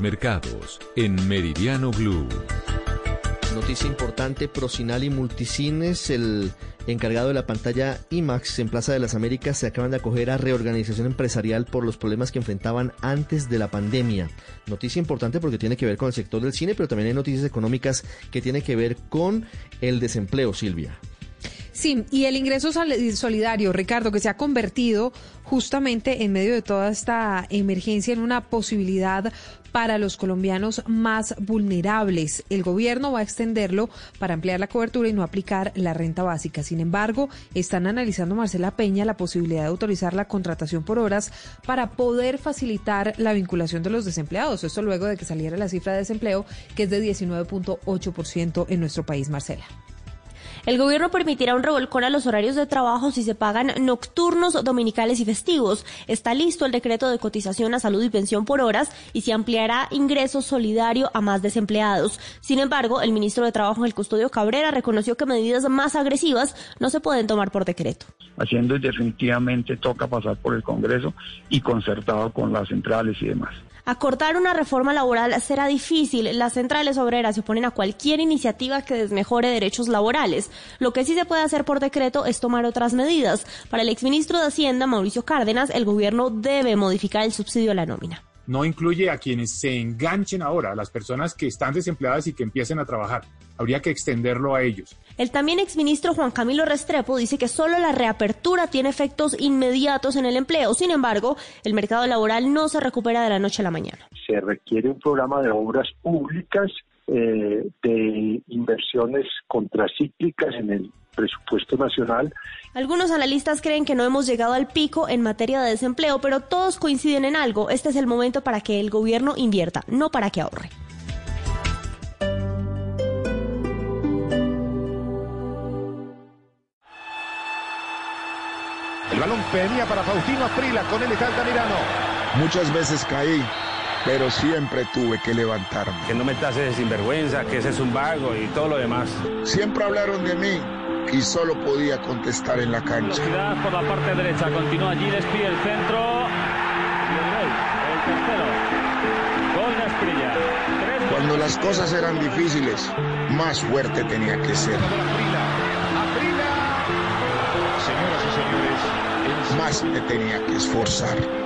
Mercados en Meridiano Blue. Noticia importante, Procinal y Multicines, el encargado de la pantalla IMAX en Plaza de las Américas, se acaban de acoger a reorganización empresarial por los problemas que enfrentaban antes de la pandemia. Noticia importante porque tiene que ver con el sector del cine, pero también hay noticias económicas que tienen que ver con el desempleo, Silvia. Sí, y el ingreso solidario, Ricardo, que se ha convertido justamente en medio de toda esta emergencia en una posibilidad para los colombianos más vulnerables. El gobierno va a extenderlo para ampliar la cobertura y no aplicar la renta básica. Sin embargo, están analizando Marcela Peña la posibilidad de autorizar la contratación por horas para poder facilitar la vinculación de los desempleados. Esto luego de que saliera la cifra de desempleo, que es de 19.8% en nuestro país, Marcela. El gobierno permitirá un revolcón a los horarios de trabajo si se pagan nocturnos, dominicales y festivos. Está listo el decreto de cotización a salud y pensión por horas y se ampliará ingreso solidario a más desempleados. Sin embargo, el ministro de Trabajo, el custodio Cabrera, reconoció que medidas más agresivas no se pueden tomar por decreto. Haciendo y definitivamente toca pasar por el Congreso y concertado con las centrales y demás. Acortar una reforma laboral será difícil. Las centrales obreras se oponen a cualquier iniciativa que desmejore derechos laborales. Lo que sí se puede hacer por decreto es tomar otras medidas. Para el exministro de Hacienda, Mauricio Cárdenas, el gobierno debe modificar el subsidio a la nómina no incluye a quienes se enganchen ahora, a las personas que están desempleadas y que empiecen a trabajar. Habría que extenderlo a ellos. El también exministro Juan Camilo Restrepo dice que solo la reapertura tiene efectos inmediatos en el empleo. Sin embargo, el mercado laboral no se recupera de la noche a la mañana. Se requiere un programa de obras públicas, eh, de inversiones contracíclicas en el presupuesto nacional. Algunos analistas creen que no hemos llegado al pico en materia de desempleo, pero todos coinciden en algo. Este es el momento para que el gobierno invierta, no para que ahorre. El balón venía para Faustino Aprila, con él está Altamirano. Muchas veces caí, pero siempre tuve que levantarme. Que no me tases de sinvergüenza, que ese es un vago y todo lo demás. Siempre hablaron de mí y solo podía contestar en la cancha. Velocidad por la parte derecha, continúa allí, despide el centro. Y el gol, el tercero. Gol de Asprilla. Cuando las cosas eran difíciles, más fuerte tenía que ser. Señoras y señores, más me tenía que esforzar.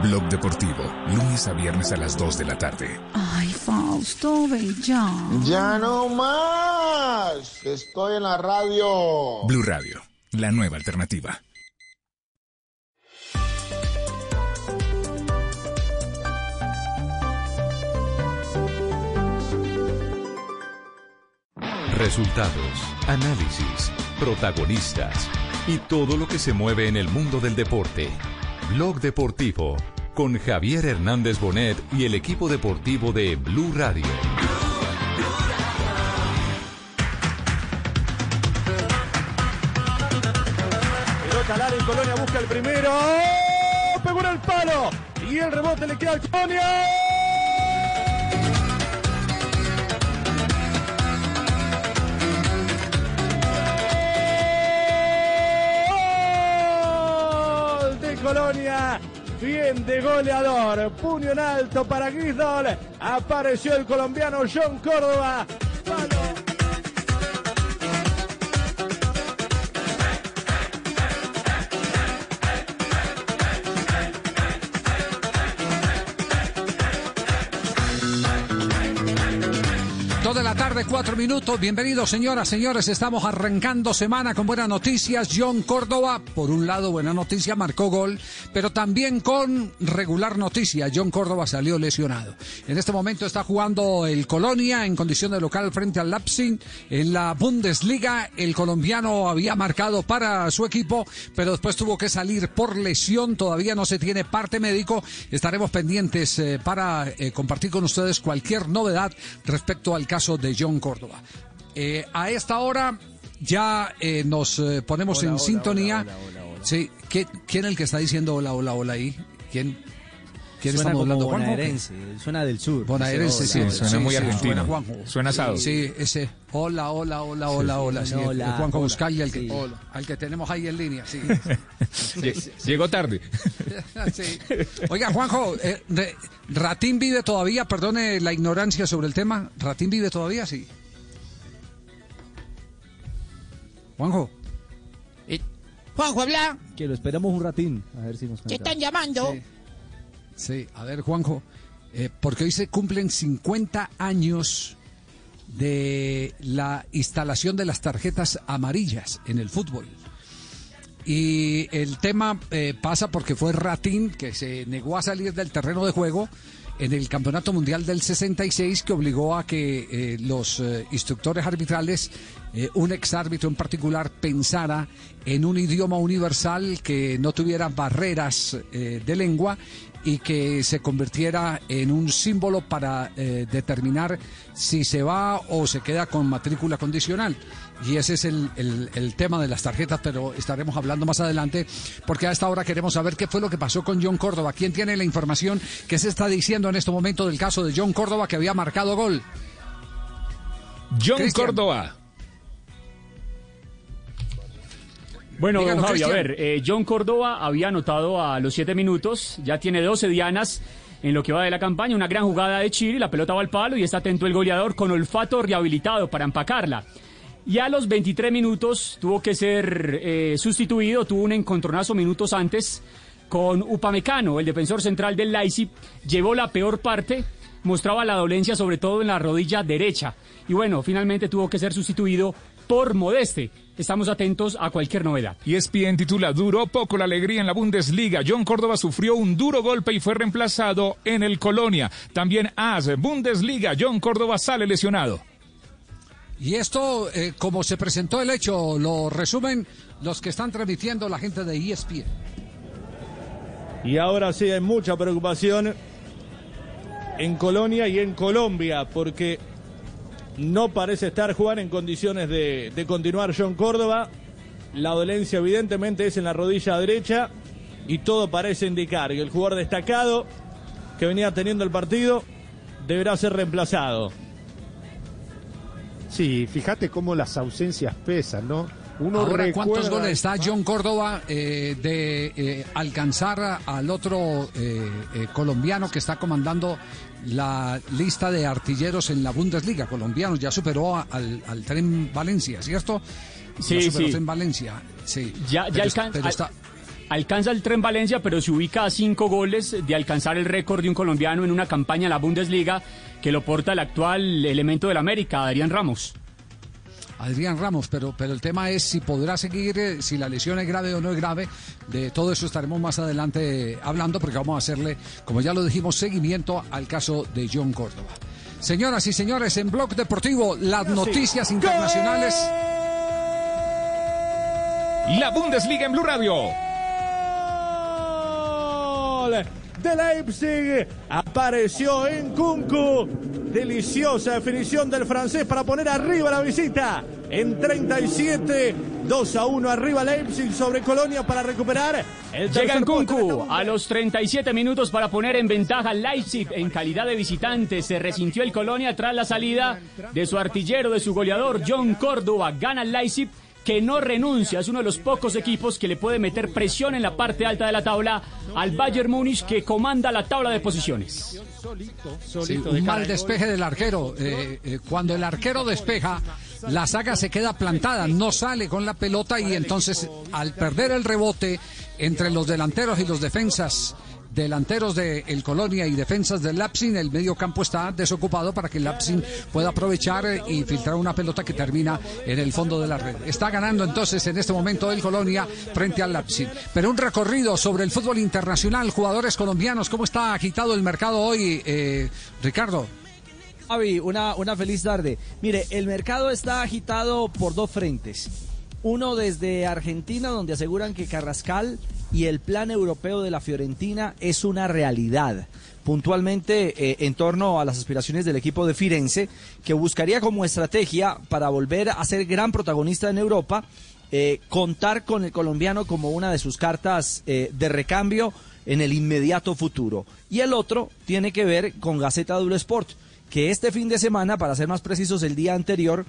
Blog Deportivo, lunes a viernes a las 2 de la tarde. Ay, Fausto, ve ya. Ya no más. Estoy en la radio. Blue Radio, la nueva alternativa. Resultados, análisis, protagonistas y todo lo que se mueve en el mundo del deporte. Blog Deportivo con Javier Hernández Bonet y el equipo deportivo de Blue Radio. Área en Colonia busca el primero. Pegó en el palo. Y el rebote le queda al Colonia. De goleador. Puño en alto para Guizdol. Apareció el colombiano John Córdoba. De la tarde, cuatro minutos. Bienvenidos, señoras, señores. Estamos arrancando semana con buenas noticias. John Córdoba, por un lado, buena noticia, marcó gol, pero también con regular noticia. John Córdoba salió lesionado. En este momento está jugando el Colonia en condición de local frente al Leipzig. En la Bundesliga, el colombiano había marcado para su equipo, pero después tuvo que salir por lesión. Todavía no se tiene parte médico. Estaremos pendientes eh, para eh, compartir con ustedes cualquier novedad respecto al caso de John Córdoba. Eh, a esta hora ya eh, nos eh, ponemos Hola, en hola, sintonía. hola. Sí, ¿quién, quién es el que está diciendo hola, hola, hola ahí? ¿Quién, quién Suena bonaerense, suena del sur. Bonaerense, sí, Dice, hola, sí, hola. sí, Suena Suena Juanjo. Suena asado. Sí, ese. Hola, hola, hola, hola, hola. Sí, Juanjo Buscaglia, el que, sí. al que tenemos ahí en línea. Sí. Lle- Llegó tarde. Sí. Oiga, Juanjo, eh, ¿Ratín vive todavía? Perdone la ignorancia sobre el tema. ¿Ratín vive todavía? Sí. Juanjo. Juanjo, habla. Que lo esperamos un ratín. A ver si nos Te están llamando. Sí, a ver, Juanjo, eh, porque hoy se cumplen 50 años de la instalación de las tarjetas amarillas en el fútbol. Y el tema eh, pasa porque fue Ratín que se negó a salir del terreno de juego en el Campeonato Mundial del 66 que obligó a que eh, los instructores arbitrales, un exárbitro en particular, pensara en un idioma universal que no tuviera barreras de lengua y que se convirtiera en un símbolo para eh, determinar si se va o se queda con matrícula condicional. Y ese es el, el- el tema de las tarjetas, pero estaremos hablando más adelante, porque a esta hora queremos saber qué fue lo que pasó con John Córdoba. ¿Quién tiene la información que se está diciendo en este momento del caso de John Córdoba que había marcado gol? John. Córdoba. Bueno, don Javi, a ver, eh, John Córdoba había anotado a los siete minutos, ya tiene 12 dianas en lo que va de la campaña, una gran jugada de Chile, la pelota va al palo y está atento el goleador con olfato rehabilitado para empacarla. Y a los 23 minutos tuvo que ser eh, sustituido, tuvo un encontronazo minutos antes con Upamecano, el defensor central del Leipzig, llevó la peor parte, mostraba la dolencia sobre todo en la rodilla derecha. Y bueno, finalmente tuvo que ser sustituido por Modeste. Estamos atentos a cualquier novedad. Y ESPN titula Duró poco la alegría en la Bundesliga. John Córdoba sufrió un duro golpe y fue reemplazado en el Colonia. También AS, Bundesliga, John Córdoba sale lesionado. Y esto, eh, como se presentó el hecho, lo resumen los que están transmitiendo la gente de E ESPN. Y ahora sí hay mucha preocupación en Colonia y en Colombia, porque no parece estar Juan en condiciones de, de continuar John Córdoba. La dolencia evidentemente es en la rodilla derecha y todo parece indicar que el jugador destacado que venía teniendo el partido deberá ser reemplazado. Sí, fíjate cómo las ausencias pesan, ¿no? Uno Ahora, ¿cuántos recuerda- goles está John Córdoba eh, de eh, alcanzar al otro eh, eh, colombiano que está comandando la lista de artilleros en la Bundesliga? Colombianos, ya superó a- al, al Tren Valencia, ¿cierto? Sí, ya superó sí. Tren Valencia, sí. Ya, ya Pero es- alcan- pero está- alcanza el tren Valencia, pero se ubica a cinco goles de alcanzar el récord de un colombiano en una campaña en la Bundesliga que lo porta el actual elemento del América, Adrián Ramos. Adrián Ramos, pero, pero el tema es si podrá seguir, eh, si la lesión es grave o no es grave. De todo eso estaremos más adelante hablando porque vamos a hacerle, como ya lo dijimos, seguimiento al caso de John Córdoba. Señoras y señores, en Blog Deportivo, las noticias internacionales. La Bundesliga en Blue Radio. Gol de Leipzig. Apareció en Kunku. Deliciosa definición del francés para poner arriba la visita. En 37, 2 a 1 arriba Leipzig sobre Colonia para recuperar el Llega en. Kunku a los 37 minutos para poner en ventaja Leipzig en calidad de visitante. Se resintió el Colonia tras la salida de su artillero, de su goleador John Córdoba. Gana Leipzig que no renuncia. Es uno de los pocos equipos que le puede meter presión en la parte alta de la tabla al Bayern Múnich que comanda la tabla de posiciones. Sí, un mal despeje del arquero. Eh, eh, cuando el arquero despeja, la saga se queda plantada, no sale con la pelota y entonces al perder el rebote entre los delanteros y los defensas, delanteros del el Colonia y defensas del Lapsin, el medio campo está desocupado para que el Lapsin pueda aprovechar eh, y filtrar una pelota que termina en el fondo de la red. Está ganando entonces en este momento el Colonia frente al Lapsin. Pero un recorrido sobre el fútbol internacional, jugadores colombianos, ¿cómo está agitado el mercado hoy, eh, Ricardo? Javi, una, una feliz tarde. Mire, el mercado está agitado por dos frentes. Uno desde Argentina, donde aseguran que Carrascal y el plan europeo de la Fiorentina es una realidad puntualmente eh, en torno a las aspiraciones del equipo de Firenze, que buscaría como estrategia para volver a ser gran protagonista en Europa, eh, contar con el colombiano como una de sus cartas eh, de recambio en el inmediato futuro. Y el otro tiene que ver con Gaceta Dulo Sport, que este fin de semana, para ser más precisos, el día anterior,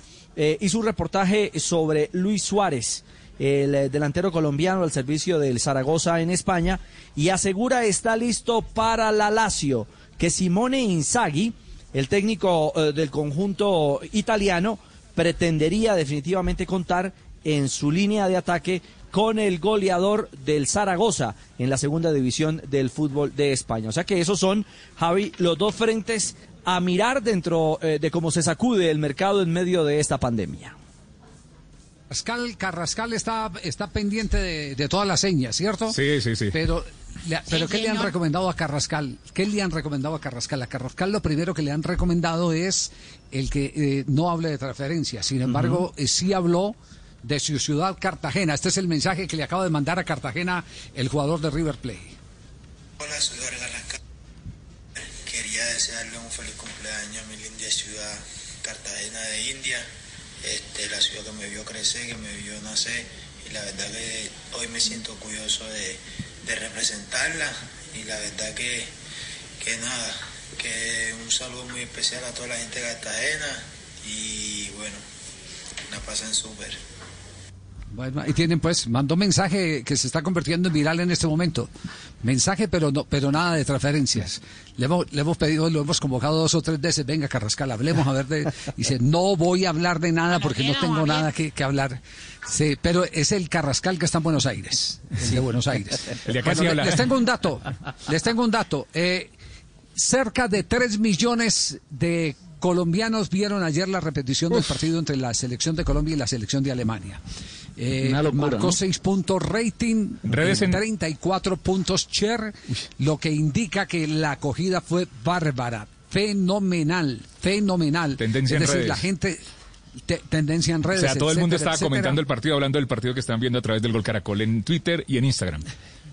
hizo un reportaje sobre Luis Suárez el delantero colombiano al servicio del Zaragoza en España, y asegura está listo para la Lazio, que Simone Inzaghi, el técnico eh, del conjunto italiano, pretendería definitivamente contar en su línea de ataque con el goleador del Zaragoza en la segunda división del fútbol de España. O sea que esos son, Javi, los dos frentes a mirar dentro eh, de cómo se sacude el mercado en medio de esta pandemia. Carrascal, Carrascal está, está pendiente de, todas las señas, ¿cierto? Sí, sí, sí. Pero, pero ¿qué le han recomendado a Carrascal? ¿Qué le han recomendado a Carrascal? A Carrascal lo primero que le han recomendado es el que eh, no hable de transferencia. Sin embargo, eh, sí habló de su ciudad Cartagena. Este es el mensaje que le acaba de mandar a Cartagena el jugador de River Plate. Hola, soy Quería desearle un feliz cumpleaños a mi linda ciudad Cartagena de India este, la ciudad que me vio crecer, que me vio nacer y la verdad que hoy me siento orgulloso de, representarla y la verdad que, que nada, que un saludo muy especial a toda la gente de Cartagena y bueno, la pasen súper. Bueno, y tienen pues, mandó mensaje que se está convirtiendo en viral en este momento. Mensaje, pero no, pero nada de transferencias. Le hemos, le hemos pedido, lo hemos convocado dos o tres veces, venga Carrascal, hablemos a ver de. Dice, no voy a hablar de nada porque no tengo nada que, hablar. Sí, pero es el Carrascal que está en Buenos Aires, el de Buenos Aires. les tengo un dato, les tengo un dato. Eh, cerca de tres millones de colombianos vieron ayer la repetición del partido entre la selección de Colombia y la selección de Alemania. Eh, marcó 6 puntos rating, Redes en... 34 puntos share, lo que indica que la acogida fue bárbara, fenomenal, fenomenal. Tendencia es decir, redes. la gente tendencia en redes. O sea, todo el mundo estaba comentando el partido, hablando del partido que están viendo a través del Gol Caracol en Twitter y en Instagram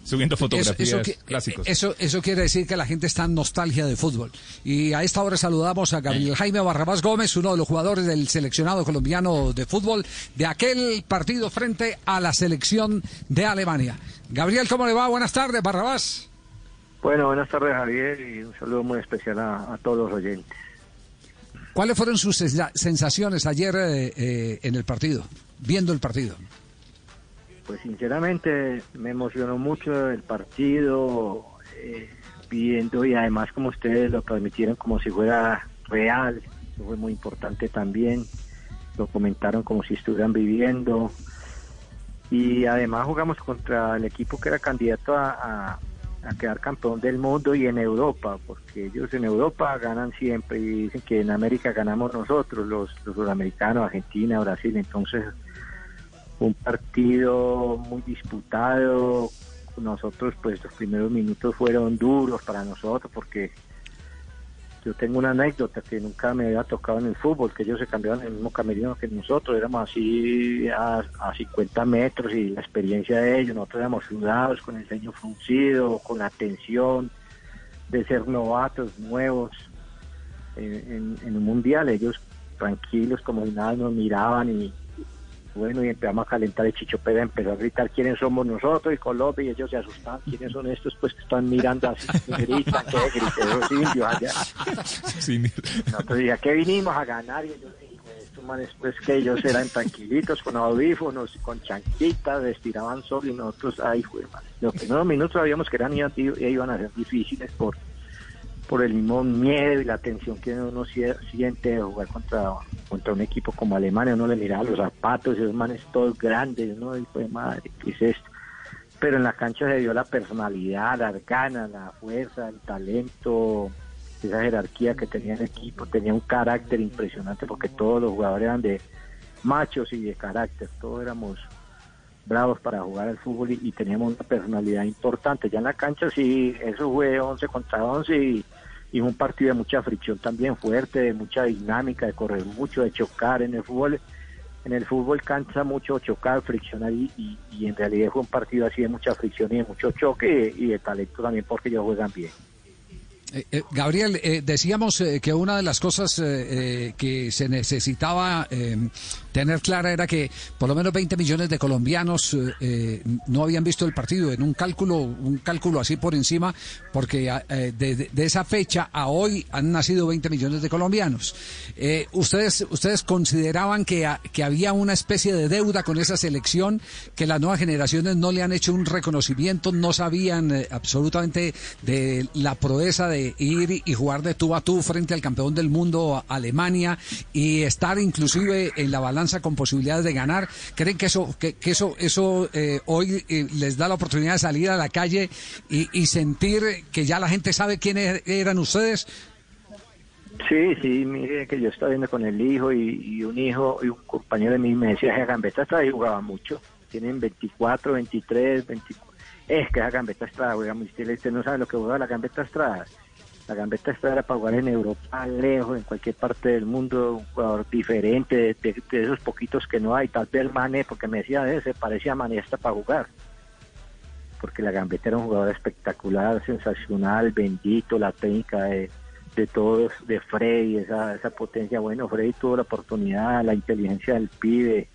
subiendo fotografías eso, clásicos. Eso, eso quiere decir que la gente está en nostalgia de fútbol. Y a esta hora saludamos a Gabriel Jaime Barrabás Gómez, uno de los jugadores del seleccionado colombiano de fútbol de aquel partido frente a la selección de Alemania. Gabriel, ¿cómo le va? Buenas tardes, Barrabás. Bueno, buenas tardes, Javier, y un saludo muy especial a, todos los oyentes. ¿Cuáles fueron sus sensaciones ayer eh, eh, en el partido, viendo el partido? Pues sinceramente me emocionó mucho el partido, eh, viendo y además como ustedes lo transmitieron como si fuera real, fue muy importante también, lo comentaron como si estuvieran viviendo. Y además jugamos contra el equipo que era candidato a, quedar campeón del mundo y en Europa, porque ellos en Europa ganan siempre y dicen que en América ganamos nosotros, los sudamericanos, Argentina, Brasil, entonces un partido muy disputado. Nosotros, pues los primeros minutos fueron duros para nosotros porque yo tengo una anécdota que nunca me había tocado en el fútbol, que ellos se cambiaban en el mismo camerino que nosotros, éramos así a, a 50 metros y la experiencia de ellos, nosotros éramos sudados, con el ceño fruncido, con la tensión de ser novatos, nuevos en, en, un mundial, ellos tranquilos como si nada nos miraban y, bueno, y empezamos a calentar el Chicho Pérez, empezó a gritar quiénes somos nosotros y Colombia, y ellos se asustan, quiénes son estos, pues que están mirando así, gritan, que gritan los indios allá. Sí, Nosotros ya que vinimos a ganar, y ellos, estos manes, pues que ellos eran tranquilitos, con audífonos, con chanquitas, estiraban solo, y nosotros, ay, fue mal. Los primeros minutos sabíamos que eran, iban a ser difíciles por por el mismo miedo y la tensión que uno siente de jugar contra, contra un equipo como Alemania, uno le miraba los zapatos, esos manes todos grandes, ¿no? Y fue madre, ¿qué es esto? Pero en la cancha se dio la personalidad, las ganas, la fuerza, el talento, esa jerarquía que tenía el equipo, tenía un carácter impresionante porque todos los jugadores eran de machos y de carácter, todos éramos bravos para jugar al fútbol y, teníamos una personalidad importante. Ya en la cancha sí, eso fue 11 contra 11 y, y un partido de mucha fricción también fuerte, de mucha dinámica, de correr mucho, de chocar en el fútbol. en el fútbol cansa mucho chocar, friccionar y, y, y en realidad fue un partido así de mucha fricción y de mucho choque y de talento también porque ellos juegan bien. Eh, eh, Gabriel, eh, decíamos que una de las cosas que se necesitaba tener clara era que por lo menos 20 millones de colombianos eh, eh, no habían visto el partido en un cálculo, un cálculo así por encima, porque eh, de, esa fecha a hoy han nacido 20 millones de colombianos. Eh, ustedes, ustedes consideraban que, que había una especie de deuda con esa selección, que las nuevas generaciones no le han hecho un reconocimiento, no sabían absolutamente de la proeza de ir y jugar de tú a tú frente al campeón del mundo, Alemania, y estar inclusive en la balanza con posibilidades de ganar. ¿Creen que eso, que, eso, eso eh, hoy eh, les da la oportunidad de salir a la calle y, sentir que ya la gente sabe quiénes eran ustedes? Sí, sí, mire que yo estaba viendo con el hijo y, un hijo y un compañero de mí me decía que Gambetta Estrada jugaba mucho. Tienen 24, 23, 24. Es que esa Gambetta Estrada juega muy estilo. Usted no sabe lo que juega la Gambetta Estrada. La Gambetta Estrada era para jugar en Europa, lejos, en cualquier parte del mundo, un jugador diferente, de, esos poquitos que no hay. Tal vez Mane, porque me decía, "Eh, se parecía a para jugar. Porque la Gambetta era un jugador espectacular, sensacional, bendito, la técnica de, de todos, de Freddy, esa, esa potencia. Bueno, Freddy tuvo la oportunidad, la inteligencia del pibe,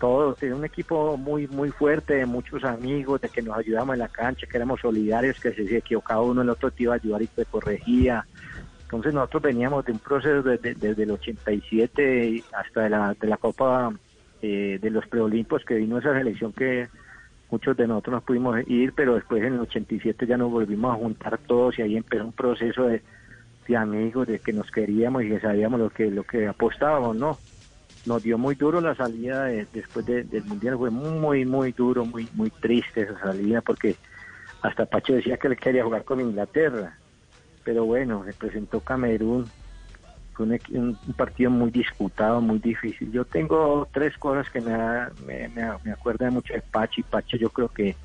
todo. Tenía un equipo muy muy fuerte, de muchos amigos, de que nos ayudamos en la cancha, que éramos solidarios, que se equivocaba uno, el otro te iba a ayudar y te corregía. Entonces nosotros veníamos de un proceso desde, desde el 87 hasta de la, de la Copa eh, de los Preolimpos, que vino esa selección que muchos de nosotros nos pudimos ir, pero después en el 87 ya nos volvimos a juntar todos y ahí empezó un proceso de, de amigos, de que nos queríamos y que sabíamos lo que, lo que apostábamos, ¿no? Nos dio muy duro la salida de- después de- del Mundial, fue muy, muy duro, muy, muy triste esa salida, porque hasta Pacho decía que él quería jugar con Inglaterra, pero bueno, se presentó Camerún, fue un, partido muy disputado, muy difícil. Yo tengo tres cosas que me, me, me, acuerdan mucho de Pacho, y Pacho yo creo que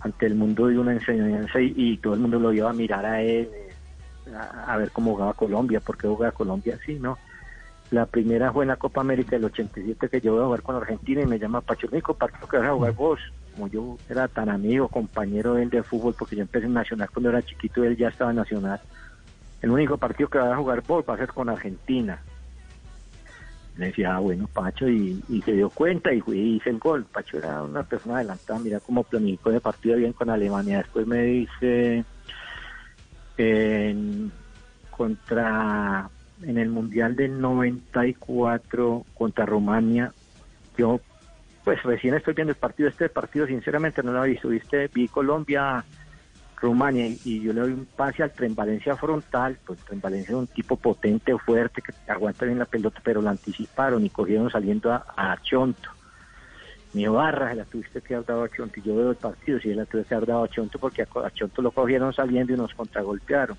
ante el mundo dio una enseñanza y, todo el mundo lo iba a mirar a él, a, a ver cómo jugaba Colombia, porque jugaba Colombia así, ¿no? La primera fue en la Copa América del 87 que yo voy a jugar con Argentina y me llama Pacho, Nico, partido que vas a jugar vos. Como yo era tan amigo, compañero de él de fútbol, porque yo empecé en Nacional cuando era chiquito y él ya estaba en Nacional. El único partido que vas a jugar vos va a ser con Argentina. Le decía, ah, bueno, Pacho, y, se dio cuenta y hice el gol. Pacho era una persona adelantada, mira cómo planificó el partido bien con Alemania. Después me dice, en, contra en el Mundial del 94 contra Rumania, yo pues recién estoy viendo el partido, este partido sinceramente no lo he visto, viste, vi Colombia, Rumania y, yo le doy un pase al Tren Valencia frontal, pues Tren Valencia es un tipo potente, fuerte, que aguanta bien la pelota, pero la anticiparon y cogieron saliendo a, a Chonto. Mi barra se la tuviste que haber dado a Chonto. Yo veo el partido, sí, la tuve que haber dado a Chonto porque a, a Chonto lo cogieron saliendo y nos contragolpearon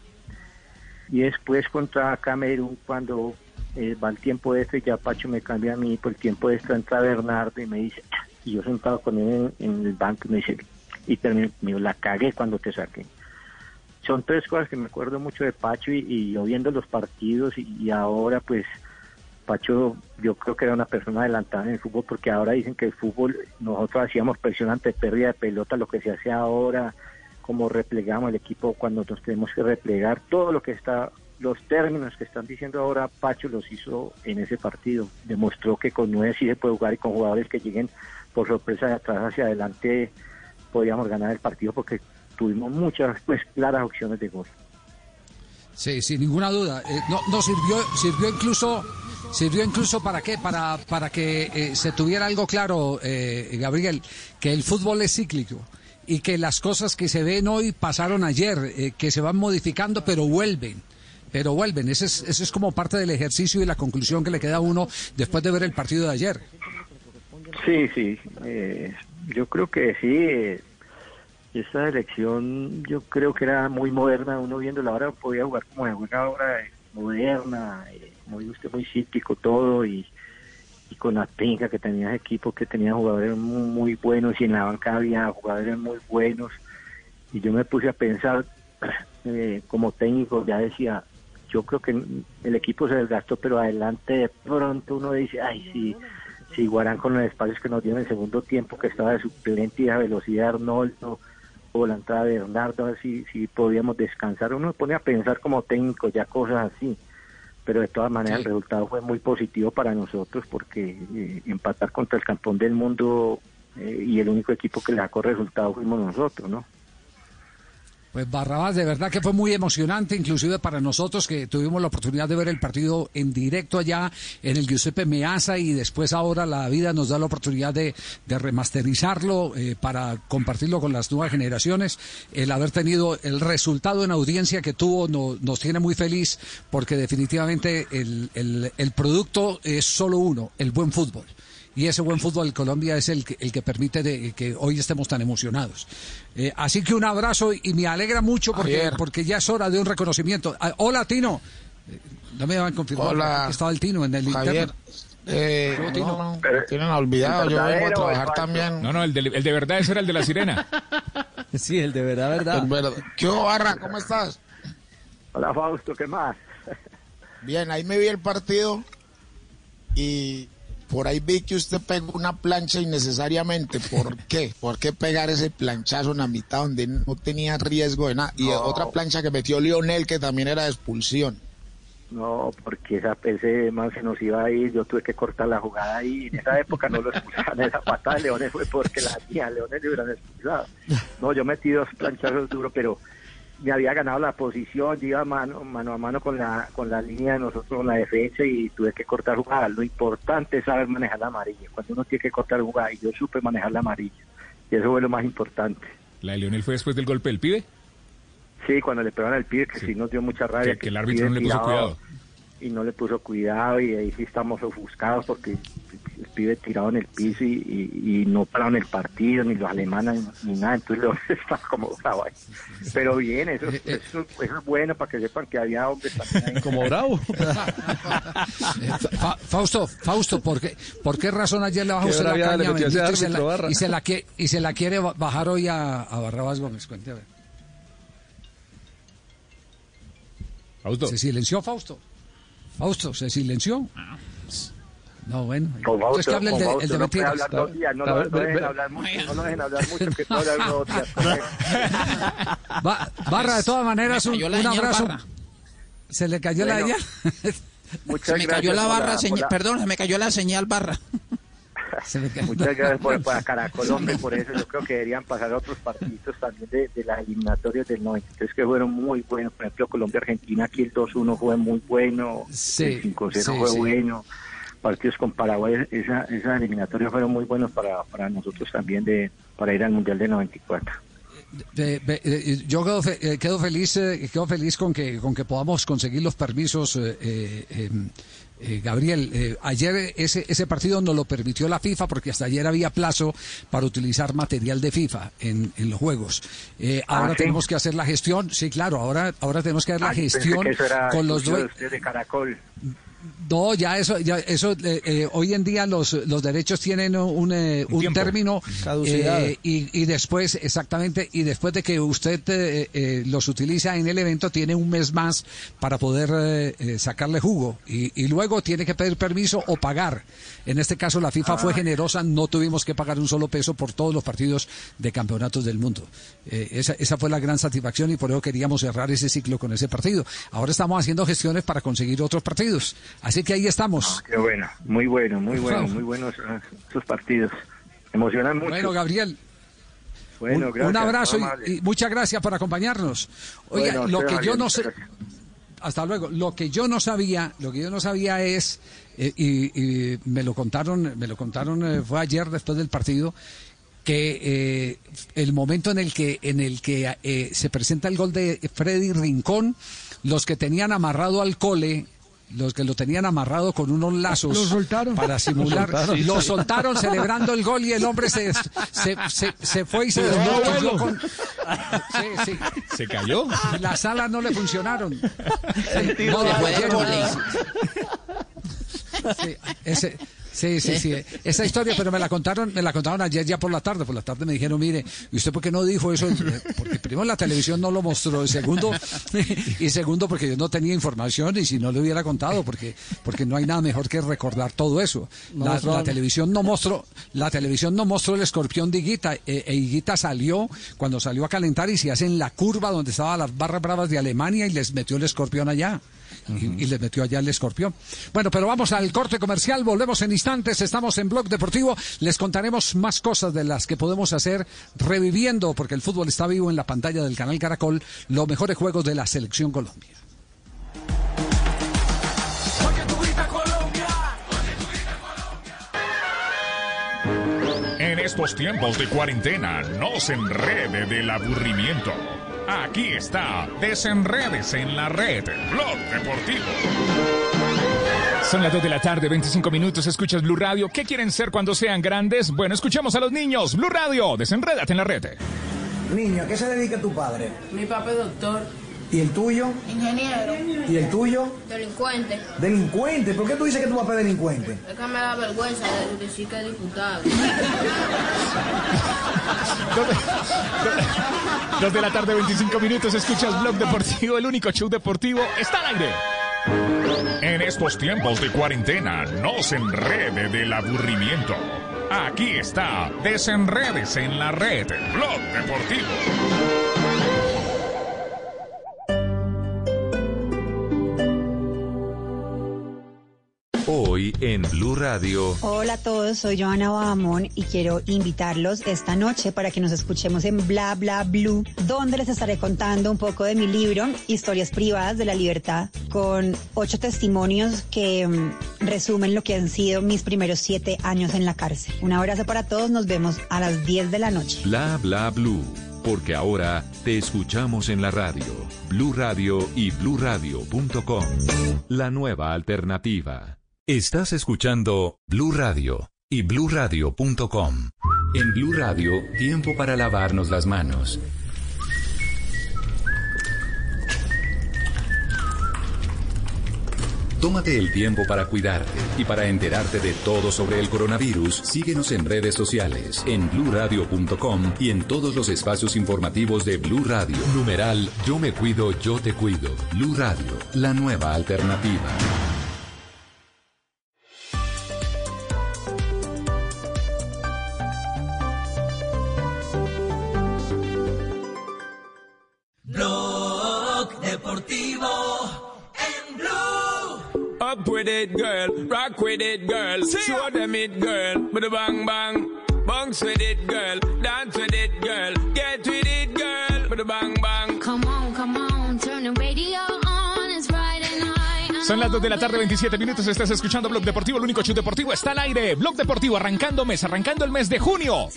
y después contra Camerún cuando eh, va el tiempo extra y ya Pacho me cambia a mí por el tiempo extra entra Bernardo y me dice y yo sentado con él en, en el banco y me dice y termino me la cagué cuando te saqué son tres cosas que me acuerdo mucho de Pacho y, y yo viendo los partidos y, y ahora pues Pacho yo creo que era una persona adelantada en el fútbol porque ahora dicen que el fútbol nosotros hacíamos presión ante pérdida de pelota lo que se hace ahora cómo replegamos el equipo cuando nos tenemos que replegar, todo lo que está, los términos que están diciendo ahora, Pacho los hizo en ese partido. Demostró que con nueve sí se puede jugar y con jugadores que lleguen por sorpresa de atrás hacia adelante podíamos ganar el partido porque tuvimos muchas pues claras opciones de gol. Sí, sin ninguna duda. Eh, no, no sirvió, sirvió incluso, sirvió incluso para qué, para para que eh, se tuviera algo claro, eh, Gabriel, que el fútbol es cíclico y que las cosas que se ven hoy pasaron ayer, eh, que se van modificando, pero vuelven. Pero vuelven, ese es, ese es como parte del ejercicio y la conclusión que le queda a uno después de ver el partido de ayer. Sí, sí, eh, yo creo que sí. eh, esta elección yo creo que era muy moderna, uno viéndola ahora podía jugar como se juega ahora, eh, moderna, eh, muy muy cíclico todo y, y con la pinca que tenía ese equipo, que tenía jugadores muy, muy buenos y en la banca había jugadores muy buenos y yo me puse a pensar eh, como técnico, ya decía, yo creo que el equipo se desgastó, pero adelante de pronto uno dice, ay sí, Siguarán con los espacios que nos dieron en el segundo tiempo, que estaba de suplente y la velocidad Arnoldo, o la entrada de Bernardo, a ver si, si podíamos descansar. Uno se pone a pensar como técnico ya cosas así, pero de todas maneras el resultado fue muy positivo para nosotros porque eh, empatar contra el campeón del mundo eh, y el único equipo que le sacó resultado fuimos nosotros, ¿no? Pues Barrabás, de verdad que fue muy emocionante, inclusive para nosotros que tuvimos la oportunidad de ver el partido en directo allá en el Giuseppe Meazza y después ahora la vida nos da la oportunidad de, remasterizarlo eh, para compartirlo con las nuevas generaciones. El haber tenido el resultado en audiencia que tuvo no- nos tiene muy feliz porque definitivamente el producto es solo uno, el buen fútbol. Y ese buen fútbol de Colombia es el que, el que permite de, que hoy estemos tan emocionados. Eh, así que un abrazo y me alegra mucho porque, porque ya es hora de un reconocimiento. Ah, hola, Tino. Eh, No me van a confirmar Hola. que estaba el Tino en el Javier, interno. eh, Yo, Tino. no, no, me tienen olvidado, yo vengo a trabajar también. No, no, el de, el de verdad ese era el de la sirena. Sí, el de verdad, verdad. El verdad. ¿Qué hubo, Barra? ¿Cómo estás? Hola Fausto, ¿qué más? Bien, ahí me vi el partido y por ahí vi que usted pegó una plancha innecesariamente. ¿Por qué? ¿Por qué pegar ese planchazo en la mitad donde no tenía riesgo de nada? Y No. otra plancha que metió Lionel que también era de expulsión. No, porque esa, ese man se nos iba a ir, yo tuve que cortar la jugada y en esa época no lo expulsaban, esa patada de Leones fue porque la hacía, Leones le hubieran expulsado. No, yo metí dos planchazos duros, pero me había ganado la posición, yo iba mano, mano a mano con la, con la línea de nosotros, con la defensa y tuve que cortar jugada. Lo importante es saber manejar la amarilla, cuando uno tiene que cortar jugada y yo supe manejar la amarilla y eso fue lo más importante. La de Lionel fue después del golpe del pibe. Sí, cuando le pegaron al pibe, que sí, nos dio mucha rabia. Que- que el árbitro no le puso cuidado. Y no le puso cuidado y ahí sí estamos ofuscados porque el pibe tirado en el piso y, y- y no pararon el partido, ni los alemanes, ni nada. Entonces los está como bravo ahí. Pero bien, eso, Eh, eso, eso es bueno para que sepan que había hombres también ahí. Como bravo. Eh, Fa- Fausto, Fausto, ¿por qué, ¿por qué razón ayer le bajó usted la le caña ese bendito, y, se la, y, se la que- y se la quiere ba- bajar hoy a, a Barrabás Gómez? Cuente a ver. Fausto. ¿Se silenció Fausto? Fausto, ¿se silenció? No, bueno. Con Entonces que hable el de, el de no puede mentiras. hablar dos días, no no ve- dejen hablar mucho, no lo dejen hablar mucho, que puede hablar dos días. Ba- Barra, de todas maneras, Me un, la un señal abrazo. Barra. ¿Se le cayó la Bueno, ella? Muchas Se me cayó la por barra, por señal. la- Perdón, se me cayó la señal barra. Se le cayó. Muchas gracias por, por a Caracol, hombre, por eso. Yo creo que deberían pasar otros partidos también de, de las eliminatorias del 93 que fueron muy buenos. Por ejemplo, Colombia-Argentina, aquí el 2-1 fue muy bueno, Sí, el 5-0 sí, fue sí. bueno. Partidos con Paraguay, esa, esas eliminatorias fueron muy buenos para, para nosotros también de para ir al Mundial de 94. Ve- ve- eh, yo quedo, eh, quedo feliz eh, quedo feliz con que con que podamos conseguir los permisos eh, eh, eh, eh, Gabriel eh, ayer ese ese partido nos lo permitió la FIFA porque hasta ayer había plazo para utilizar material de FIFA en, en los juegos Eh, Ah, ahora ¿sí? tenemos que hacer la gestión sí claro ahora ahora tenemos que hacer la Ay, pensé gestión con los dueños ustedes de Caracol. No, ya eso, ya eso, eh, eh, hoy en día los, los derechos tienen un, eh, un tiempo. término Caducidad. eh, y, y después, exactamente, y después de que usted eh, eh, los utiliza en el evento, tiene un mes más para poder eh, eh, sacarle jugo y, y luego tiene que pedir permiso o pagar. En este caso la FIFA fue generosa, no tuvimos que pagar un solo peso por todos los partidos de campeonatos del mundo. Eh, esa, esa fue la gran satisfacción y por eso queríamos cerrar ese ciclo con ese partido. Ahora estamos haciendo gestiones para conseguir otros partidos. Así que ahí estamos. Qué bueno, muy bueno, muy bueno, muy buenos eh, esos partidos. Emocionan mucho. Bueno, Gabriel, Bueno, gracias, un abrazo y, y muchas gracias por acompañarnos. Oiga, Bueno, lo que yo no sé, hasta luego. Lo que yo no sabía, lo que yo no sabía es eh, y, y me lo contaron, me lo contaron eh, fue ayer después del partido que eh, el momento en el que en el que eh, se presenta el gol de Freddy Rincón, los que tenían amarrado al cole los que lo tenían amarrado con unos lazos Lo soltaron. para simular, Lo soltaron. lo soltaron celebrando el gol y el hombre se, se, se, se fue y se desmayó no, bueno. con- Sí, sí. ¿Se cayó? Las salas no le funcionaron. Ayer- vóley. Sí, ese, Sí, sí, sí. Esa historia, pero me la contaron, me la contaron ayer ya por la tarde. Por la tarde me dijeron, mire, ¿y usted por qué no dijo eso? Porque primero la televisión no lo mostró, y segundo, y segundo porque yo no tenía información y si no le hubiera contado, porque, porque no hay nada mejor que recordar todo eso. La, la televisión no mostró, la televisión no mostró el escorpión de Higuita, eh, e Higuita salió cuando salió a calentar y se hace en la curva donde estaban las barras bravas de Alemania y les metió el escorpión allá. Y, y les metió allá el escorpión. Bueno, pero vamos al corte comercial, volvemos en instantes, estamos en Blog Deportivo, les contaremos más cosas de las que podemos hacer reviviendo, porque el fútbol está vivo en la pantalla del canal Caracol, los mejores juegos de la Selección Colombia. Estos tiempos de cuarentena, no se enrede del aburrimiento. Aquí está, desenredes en la red, Blog Deportivo. Son las 2 de la tarde, 25 minutos, escuchas Blue Radio. ¿Qué quieren ser cuando sean grandes? Bueno, escuchemos a los niños. Blue Radio, desenrédate en la red. Niño, ¿a qué se dedica tu padre? Mi papá es doctor. ¿Y el tuyo? Ingeniero. ¿Y el tuyo? Delincuente. Delincuente. ¿Por qué tú dices que tu papá es delincuente? Es que me da vergüenza de decir que es diputado. 2 de la tarde, 25 minutos, escuchas Blog Deportivo, el único show deportivo está al aire. En estos tiempos de cuarentena, no se enrede del aburrimiento. Aquí está, desenredes en la red, Blog Deportivo. Hoy en Blue Radio. Hola a todos, soy Joana Bahamón y quiero invitarlos esta noche para que nos escuchemos en Bla Bla Blue, donde les estaré contando un poco de mi libro, Historias Privadas de la Libertad, con ocho testimonios que mm, resumen lo que han sido mis primeros siete años en la cárcel. Un abrazo para todos, nos vemos a las 10 de la noche. Bla bla blue. Porque ahora te escuchamos en la radio. Blue Radio y bluradio.com. La nueva alternativa. Estás escuchando Blue Radio y bluradio.com. En Blue Radio, tiempo para lavarnos las manos. Tómate el tiempo para cuidarte y para enterarte de todo sobre el coronavirus. Síguenos en redes sociales, en bluradio.com y en todos los espacios informativos de Blue Radio. Numeral Yo me cuido, yo te cuido. Blue Radio, la nueva alternativa. Up with it, girl. Rock with it, girl. Show them it, girl. With a bang bang. Bounce with it, girl. Dance with it, girl. Get with it, girl. With a bang bang. Come on, come on, turn the radio on. It's Friday night. Son las 2 de la tarde, 27 minutos. Estás escuchando Blog Deportivo, el único show deportivo está al aire. Blog Deportivo arrancando mes, arrancando el mes de junio.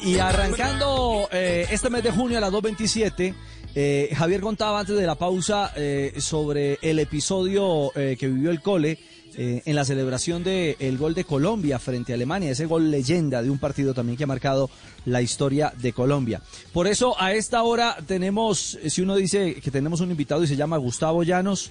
Y arrancando eh, este mes de junio a las 2.27, eh, Javier contaba antes de la pausa eh, sobre el episodio eh, que vivió el Cole eh, en la celebración del gol de Colombia frente a Alemania, ese gol leyenda de un partido también que ha marcado la historia de Colombia. Por eso a esta hora tenemos, si uno dice que tenemos un invitado y se llama Gustavo Llanos,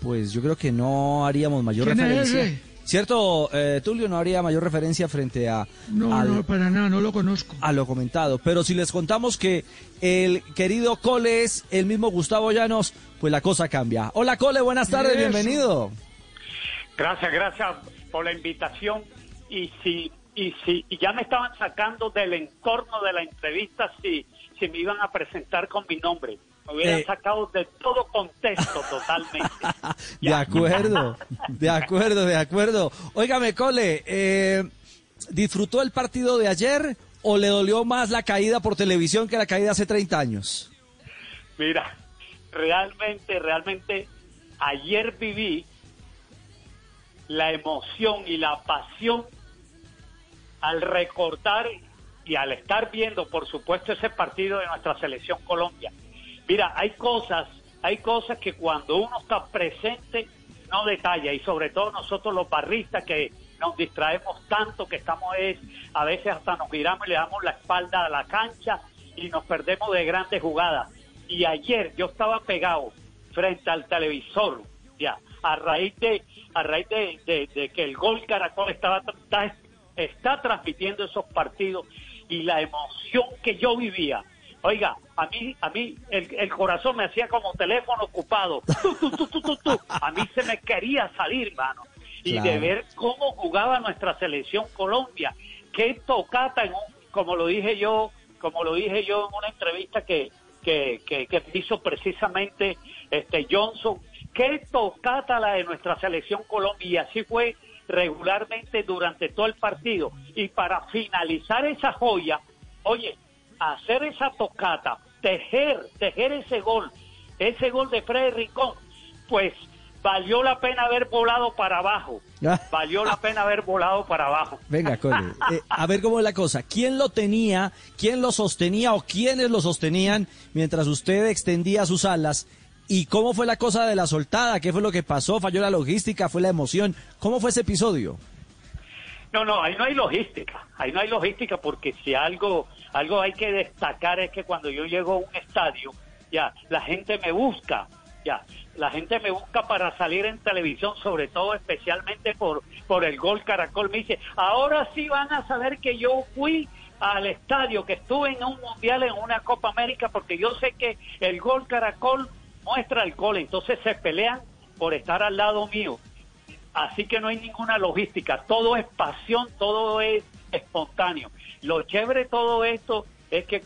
pues yo creo que no haríamos mayor ¿Quién es referencia. ¿Cierto, eh, Tulio? No habría mayor referencia frente a... No, al- no, para nada, no lo conozco. a lo comentado. Pero si les contamos que el querido Cole es el mismo Gustavo Llanos, pues la cosa cambia. Hola Cole, buenas tardes, bienvenido. Gracias, gracias por la invitación. Y si, y si y ya me estaban sacando del entorno de la entrevista, si, si me iban a presentar con mi nombre. Me hubieran Eh. sacado de todo contexto totalmente. De acuerdo, de acuerdo, de acuerdo. Óigame Cole, eh, ¿disfrutó el partido de ayer o le dolió más la caída por televisión que la caída hace 30 años? Mira, realmente, realmente, ayer viví la emoción y la pasión al recordar y al estar viendo, por supuesto, ese partido de nuestra selección Colombia. Mira, hay cosas, hay cosas que cuando uno está presente no detalla y sobre todo nosotros los barristas que nos distraemos tanto que estamos es a veces hasta nos miramos y le damos la espalda a la cancha y nos perdemos de grandes jugadas. Y ayer yo estaba pegado frente al televisor, ya, a raíz de a raíz de, de- que el gol Caracol estaba está, está transmitiendo esos partidos y la emoción que yo vivía. Oiga, a mí a mí el, el corazón me hacía como teléfono ocupado. A mí se me quería salir, mano. Y Claro. de ver cómo jugaba nuestra selección Colombia. Qué tocata en un- como lo dije yo, como lo dije yo en una entrevista que que, que, que hizo precisamente este Johnson. Qué tocata la de nuestra selección Colombia y así fue regularmente durante todo el partido. Y para finalizar esa joya, oye, hacer esa tocata, tejer, tejer ese gol, ese gol de Freddy Rincón, pues valió la pena haber volado para abajo. Valió la pena haber volado para abajo. Venga, Cole, eh, a ver cómo es la cosa. ¿Quién lo tenía, quién lo sostenía o quiénes lo sostenían mientras usted extendía sus alas? ¿Y cómo fue la cosa de la soltada? ¿Qué fue lo que pasó? ¿Falló la logística? ¿Fue la emoción? ¿Cómo fue ese episodio? No, no, ahí no hay logística, ahí no hay logística porque si algo, algo hay que destacar es que cuando yo llego a un estadio, ya, la gente me busca, ya, la gente me busca para salir en televisión, sobre todo especialmente por, por el gol Caracol, me dice, ahora sí van a saber que yo fui al estadio, que estuve en un mundial, en una Copa América, porque yo sé que el gol Caracol muestra el gol, entonces se pelean por estar al lado mío. Así que no hay ninguna logística, todo es pasión, todo es espontáneo. Lo chévere de todo esto es que,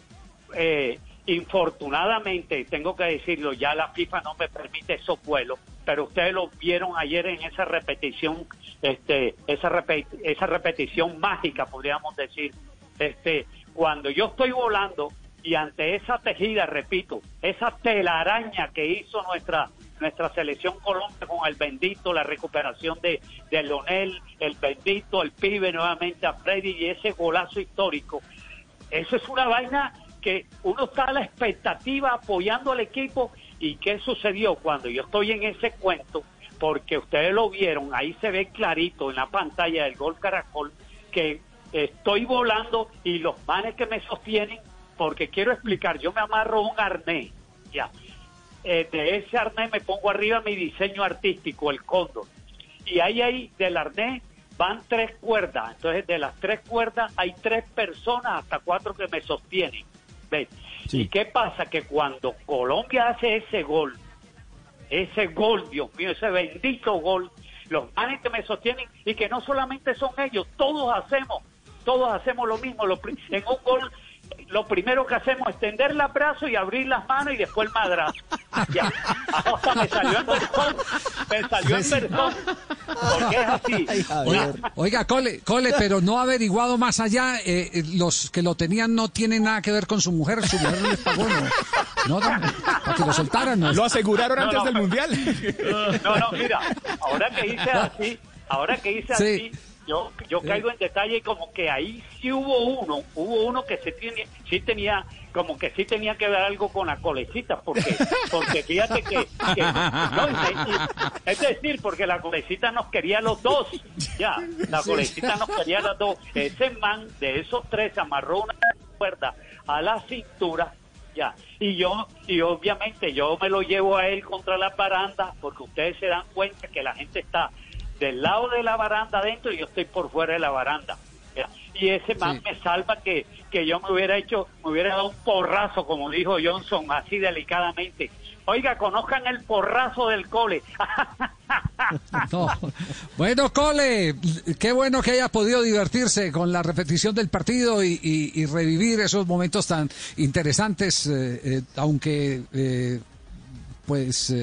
eh, infortunadamente, tengo que decirlo, ya la FIFA no me permite esos vuelos, pero ustedes lo vieron ayer en esa repetición, este, esa, repe- esa repetición mágica, podríamos decir, este, cuando yo estoy volando y ante esa tejida, repito, esa telaraña que hizo nuestra nuestra selección Colombia con el bendito, la recuperación de, de Leonel, el bendito, el pibe nuevamente a Freddy y ese golazo histórico. Eso es una vaina que uno está a la expectativa apoyando al equipo. Y qué sucedió cuando yo estoy en ese cuento, porque ustedes lo vieron, ahí se ve clarito en la pantalla del gol Caracol que estoy volando y los manes que me sostienen, porque quiero explicar, yo me amarro un arnés, ya, eh, de ese arnés me pongo arriba mi diseño artístico, el cóndor. Y ahí, ahí del arnés van tres cuerdas. Entonces, de las tres cuerdas hay tres personas, hasta cuatro que me sostienen. ¿Ves? ¿Y qué pasa? Que cuando Colombia hace ese gol, ese gol, Dios mío, ese bendito gol, los manes que me sostienen y que no solamente son ellos, todos hacemos, todos hacemos lo mismo. En un gol, lo primero que hacemos es tender el brazo y abrir las manos y después el madrazo. Ya, hasta me salió en versón, me salió en versón, porque es así. Oiga, oiga, Cole, Cole, pero no ha averiguado más allá, eh, eh, los que lo tenían no tienen nada que ver con su mujer, su mujer no les pagó, no, no, no, para que lo soltaran. no. Lo aseguraron No, antes no, del pero- mundial. No, no, mira, ahora que hice así, ahora que hice Sí. así, yo, yo caigo en detalle como que ahí sí hubo uno, hubo uno que sí tenía, sí tenía, como que sí tenía que ver algo con la colecita, porque, porque fíjate que, que- no, y- y- es decir, porque la colecita nos quería los dos, ya, la Sí. colecita nos quería los dos, ese man de esos tres amarró una cuerda a la cintura ya. Y yo, y obviamente yo me lo llevo a él contra la baranda, porque ustedes se dan cuenta que la gente está del lado de la baranda adentro y yo estoy por fuera de la baranda. Y ese man me salva que, que yo me hubiera hecho, me hubiera dado un porrazo, como dijo Johnson, así delicadamente. Oiga, conozcan el porrazo del cole. No. Bueno, Cole, qué bueno que haya podido divertirse con la repetición del partido y, y- y revivir esos momentos tan interesantes, eh, eh, aunque eh, pues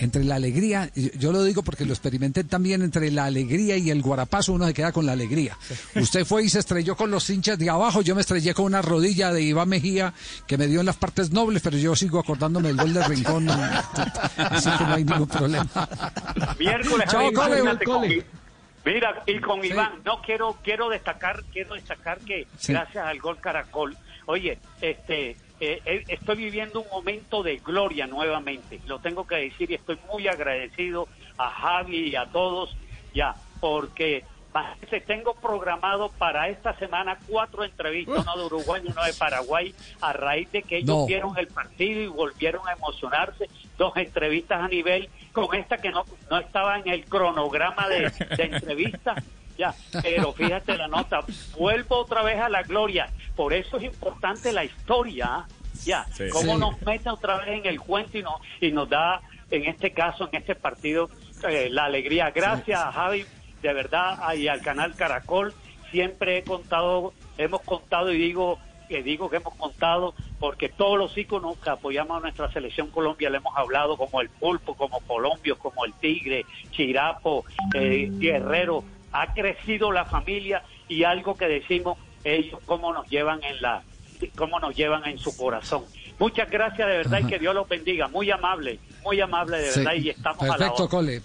entre la alegría, yo lo digo porque lo experimenté también, entre la alegría y el guarapazo uno se queda con la alegría. Usted fue y se estrelló con los hinchas de abajo, yo me estrellé con una rodilla de Iván Mejía que me dio en las partes nobles, pero yo sigo acordándome del gol de Rincón, así que no hay ningún problema. Miércoles, Chao, Cole, Cole. con- Mira, y con Sí. Iván, no quiero quiero destacar, quiero destacar que Sí. gracias al gol Caracol, oye, este eh, eh, estoy viviendo un momento de gloria nuevamente, lo tengo que decir y estoy muy agradecido a Javi y a todos ya, porque tengo programado para esta semana cuatro entrevistas, uno de Uruguay y uno de Paraguay, a raíz de que ellos No. vieron el partido y volvieron a emocionarse, dos entrevistas a nivel, con esta que no, no estaba en el cronograma de, de entrevistas. Ya, pero fíjate la nota, vuelvo otra vez a la gloria. Por eso es importante la historia. Ya, Sí. cómo Sí. nos mete otra vez en el cuento y nos, y nos da, en este caso, en este partido, eh, la alegría. Gracias a Javi, de verdad, y al canal Caracol. Siempre he contado, hemos contado y digo que digo que hemos contado porque todos los íconos que apoyamos a nuestra selección Colombia le hemos hablado como el pulpo, como Colombio, como el tigre, Chirapo, eh, Guerrero. Ha crecido la familia y algo que decimos ellos cómo nos llevan en la cómo nos llevan en su corazón. Muchas gracias de verdad y que Dios los bendiga. Muy amable, muy amable de Sí. verdad y estamos a la Perfecto, orden. Cole.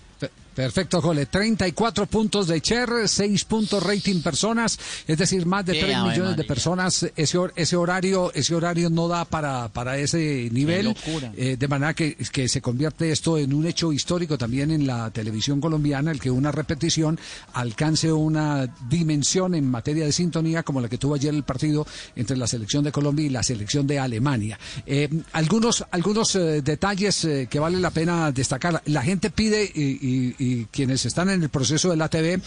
Pe- Perfecto, Cole. 34 puntos de Cher, 6 puntos rating personas, es decir, más de Qué 3 Ave millones de personas. Ese, ese horario ese horario no da para, para ese nivel. Eh, de manera que, que se convierte esto en un hecho histórico también en la televisión colombiana, el que una repetición alcance una dimensión en materia de sintonía como la que tuvo ayer el partido entre la selección de Colombia y la selección de Alemania. Eh, algunos algunos eh, detalles que vale la pena destacar. La gente pide, y, y- y quienes están en el proceso de la TV,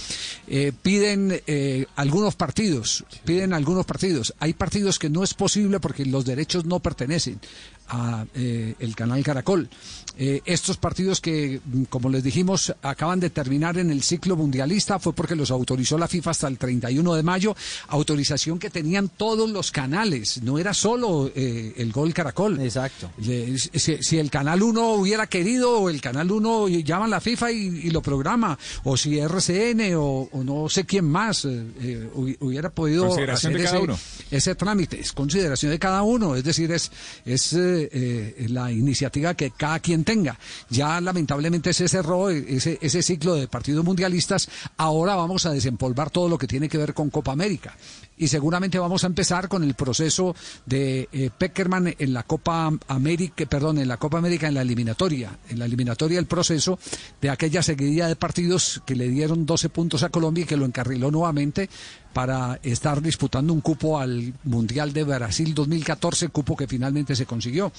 eh, piden eh, algunos partidos, piden algunos partidos. Hay partidos que no es posible porque los derechos no pertenecen a eh, el canal Caracol. Eh, estos partidos que, como les dijimos, acaban de terminar en el ciclo mundialista fue porque los autorizó la FIFA hasta el 31 de mayo, autorización que tenían todos los canales, no era solo eh, el Gol Caracol. Exacto. Le- Si, si el Canal 1 hubiera querido, o el Canal 1 llaman a la FIFA y, y lo programa, o si RCN o, o no sé quién más eh, eh, hu- hubiera podido Consideración hacer de cada ese, uno. ese trámite. Es consideración de cada uno, es decir, es, es eh, eh, la iniciativa que cada quien tenga. Ya lamentablemente se cerró eh, ese, ese ciclo de partidos mundialistas. Ahora vamos a desempolvar todo lo que tiene que ver con Copa América. Y seguramente vamos a empezar con el proceso de eh, Peckerman en la Copa América, perdón, en la Copa América en la eliminatoria, en la eliminatoria el proceso de aquella seguidilla de partidos que le dieron 12 puntos a Colombia y que lo encarriló nuevamente para estar disputando un cupo al Mundial de Brasil 2014, cupo que finalmente se consiguió.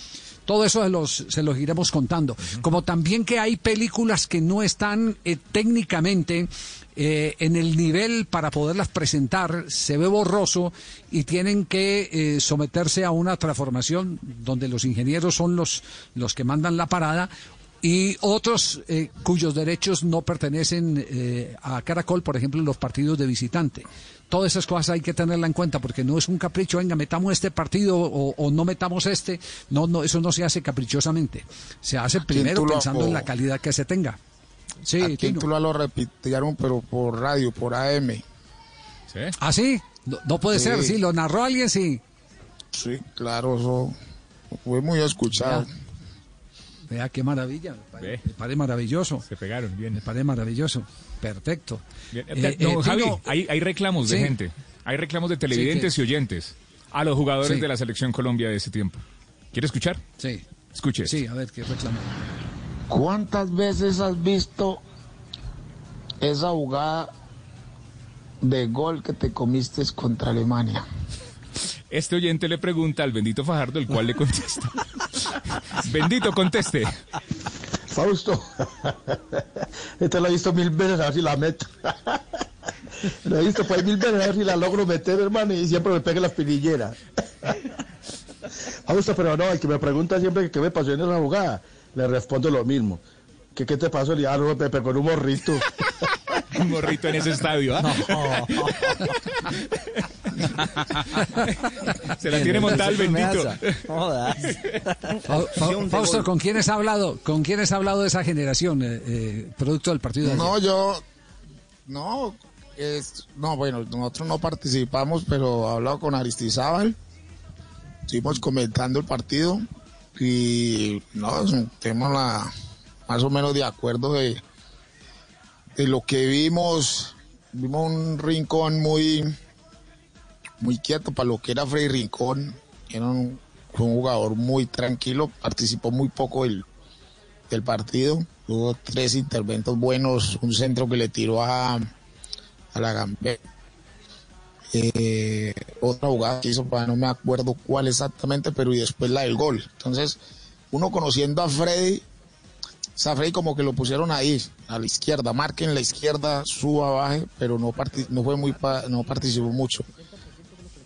Todo eso se los, se los iremos contando. Como también que hay películas que no están eh, técnicamente eh, en el nivel para poderlas presentar, se ve borroso y tienen que eh, someterse a una transformación donde los ingenieros son los, los que mandan la parada y otros eh, cuyos derechos no pertenecen eh, a Caracol, por ejemplo, los partidos de visitante. Todas esas cosas hay que tenerla en cuenta porque no es un capricho, venga, metamos este partido o, o no metamos este. No, no, eso no se hace caprichosamente. Se hace primero pensando en la calidad que se tenga. Sí, Aquí en lo repitieron, pero por radio, por AM. ¿Ah, sí? No, no puede Sí. ser, sí, lo narró alguien, sí. Sí, claro, eso fue muy escuchado. Vea qué maravilla, me pare- me maravilloso. Se pegaron, bien. Me parece maravilloso, perfecto. Bien. Eh, no, eh, Javi, Tino, hay, hay reclamos de Sí. gente. Hay reclamos de televidentes Sí, y oyentes a los jugadores Sí. de la selección Colombia de ese tiempo. ¿Quiere escuchar? Sí. Escuche. Sí, a ver qué reclamo. ¿Cuántas veces has visto esa jugada de gol que te comiste contra Alemania? Este oyente le pregunta al bendito Fajardo, el cual le contesta. bendito, conteste. Fausto, esta la he visto mil veces, a ver si la meto. La he visto pues mil veces, a ver si la logro meter, hermano, y siempre me pega la espinillera. Fausto, pero no, el que me pregunta siempre que qué me pasó en esa jugada, le respondo lo mismo. ¿Qué, qué te pasó? Le digo, ah, no, Pepe, con un morrito. Un morrito en ese estadio, ¿ah? Se la tiene montada el bendito. Fa- Fa- Fausto, ¿con quiénes ha hablado? ¿Con quiénes ha hablado de esa generación, eh, eh, producto del partido de ayer? No, yo, no, es, no, bueno, nosotros no participamos, pero he hablado con Aristizábal, estuvimos comentando el partido y no, tenemos la, más o menos de acuerdo de, de lo que vimos, vimos un rincón muy, muy quieto para lo que era Freddy Rincón, era un, jugador muy tranquilo, participó muy poco del, del partido. Tuvo tres interventos buenos, un centro que le tiró a, a la Gambe. Eh, otra jugada que hizo, para no me acuerdo cuál exactamente, pero y después la del gol. Entonces, uno conociendo a Freddy, Safrey como que lo pusieron ahí, a la izquierda, marquen la izquierda, suba, baje, pero no, no fue muy, no participó mucho.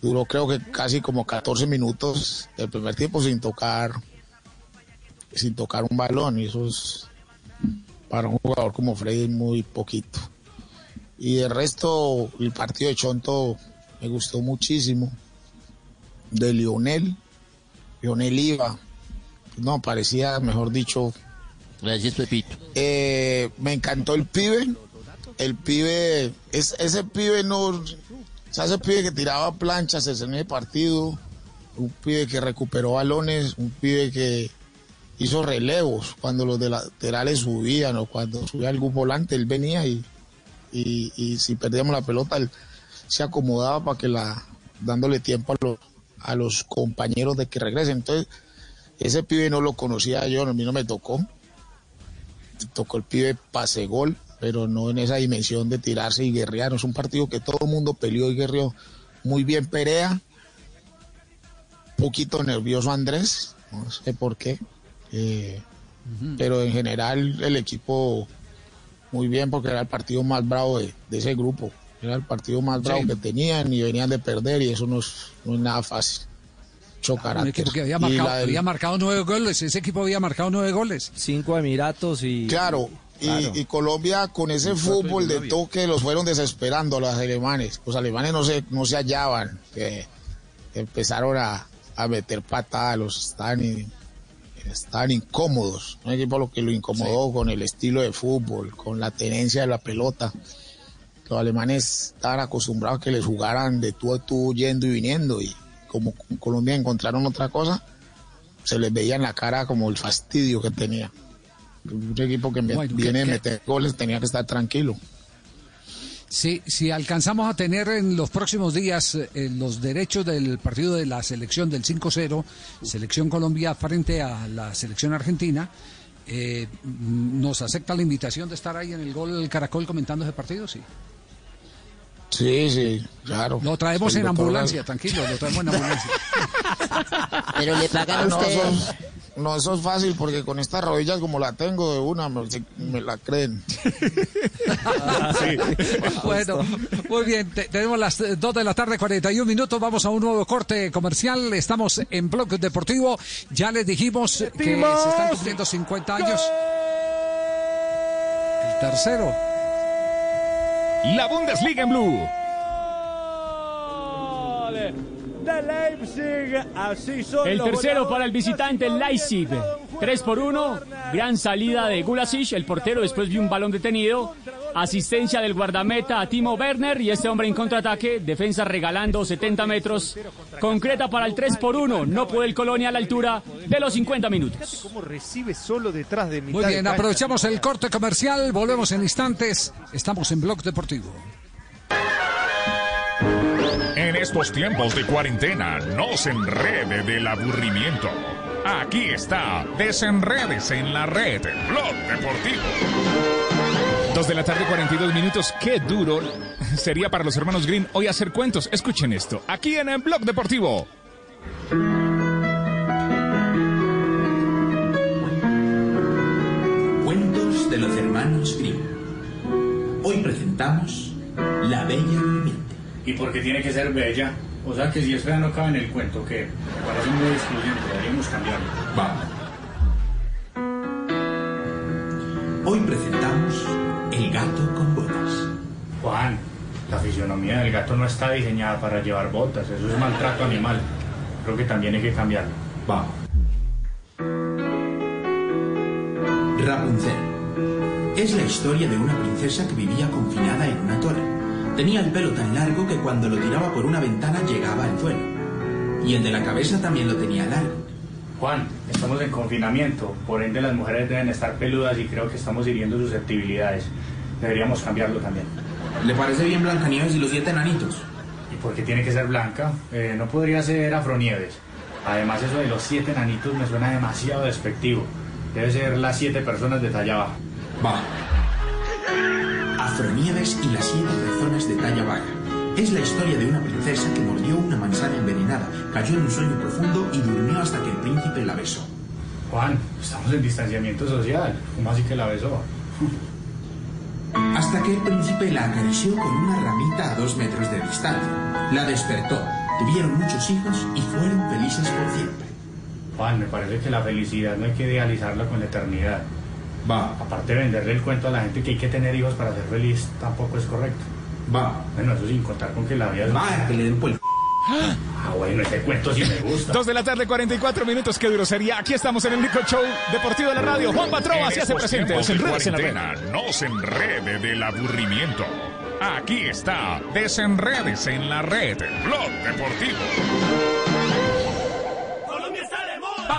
Duró creo que casi como 14 minutos el primer tiempo sin tocar, sin tocar un balón, y eso es para un jugador como Freddy muy poquito. Y de resto, el partido de Chonto me gustó muchísimo. De Lionel, Lionel iba, no, parecía, mejor dicho. Gracias, Pepito. Eh, me encantó el pibe. El pibe, es, ese pibe no. O sea, ese pibe que tiraba planchas en el partido. Un pibe que recuperó balones. Un pibe que hizo relevos cuando los de laterales subían o cuando subía algún volante. Él venía y, y, y si perdíamos la pelota, él se acomodaba para que la. dándole tiempo a los, a los compañeros de que regresen. Entonces, ese pibe no lo conocía yo, a mí no me tocó tocó el pibe pase gol, pero no en esa dimensión de tirarse y guerrear. Es un partido que todo el mundo peleó y guerreó muy bien Perea. Poquito nervioso Andrés, no sé por qué. eh, Pero en general el equipo muy bien porque era el partido más bravo de, de ese grupo. Era el partido más bravo Sí. que tenían y venían de perder y eso no es, no es nada fácil. Un equipo que había Y marcado, del- había marcado nueve goles. Ese equipo había marcado nueve goles. Cinco Emiratos y. Claro, y, Claro. y Colombia con ese fútbol de toque los fueron desesperando a los alemanes. Los alemanes no se, no se hallaban, que empezaron a, a meter patadas, los estaban, in- estaban incómodos. Un equipo lo que lo incomodó con el estilo de fútbol, con la tenencia de la pelota. Los alemanes estaban acostumbrados a que les jugaran de tú a tú yendo y viniendo y como Colombia encontraron otra cosa, se les veía en la cara como el fastidio que tenía. Un equipo que Bueno, viene a meter goles tenía que estar tranquilo. Si, si alcanzamos a tener en los próximos días eh, los derechos del partido de la selección del 5-0, selección Colombia frente a la selección argentina, eh, ¿nos acepta la invitación de estar ahí en el gol del Caracol comentando ese partido? Sí. Sí, sí, claro. Lo traemos Sí, en ambulancia, tranquilo, lo traemos en ambulancia. Pero le pagan Ah, a no, ustedes. eso, no, eso es fácil porque con estas rodillas como la tengo de una me, me la creen. Bueno, muy bien, te- tenemos las 2 de la tarde, 41 minutos, vamos a un nuevo corte comercial, estamos en Blog Deportivo, ya les dijimos que se están cumpliendo 50 años. El tercero. La Bundesliga en Blue. De Leipzig, así son El tercero para el visitante Leipzig. 3 por 1. Gran salida de Gulasic. El portero después vio un balón detenido. Asistencia del guardameta a Timo Werner. Y este hombre en contraataque. Defensa regalando 70 metros. Concreta para el 3 por 1. No puede el Colonia a la altura de los 50 minutos. Cómo recibe solo detrás de mitad Muy bien, aprovechamos el corte comercial, volvemos en instantes, estamos en Blog Deportivo. En estos tiempos de cuarentena, no se enrede del aburrimiento. Aquí está, desenredes en la red, Blog Deportivo. Dos de la tarde, 42 minutos. Qué duro sería para los hermanos Green hoy hacer cuentos. Escuchen esto, aquí en el Blog Deportivo. Cuentos de los hermanos Grimm. Hoy presentamos La Bella Durmiente. ¿Y por qué tiene que ser bella? O sea que si es fea no cabe en el cuento, que parece muy excluyente, deberíamos cambiarlo. Vamos. Hoy presentamos El gato con botas. Juan, la fisionomía del gato no está diseñada para llevar botas, eso es maltrato animal. Creo que también hay que cambiarlo. Vamos. Rapunzel. Es la historia de una princesa que vivía confinada en una torre. Tenía el pelo tan largo que cuando lo tiraba por una ventana llegaba al suelo. Y el de la cabeza también lo tenía largo. Juan, estamos en confinamiento, por ende las mujeres deben estar peludas y creo que estamos hiriendo susceptibilidades. Deberíamos cambiarlo también. ¿Le parece bien Blancanieves y los siete enanitos? ¿Y por qué tiene que ser blanca? Eh, no podría ser Afronieves. Además eso de los siete nanitos me suena demasiado despectivo. Debe ser las siete personas de talla baja. Va. Afronieves y las siete personas de talla baja. Es la historia de una princesa que mordió una manzana envenenada, cayó en un sueño profundo y durmió hasta que el príncipe la besó. Juan, estamos en distanciamiento social. ¿Cómo así que la besó? Hasta que el príncipe la acarició con una ramita a dos metros de distancia. La despertó, tuvieron muchos hijos y fueron felices por siempre. Juan, me parece que la felicidad no hay que idealizarla con la eternidad. Va. Aparte de venderle el cuento a la gente que hay que tener hijos para ser feliz, tampoco es correcto. Va. Bueno, eso sin contar con que la vida es... Va, que le den por el... Ah, bueno, ese cuento sí me gusta. Dos de la tarde, 44 minutos. Qué duro sería. Aquí estamos en el único show deportivo de la radio. Juan Patrova se hace presente. tiempos de Desenredes en la red. cuarentena, No se enrede del aburrimiento. Aquí está, desenredes en la red, Blog Deportivo. Colombia está de moda.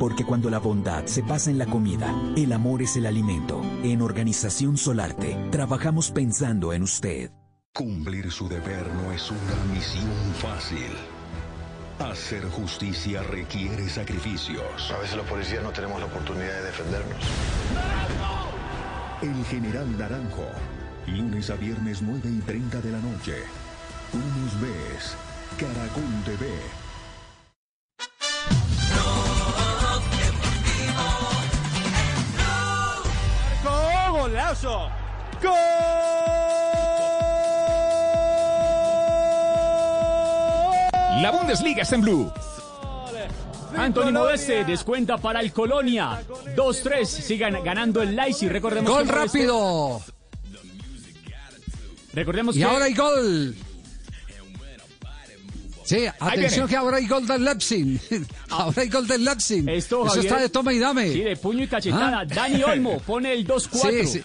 Porque cuando la bondad se pasa en la comida, el amor es el alimento. En Organización Solarte, trabajamos pensando en usted. Cumplir su deber no es una misión fácil. Hacer justicia requiere sacrificios. A veces los policías no tenemos la oportunidad de defendernos. El General Naranjo. Lunes a viernes 9 y 30 de la noche. Tú nos ves. Caracol TV. ¡Marcó golazo! La Bundesliga está en Blue. Anthony Modeste descuenta para el Colonia. 2-3. Sigan ganando el Leipzig. Recordemos Gol que Modeste- rápido. Recordemos Y que ahora hay gol. Sí, atención que ahora hay gol del Leipzig. Ahora hay gol del Leipzig. Esto, Eso Javier, está de toma y dame. Sí, de puño y cachetada. ¿Ah? Dani Olmo pone el 2-4. Sí, sí.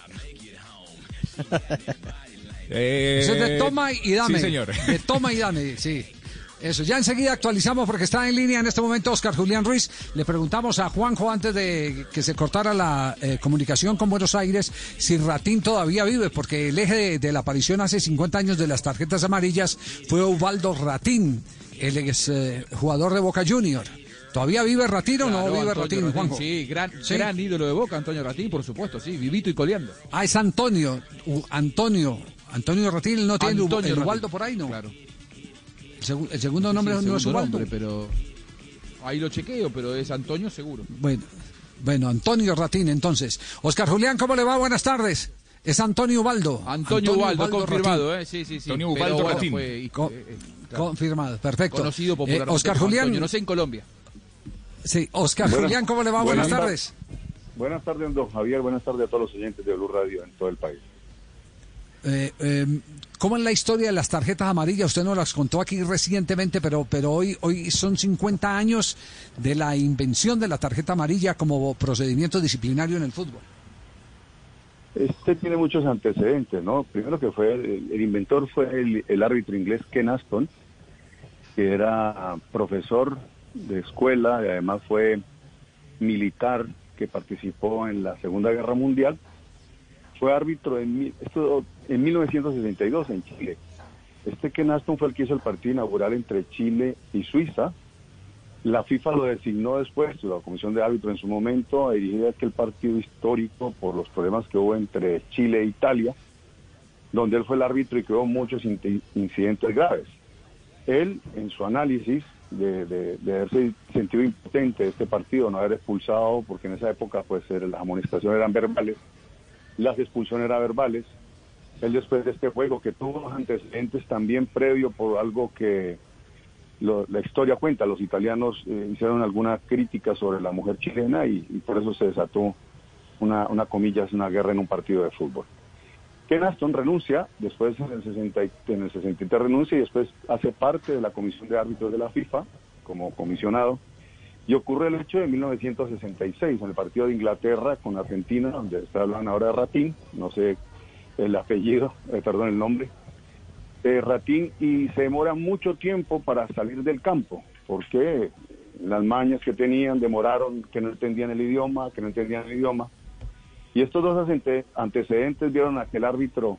Eh, Eso es de toma y dame. Sí, señor. De toma y dame, sí. Eso, ya enseguida actualizamos porque está en línea en este momento Oscar Julián Ruiz. Le preguntamos a Juanjo antes de que se cortara la eh, comunicación con Buenos Aires si Ratín todavía vive, porque el eje de, de la aparición hace 50 años de las tarjetas amarillas fue Ubaldo Ratín, el ex eh, jugador de Boca Junior. ¿Todavía vive Ratín o no vive Antonio Ratín, Ratín, Juanjo? Sí, gran, Sí. gran ídolo de Boca, Antonio Ratín, por supuesto, sí, vivito y coleando. Ah, es Antonio. U- Antonio. Antonio Ratín no tiene Antonio el Ratín. Ubaldo por ahí, ¿no? Claro. El, segu- el segundo nombre Sí, el no es Ubaldo. nombre, pero ahí lo chequeo, pero es Antonio seguro. Bueno, bueno, Antonio Ratín, entonces. Oscar Julián, ¿cómo le va? Buenas tardes. Es Antonio Ubaldo. Antonio, Ubaldo, confirmado, Ratín. ¿eh? Sí, sí, sí. Antonio Pero Ubaldo bueno, Ratín. fue- y- Co- eh, eh, claro. Confirmado, perfecto. Conocido Eh, popularmente Oscar como Julián. Antonio, no sé en Colombia. Sí, Oscar Buenas- Julián, ¿cómo le va? Buenas, buenas tardes. Buenas tardes, don Javier. Buenas tardes a todos los oyentes de Blue Radio en todo el país. Eh, eh, ¿Cómo es la historia de las tarjetas amarillas? Usted nos las contó aquí recientemente, pero, pero hoy, hoy son 50 años de la invención de la tarjeta amarilla como procedimiento disciplinario en el fútbol. Este tiene muchos antecedentes, ¿no? Primero que fue, el, inventor fue el, el árbitro inglés Ken Aston, que era profesor de escuela y además fue militar que participó en la Segunda Guerra Mundial. Fue árbitro en, esto, en 1962 en Chile. Este Ken Aston fue el que hizo el partido inaugural entre Chile y Suiza. La FIFA lo designó después, la Comisión de Árbitros en su momento, a dirigir aquel partido histórico por los problemas que hubo entre Chile e Italia, donde él fue el árbitro y que hubo muchos incidentes graves. Él, en su análisis de, de- haberse sentido impotente de este partido, no haber expulsado, porque en esa época pues las amonestaciones eran verbales, las expulsiones eran verbales, él después de este juego que tuvo unos antecedentes también previo por algo que lo- la historia cuenta, los italianos eh, hicieron alguna crítica sobre la mujer chilena y, por eso se desató una, una comillas, una guerra en un partido de fútbol. Ken Aston renuncia, después en el, 60, y- en el 63 renuncia y después hace parte de la comisión de árbitros de la FIFA como comisionado. Y ocurre el hecho de 1966, en el partido de Inglaterra con Argentina, donde está hablando ahora de Ratín, no sé el apellido, eh, perdón, el nombre, eh, Ratín, y se demora mucho tiempo para salir del campo, porque las mañas que tenían demoraron, que no entendían el idioma, que no entendían el idioma. Y estos dos ante- antecedentes vieron a que el árbitro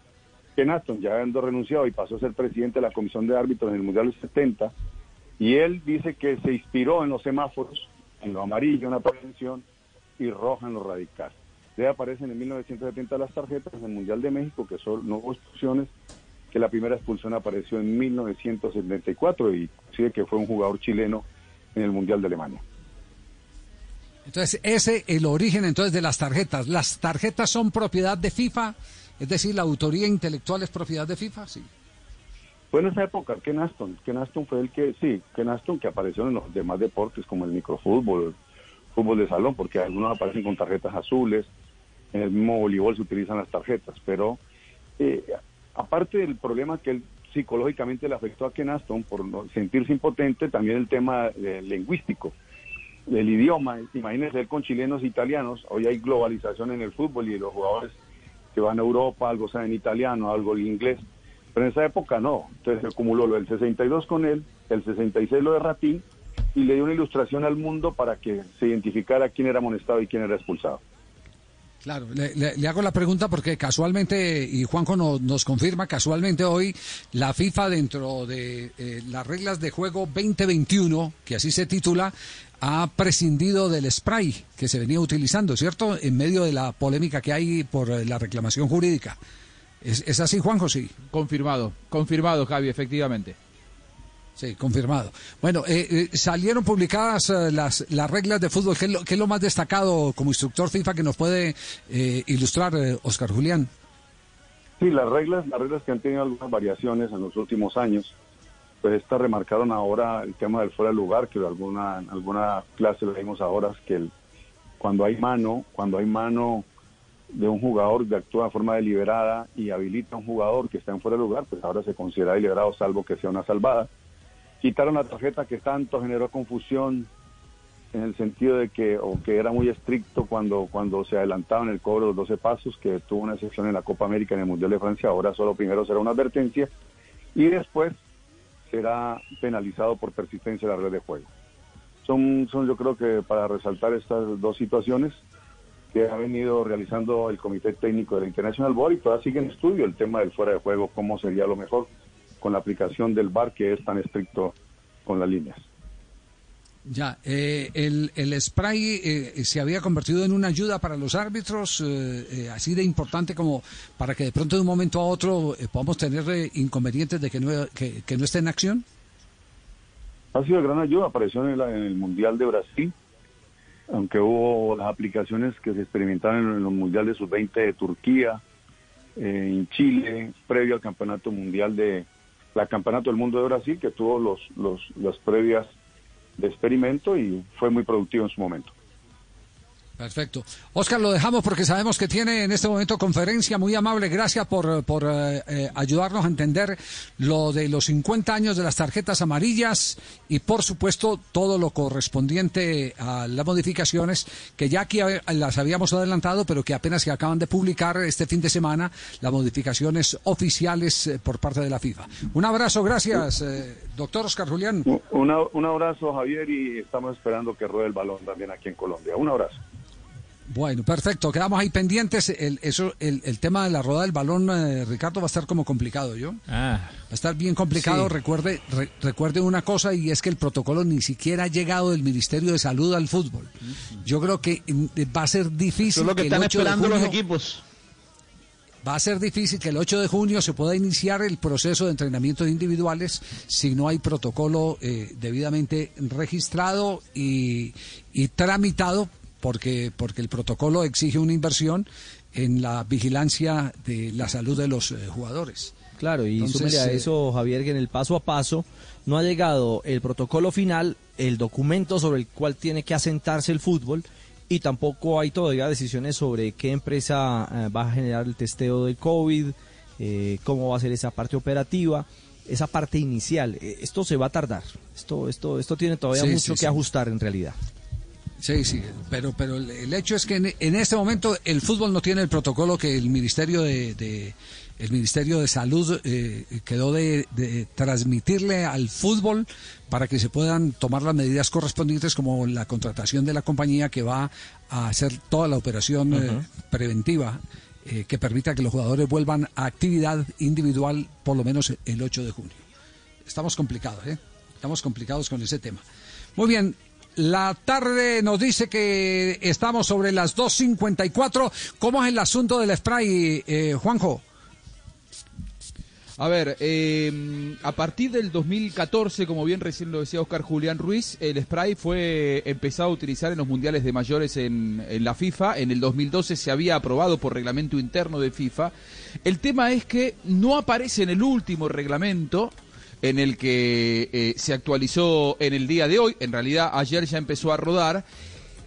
Ken Aston, ya habiendo renunciado y pasó a ser presidente de la comisión de árbitros en el Mundial del 70, y él dice que se inspiró en los semáforos, en lo amarillo en la prevención y roja en lo radical. Ahí aparecen en 1970 las tarjetas en el Mundial de México, que son no hubo expulsiones, que la primera expulsión apareció en 1974 y sí que fue un jugador chileno en el Mundial de Alemania. Entonces, ese el origen entonces de las tarjetas. Las tarjetas son propiedad de FIFA, es decir, la autoría intelectual es propiedad de FIFA, sí. Fue en esa época Ken Aston. Ken Aston fue el que, sí, Ken Aston que apareció en los demás deportes como el microfútbol, el fútbol de salón, porque algunos aparecen con tarjetas azules, en el mismo voleibol se utilizan las tarjetas, pero eh, aparte del problema que él psicológicamente le afectó a Ken Aston por sentirse impotente, también el tema eh, lingüístico, del idioma. Imagínense él con chilenos e italianos, hoy hay globalización en el fútbol y los jugadores que van a Europa, algo saben italiano, algo en inglés, pero en esa época no. Entonces se acumuló lo del 62 con él, el 66 lo de Ratín, y le dio una ilustración al mundo para que se identificara quién era amonestado y quién era expulsado. Claro, le, le- le hago la pregunta porque casualmente, y Juanjo no- nos confirma, casualmente hoy la FIFA dentro de eh, las reglas de juego 2021, que así se titula, ha prescindido del spray que se venía utilizando, ¿cierto? En medio de la polémica que hay por eh, la reclamación jurídica. ¿Es, es así, Juanjo? Sí. Confirmado, confirmado, Javi, efectivamente. Sí, confirmado. Bueno, eh, eh, salieron publicadas eh, las, las reglas de fútbol. ¿Qué es, lo, qué es lo más destacado como instructor FIFA que nos puede eh, ilustrar, eh, Oscar Julián? Sí, las reglas, las reglas que han tenido algunas variaciones en los últimos años, pues esta remarcaron ahora el tema del fuera de lugar, que alguna, en alguna clase lo vimos ahora, que el- cuando hay mano, cuando hay mano de un jugador que actúa de forma deliberada y habilita a un jugador que está en fuera de lugar, pues ahora se considera deliberado salvo que sea una salvada. Quitaron la tarjeta que tanto generó confusión en el sentido de que o que era muy estricto cuando cuando se adelantaba en el cobro de los 12 pasos, que tuvo una excepción en la Copa América en el Mundial de Francia, ahora solo primero será una advertencia y después será penalizado por persistencia de la red de juego. Son, son yo creo que para resaltar estas dos situaciones que ha venido realizando el Comité Técnico de la International Board y todavía sigue en estudio el tema del fuera de juego, cómo sería lo mejor con la aplicación del VAR que es tan estricto con las líneas. Ya, eh, el, el spray eh, se había convertido en una ayuda para los árbitros, eh, eh, así de importante como para que de pronto de un momento a otro eh, podamos tener eh, inconvenientes de que no, que, que no esté en acción. Ha sido de gran ayuda, apareció en el, en el Mundial de Brasil, aunque hubo las aplicaciones que se experimentaron en el Mundial de Sub-20 de Turquía, eh, en Chile, previo al Campeonato Mundial de, la Campeonato del Mundo de Brasil, que tuvo los, los, las previas de experimento y fue muy productivo en su momento. Perfecto. Oscar, lo dejamos porque sabemos que tiene en este momento conferencia muy amable. Gracias por, por eh, eh, ayudarnos a entender lo de los 50 años de las tarjetas amarillas y, por supuesto, todo lo correspondiente a las modificaciones que ya aquí las habíamos adelantado, pero que apenas se acaban de publicar este fin de semana, las modificaciones oficiales eh, por parte de la FIFA. Un abrazo, gracias, eh, doctor Oscar Julián. Una- un abrazo, Javier, y estamos esperando que ruede el balón también aquí en Colombia. Un abrazo. Bueno, perfecto. Quedamos ahí pendientes. El, eso, el, el tema de la rueda del balón, eh, Ricardo, va a estar como complicado, ¿yo? Ah. Va a estar bien complicado. Sí. Recuerde, re- recuerde una cosa y es que el protocolo ni siquiera ha llegado del Ministerio de Salud al fútbol. Yo creo que mm, va a ser difícil. Eso es lo que el están 8 de esperando los junio- equipos. Va a ser difícil que el 8 de junio se pueda iniciar el proceso de entrenamientos individuales si no hay protocolo eh, debidamente registrado y, y tramitado, porque, porque el protocolo exige una inversión en la vigilancia de la salud de los eh, jugadores. Claro, y Entonces, súmele a eh, eso, Javier, que en el paso a paso no ha llegado el protocolo final, el documento sobre el cual tiene que asentarse el fútbol y tampoco hay todavía decisiones sobre qué empresa eh, va a generar el testeo del COVID, eh, cómo va a ser esa parte operativa, esa parte inicial. Esto se va a tardar. Esto, esto, esto tiene todavía Sí, mucho sí, que sí. ajustar en realidad. Sí, sí, pero, pero el, hecho es que en, en este momento el fútbol no tiene el protocolo que el Ministerio de, de- el Ministerio de Salud eh, quedó de, de transmitirle al fútbol para que se puedan tomar las medidas correspondientes como la contratación de la compañía que va a hacer toda la operación eh, preventiva eh, que permita que los jugadores vuelvan a actividad individual por lo menos el 8 de junio. Estamos complicados, ¿eh? Estamos complicados con ese tema. Muy bien, la tarde nos dice que estamos sobre las 2.54. ¿Cómo es el asunto del spray, eh, Juanjo? A ver, eh, a partir del 2014, como bien recién lo decía Oscar Julián Ruiz, el spray fue empezado a utilizar en los mundiales de mayores en, en la FIFA. En el 2012 se había aprobado por reglamento interno de FIFA. El tema es que no aparece en el último reglamento en el que eh, se actualizó en el día de hoy. En realidad ayer ya empezó a rodar.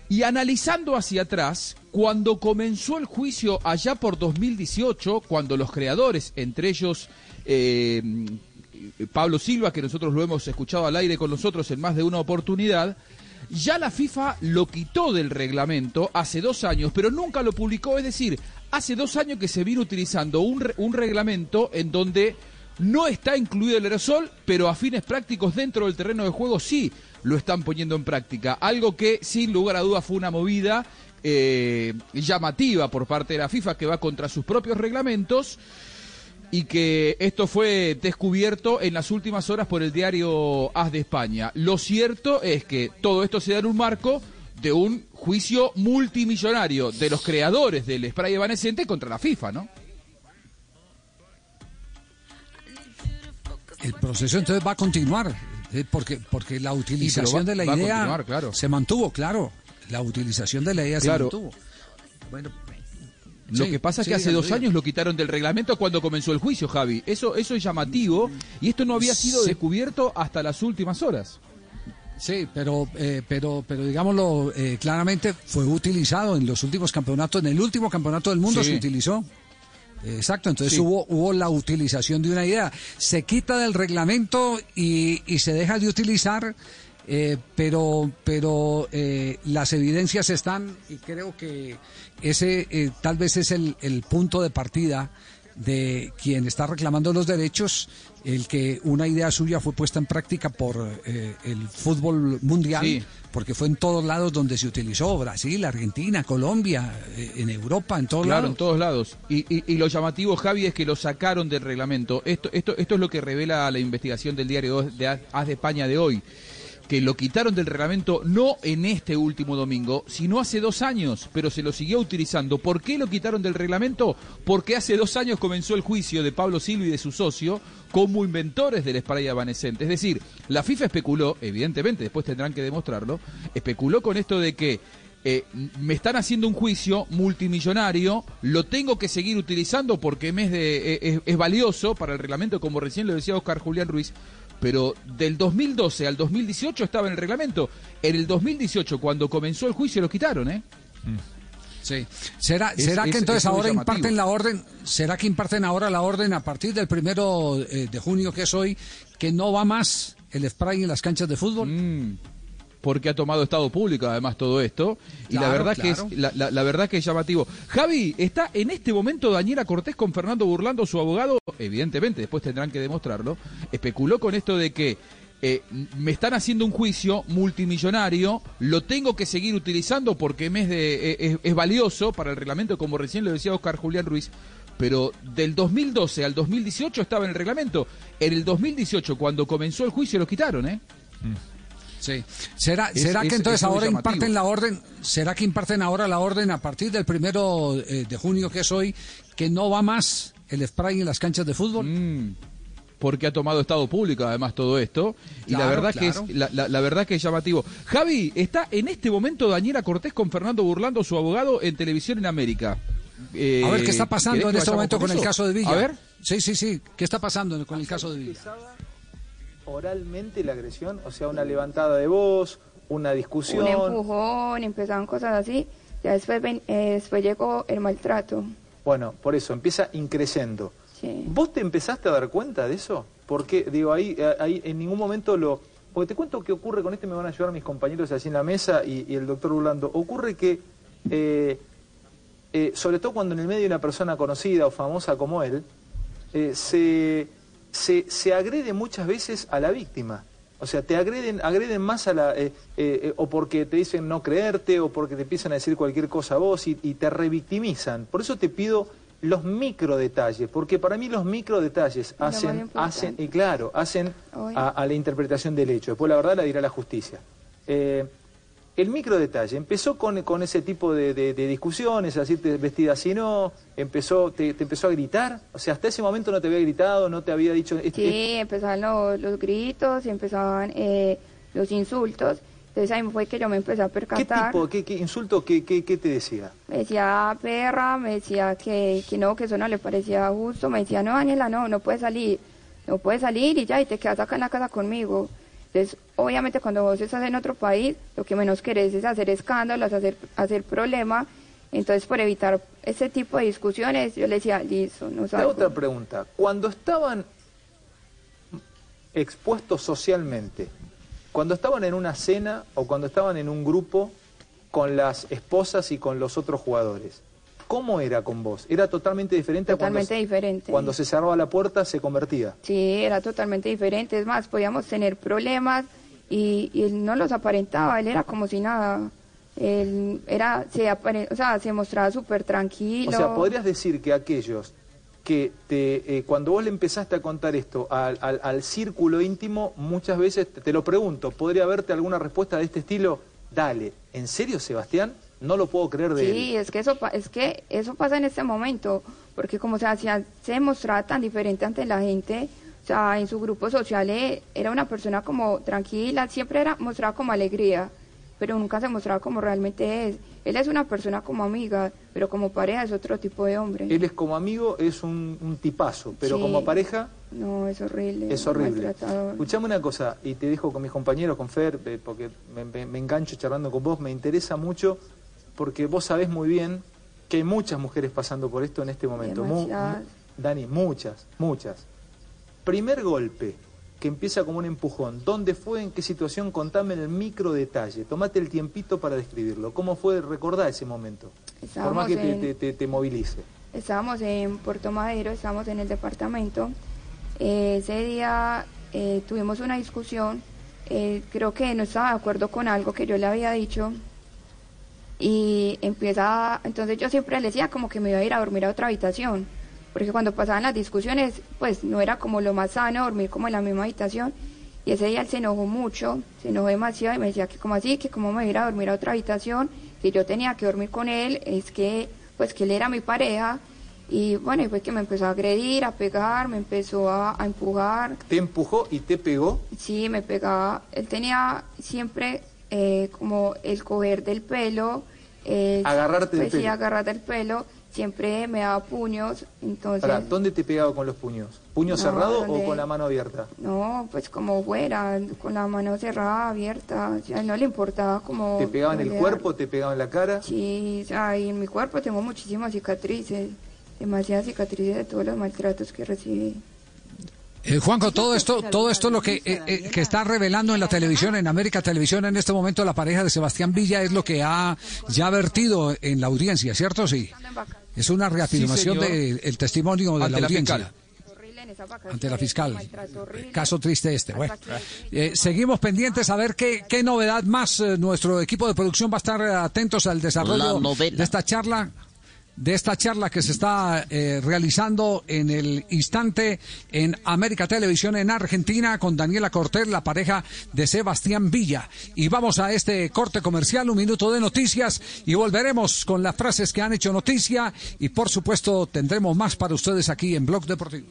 Y analizando hacia atrás, cuando comenzó el juicio allá por 2018, cuando los creadores, entre ellos eh, Pablo Silva, que nosotros lo hemos escuchado al aire con nosotros en más de una oportunidad, ya la FIFA lo quitó del reglamento hace dos años, pero nunca lo publicó. Es decir, hace dos años que se vino utilizando un, un reglamento en donde no está incluido el aerosol, pero a fines prácticos dentro del terreno de juego sí lo están poniendo en práctica. Algo que sin lugar a dudas fue una movida eh, llamativa por parte de la FIFA que va contra sus propios reglamentos y que esto fue descubierto en las últimas horas por el diario As de España. Lo cierto es que todo esto se da en un marco de un juicio multimillonario de los creadores del spray evanescente contra la FIFA, ¿no? El proceso entonces va a continuar, eh, porque, porque la utilización va- de la idea claro. se mantuvo, claro. La utilización de la idea Claro. se mantuvo. Bueno, Lo Sí, que pasa es sí, que hace dos años lo quitaron del reglamento cuando comenzó el juicio, Javi. Eso, eso es llamativo y esto no había sido Sí. descubierto hasta las últimas horas. Sí, pero, eh, pero, pero digámoslo eh, claramente, fue utilizado en los últimos campeonatos, en el último campeonato del mundo Sí. se utilizó. Exacto, entonces Sí. hubo, hubo la utilización de una idea. Se quita del reglamento y, y se deja de utilizar, eh, pero, pero eh, las evidencias están y creo que ese eh, tal vez es el, el punto de partida de quien está reclamando los derechos, el que una idea suya fue puesta en práctica por eh, el fútbol mundial, Sí. porque fue en todos lados donde se utilizó, Brasil, Argentina, Colombia, eh, en Europa, en todos Claro, lados. en todos lados. Y, y- y lo llamativo, Javi, es que lo sacaron del reglamento. Esto, esto, esto es lo que revela la investigación del diario de Haz de España de hoy. Que lo quitaron del reglamento no en este último domingo, sino hace dos años, pero se lo siguió utilizando. ¿Por qué lo quitaron del reglamento? Porque hace dos años comenzó el juicio de Pablo Silva y de su socio como inventores del spray evanescente. Es decir, la FIFA especuló, evidentemente, después tendrán que demostrarlo, especuló con esto de que eh, me están haciendo un juicio multimillonario, lo tengo que seguir utilizando porque eh, es, es valioso para el reglamento, como recién lo decía Oscar Julián Ruiz, pero del 2012 al 2018 estaba en el reglamento. En el 2018, cuando comenzó el juicio, lo quitaron, ¿eh? Sí. ¿Será, Es- será es- que entonces ahora llamativo. imparten la orden? ¿Será que imparten ahora la orden a partir del primero eh, de junio que es hoy que no va más el spray en las canchas de fútbol? Mm, porque ha tomado estado público además todo esto. Y la verdad claro. que es la, la- la verdad que es llamativo. Javi está en este momento Daniela Cortés con Fernando Burlando su abogado. Evidentemente después tendrán que demostrarlo. Especuló con esto de que eh, me están haciendo un juicio multimillonario lo tengo que seguir utilizando porque me es, de, eh, es, es valioso para el reglamento como recién lo decía Oscar Julián Ruiz. Pero del 2012 al 2018 estaba en el reglamento. En el 2018 cuando comenzó el juicio lo quitaron eh Sí. ¿Será, Es- será es- que entonces ahora llamativo. imparten la orden? ¿Será que imparten ahora la orden a partir del primero eh, de junio que es hoy que no va más el spray en las canchas de fútbol? Mm, porque ha tomado estado público además todo esto y la verdad claro. que es la, la- la verdad que es llamativo Javi está en este momento Daniela Cortés con Fernando Burlando su abogado en televisión en América Eh, a ver qué está pasando ¿querés en este momento con el eso? caso de Villa. a ver Sí, sí, sí. ¿Qué está pasando con el caso de Villa? Oralmente la agresión, o sea, una levantada de voz, una discusión. un empujón, empezaban cosas así. Ya después, ven- eh, después llegó el maltrato. Bueno, por eso, empieza increyendo. Sí. ¿Vos te empezaste a dar cuenta de eso? Porque, digo, ahí, eh, ahí en ningún momento lo... Porque te cuento qué ocurre con este, me van a ayudar mis compañeros allí en la mesa y, y el doctor Burlando. Ocurre que, eh, eh, sobre todo cuando en el medio una persona conocida o famosa como él, se, se, se agrede muchas veces a la víctima. O sea, te agreden, agreden más a la... eh, eh, eh, o porque te dicen no creerte, o porque te empiezan a decir cualquier cosa a vos y, y te revictimizan. Por eso te pido los micro detalles, porque para mí los micro detalles hacen, hacen, y claro, hacen a, a la interpretación del hecho. Después la verdad la dirá la justicia. Eh, el micro detalle, empezó con, con ese tipo de, de- de discusiones, así te vestida así no, empezó, te, te empezó a gritar, o sea, hasta ese momento no te había gritado, no te había dicho... este- Sí, empezaban los, los gritos, empezaban eh, los insultos. Entonces ahí fue que yo me empecé a ¿Qué percatar. tipo, qué, qué insulto, qué, qué, qué te decía? Me decía perra, me decía que, que no, que eso no le parecía justo. Me decía, no, Daniela, no, no puedes salir. No puedes salir y ya, y te quedas acá en la casa conmigo. Entonces, obviamente, cuando vos estás en otro país, lo que menos querés es hacer escándalos, hacer, hacer problemas. Entonces, por evitar ese tipo de discusiones, yo le decía, listo, no La salgo. otra pregunta, cuando estaban expuestos socialmente, cuando estaban en una cena o cuando estaban en un grupo con las esposas y con los otros jugadores, ¿cómo era con vos? ¿Era totalmente diferente a Totalmente cuando, diferente. cuando se cerraba la puerta se convertía? Sí, era totalmente diferente. Es más, podíamos tener problemas y, y él no los aparentaba. Él era como si nada. Él era, se, apare- o sea, se mostraba súper tranquilo. O sea, podrías decir que aquellos que te, eh, cuando vos le empezaste a contar esto al, al- al círculo íntimo, muchas veces te, te lo pregunto, ¿podría haberte alguna respuesta de este estilo? Dale, ¿en serio, Sebastián? No lo puedo creer de él. Sí, es que eso es que eso pasa en este momento, porque como se hacía, se mostraba tan diferente ante la gente, o sea, en su grupo social eh, era una persona como tranquila, siempre era mostraba como alegría, pero nunca se mostraba como realmente es. Él es una persona como amiga, pero como pareja es otro tipo de hombre. Él es como amigo, es un, un tipazo, pero Sí. como pareja No, es horrible. es horrible. Escuchame una cosa, y te dejo con mis compañeros, con Fer, eh, porque me, me- me engancho charlando con vos, me interesa mucho, porque vos sabés muy bien que hay muchas mujeres pasando por esto en este momento. Mu- Dani, muchas, muchas. Primer golpe, que empieza como un empujón. ¿Dónde fue? ¿En qué situación? Contame en el micro detalle. Tomate el tiempito para describirlo. ¿Cómo fue? Recordá ese momento. Por más Estábamos que te, en- te- te- te movilice. Estábamos en Puerto Madero, estábamos en el departamento. Eh, ese día eh, tuvimos una discusión. eh, creo que no estaba de acuerdo con algo que yo le había dicho. Y empieza, entonces yo siempre le decía como que me iba a ir a dormir a otra habitación. Porque cuando pasaban las discusiones, pues no era como lo más sano dormir como en la misma habitación. Y ese día él se enojó mucho, se enojó demasiado y me decía que como así, que cómo me iba a ir a dormir a otra habitación, que yo tenía que dormir con él, es que pues que él era mi pareja. Y bueno, y fue que me empezó a agredir, a pegar, me empezó a, a empujar. ¿Te empujó y te pegó? Sí, me pegaba. Él tenía siempre eh, como el coger del pelo. Eh, Agarrarte pues, Sí, pelo. agarrar del pelo. Siempre me daba puños. Entonces, Pará, ¿dónde te pegaba con los puños? ¿Puño No, cerrado o con la mano abierta? no, pues como fuera, con la mano cerrada, abierta. O sea, no le importaba como... ¿Te pegaba en el cuerpo? ¿Te pegaba en la cara? Sí, o sea, y en mi cuerpo tengo muchísimas cicatrices. Demasiadas cicatrices de todos los maltratos que recibí. Eh, Juanjo, todo esto, todo esto lo que, eh, eh, que está revelando en la televisión, en América Televisión en este momento la pareja de Sebastián Villa es lo que ha ya vertido en la audiencia, ¿cierto? Sí. Es una reafirmación Sí, del testimonio de Ante la la audiencia. fiscal. Ante la fiscal. Caso triste este. Bueno, Eh, seguimos pendientes a ver qué, qué novedad más. nuestro equipo de producción va a estar atentos al desarrollo La de esta charla de esta charla que se está eh, realizando en el instante en América Televisión en Argentina con Daniela Cortés, la pareja de Sebastián Villa. Y vamos a este corte comercial, un minuto de noticias y volveremos con las frases que han hecho noticia y por supuesto tendremos más para ustedes aquí en Blog Deportivo.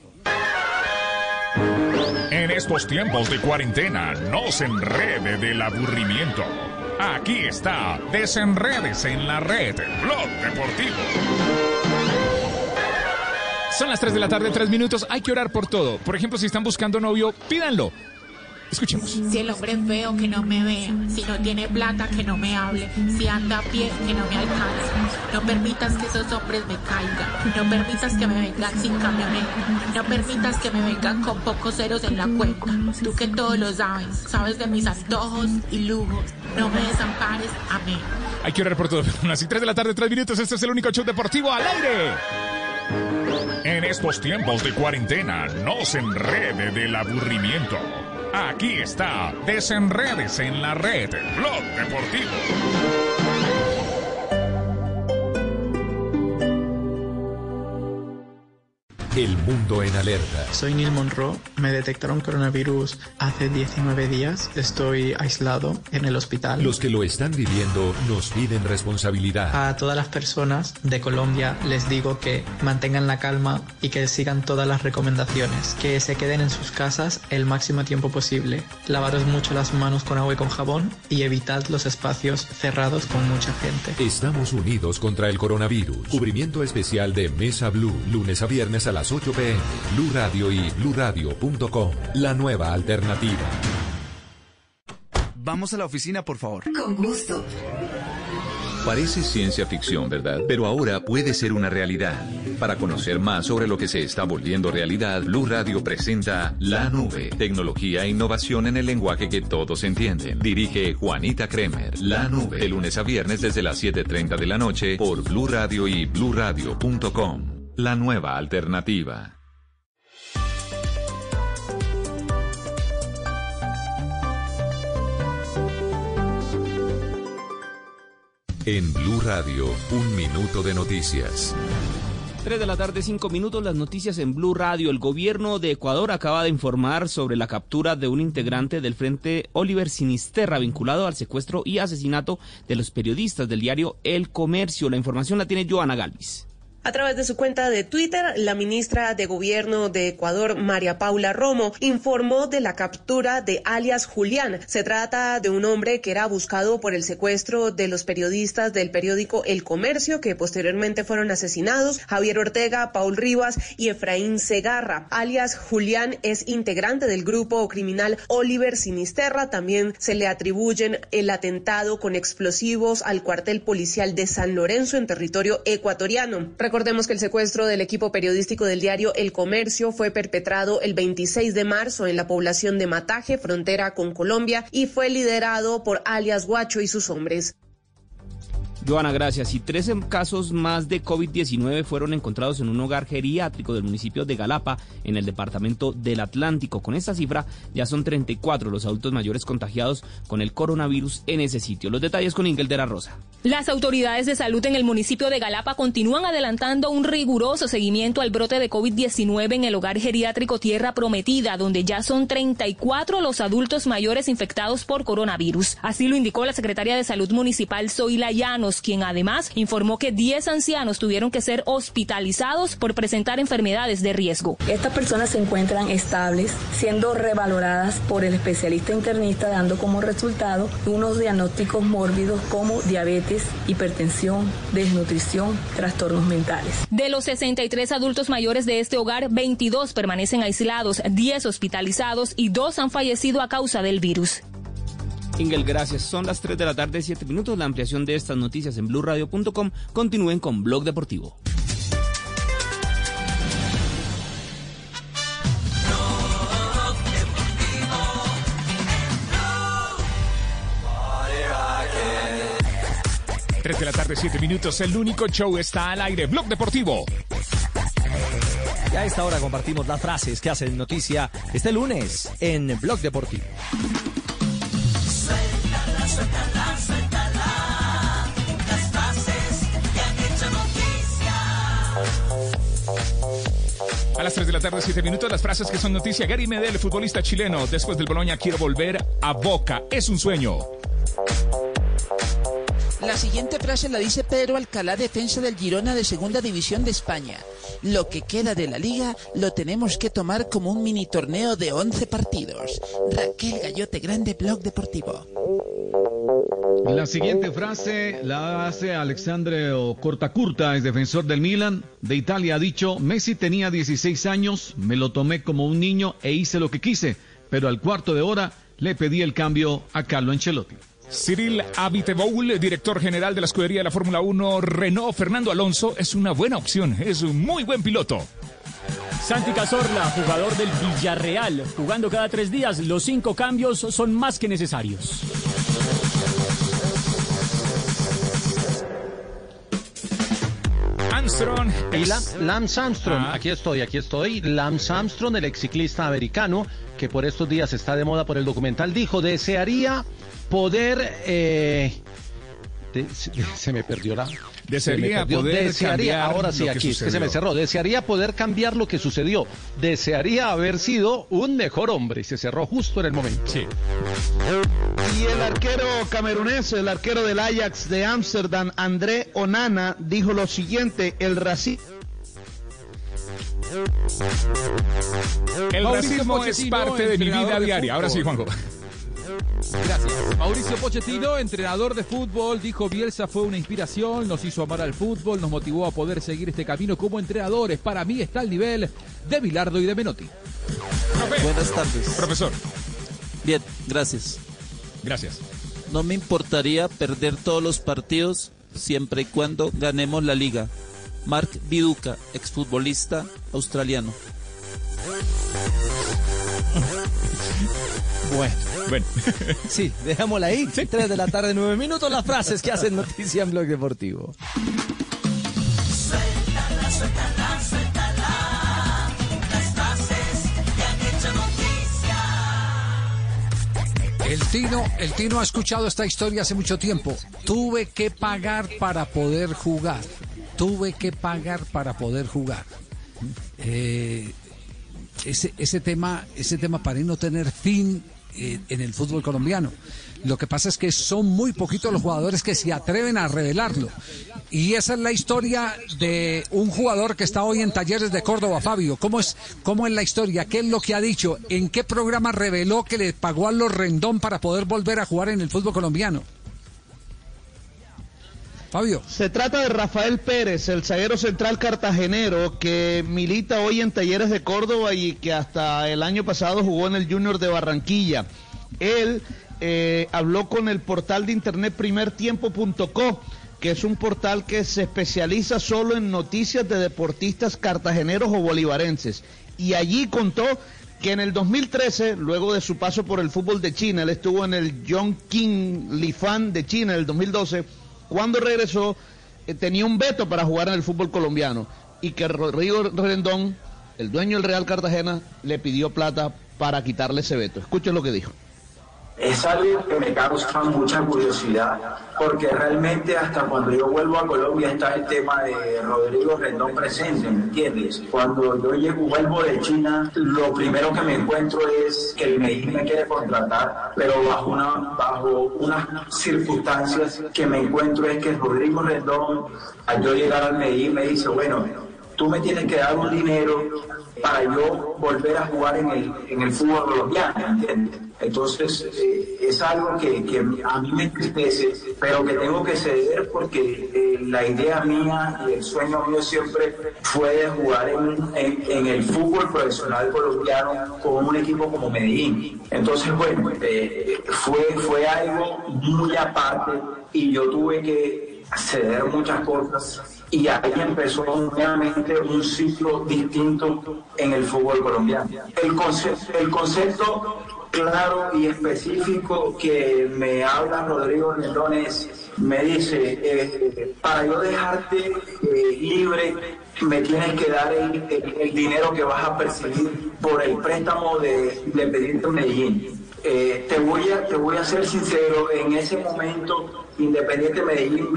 En estos tiempos de cuarentena, no se enrede del aburrimiento. Aquí está, desenredes en la red, Blog Deportivo. Son las 3 de la tarde, 3 minutos. Hay que orar por todo. Por ejemplo, si están buscando novio, pídanlo. Escuchemos. Si el hombre es feo, que no me vea. Si no tiene plata, que no me hable. Si anda a pie, que no me alcance. No permitas que esos hombres me caigan. No permitas que me vengan sin camioneta. No permitas que me vengan con pocos ceros en la cuenta. Tú que todo lo sabes. Sabes de mis antojos y lujos. No me desampares. Amén. Hay que orar por todo. Las 3 de la tarde, 3 minutos. Este es el único show deportivo al aire. En estos tiempos de cuarentena, no se enrede del aburrimiento. Aquí está, desenredes en la red, Blog Deportivo. El mundo en alerta. Soy Neil Monroe. Me detectaron coronavirus hace 19 días. Estoy aislado en el hospital. Los que lo están viviendo nos piden responsabilidad. A todas las personas de Colombia les digo que mantengan la calma y que sigan todas las recomendaciones. Que se queden en sus casas el máximo tiempo posible. Lavaros mucho las manos con agua y con jabón y evitad los espacios cerrados con mucha gente. Estamos unidos contra el coronavirus. Cubrimiento especial de Mesa Blue, lunes a viernes a las 8 pm. Blue Radio y bluradio.com. La nueva alternativa. Vamos a la oficina, por favor. Con gusto. Parece ciencia ficción, ¿verdad? Pero ahora puede ser una realidad. Para conocer más sobre lo que se está volviendo realidad, Blue Radio presenta La Nube, tecnología e innovación en el lenguaje que todos entienden. Dirige Juanita Kremer. La Nube, de lunes a viernes desde las 7:30 de la noche por Blue Radio y bluradio.com. La nueva alternativa. En Blue Radio, un minuto de noticias. 3 de la tarde, 5 minutos, las noticias en Blue Radio. El gobierno de Ecuador acaba de informar sobre la captura de un integrante del Frente Oliver Sinisterra vinculado al secuestro y asesinato de los periodistas del diario El Comercio. La información la tiene Joana Galvis. A través de su cuenta de Twitter, la ministra de Gobierno de Ecuador, María Paula Romo, informó de la captura de alias Julián. Se trata de un hombre que era buscado por el secuestro de los periodistas del periódico El Comercio, que posteriormente fueron asesinados, Javier Ortega, Paul Rivas y Efraín Segarra. Alias Julián es integrante del grupo criminal Oliver Sinisterra. También se le atribuyen el atentado con explosivos al cuartel policial de San Lorenzo en territorio ecuatoriano. Recordemos que el secuestro del equipo periodístico del diario El Comercio fue perpetrado el 26 de marzo en la población de Mataje, frontera con Colombia, y fue liderado por alias Guacho y sus hombres. Joana, gracias. Y 13 casos más de COVID-19 fueron encontrados en un hogar geriátrico del municipio de Galapa, en el departamento del Atlántico. Con esta cifra ya son 34 los adultos mayores contagiados con el coronavirus en ese sitio. Los detalles con Ingel de la Rosa. Las autoridades de salud en el municipio de Galapa continúan adelantando un riguroso seguimiento al brote de COVID-19 en el hogar geriátrico Tierra Prometida, donde ya son 34 los adultos mayores infectados por coronavirus. Así lo indicó la secretaria de Salud Municipal, Zoila Llanos, quien además informó que 10 ancianos tuvieron que ser hospitalizados por presentar enfermedades de riesgo. Estas personas se encuentran estables, siendo revaloradas por el especialista internista, dando como resultado unos diagnósticos mórbidos como diabetes, hipertensión, desnutrición, trastornos mentales. De los 63 adultos mayores de este hogar, 22 permanecen aislados, 10 hospitalizados y 2 han fallecido a causa del virus. Ingel, gracias. Son las 3 de la tarde, 7 minutos. La ampliación de estas noticias en blurradio.com. Continúen con Blog Deportivo. Tres de la tarde, 7 minutos. El único show está al aire. Blog Deportivo. Y a esta hora compartimos las frases que hacen noticia este lunes en Blog Deportivo. Suéltala, suéltala. Las frases que han hecho noticia. A las 3 de la tarde, 7 minutos, las frases que son noticia. Gary Medel, futbolista chileno, después del Boloña, quiero volver a Boca. Es un sueño. La siguiente frase la dice Pedro Alcalá, defensa del Girona de Segunda División de España. Lo que queda de la liga lo tenemos que tomar como un mini torneo de 11 partidos. Raquel Gallote Grande, Blog Deportivo. La siguiente frase la hace Alexandre Cortacurta, es defensor del Milan de Italia. Ha dicho, Messi tenía 16 años, me lo tomé como un niño e hice lo que quise. pero al cuarto de hora le pedí el cambio a Carlo Ancelotti. Cyril Abiteboul, director general de la escudería de la Fórmula 1 Renault, Fernando Alonso, es una buena opción, es un muy buen piloto. Santi Cazorla, jugador del Villarreal, jugando cada tres días, los cinco cambios son más que necesarios. Armstrong. Lance Armstrong, Ah. aquí estoy, aquí estoy. Lance Armstrong, el ex ciclista americano, que por estos días está de moda por el documental, dijo, desearía poder... eh, de- se, se me perdió la... Desearía se me perdió. poder Desearía, cambiar ahora sí, lo que aquí, es que se me cerró. Desearía poder cambiar lo que sucedió. Desearía haber sido un mejor hombre. Y se cerró justo en el momento. Sí. Y el arquero camerunés, el arquero del Ajax de Ámsterdam, André Onana, dijo lo siguiente, el racismo... El racismo es parte de mi vida diaria. Ahora sí. Juanjo. Gracias. Mauricio Pochettino, entrenador de fútbol, dijo Bielsa fue una inspiración, nos hizo amar al fútbol, nos motivó a poder seguir este camino como entrenadores. Para mí está al nivel de Bilardo y de Menotti. Buenas tardes. Profesor. Bien, gracias. Gracias. No me importaría perder todos los partidos siempre y cuando ganemos la liga. Mark Viduca, exfutbolista australiano. Bueno. Bueno. Sí, dejémosla ahí. Tres de la tarde, nueve minutos. Las frases que hacen noticia en Blog Deportivo. Suéltala, suéltala, suéltala. Las frases que han hecho noticia. El Tino, el Tino ha escuchado esta historia hace mucho tiempo. Tuve que pagar para poder jugar. Tuve que pagar para poder jugar. Eh, ese, ese tema, ese tema para no tener fin eh, en el fútbol colombiano. Lo que pasa es que son muy poquitos los jugadores que se atreven a revelarlo. Y esa es la historia de un jugador que está hoy en Talleres de Córdoba, Fabio. ¿Cómo es, cómo es la historia? ¿Qué es lo que ha dicho? ¿En qué programa reveló que le pagó a los Rendón para poder volver a jugar en el fútbol colombiano? Fabio. Se trata de Rafael Pérez, el zaguero central cartagenero que milita hoy en Talleres de Córdoba y que hasta el año pasado jugó en el Junior de Barranquilla. Él eh, habló con el portal de internet primertiempo.co, que es un portal que se especializa solo en noticias de deportistas cartageneros o bolivarenses. Y allí contó que en el 2013, luego de su paso por el fútbol de China, él estuvo en el John King Lifan de China en el 2012, cuando regresó eh, tenía un veto para jugar en el fútbol colombiano y que Rodrigo Rendón, el dueño del Real Cartagena, le pidió plata para quitarle ese veto. Escuchen lo que dijo. Es algo que me causa mucha curiosidad, porque realmente hasta cuando yo vuelvo a Colombia está el tema de Rodrigo Rendón presente, ¿me entiendes? Cuando yo llego, vuelvo de China, lo primero que me encuentro es que el Medellín me quiere contratar, pero bajo, una, bajo unas circunstancias que me encuentro es que Rodrigo Rendón, al yo llegar al Medellín, me dice, bueno, tú me tienes que dar un dinero para yo volver a jugar en el, en el fútbol colombiano. Entonces, eh, es algo que, que a mí me entristece, pero que tengo que ceder porque eh, la idea mía y el sueño mío siempre fue de jugar en, en- en el fútbol profesional colombiano con un equipo como Medellín. Entonces, bueno, eh, fue, fue algo muy aparte y yo tuve que ceder muchas cosas y ahí empezó nuevamente un ciclo distinto en el fútbol colombiano. El concepto, el concepto claro y específico que me habla Rodrigo Rendón es, me dice, eh, para yo dejarte eh, libre, me tienes que dar el, dinero que vas a percibir por el préstamo de Independiente Medellín. Eh, te, voy a, te voy a ser sincero, en ese momento Independiente Medellín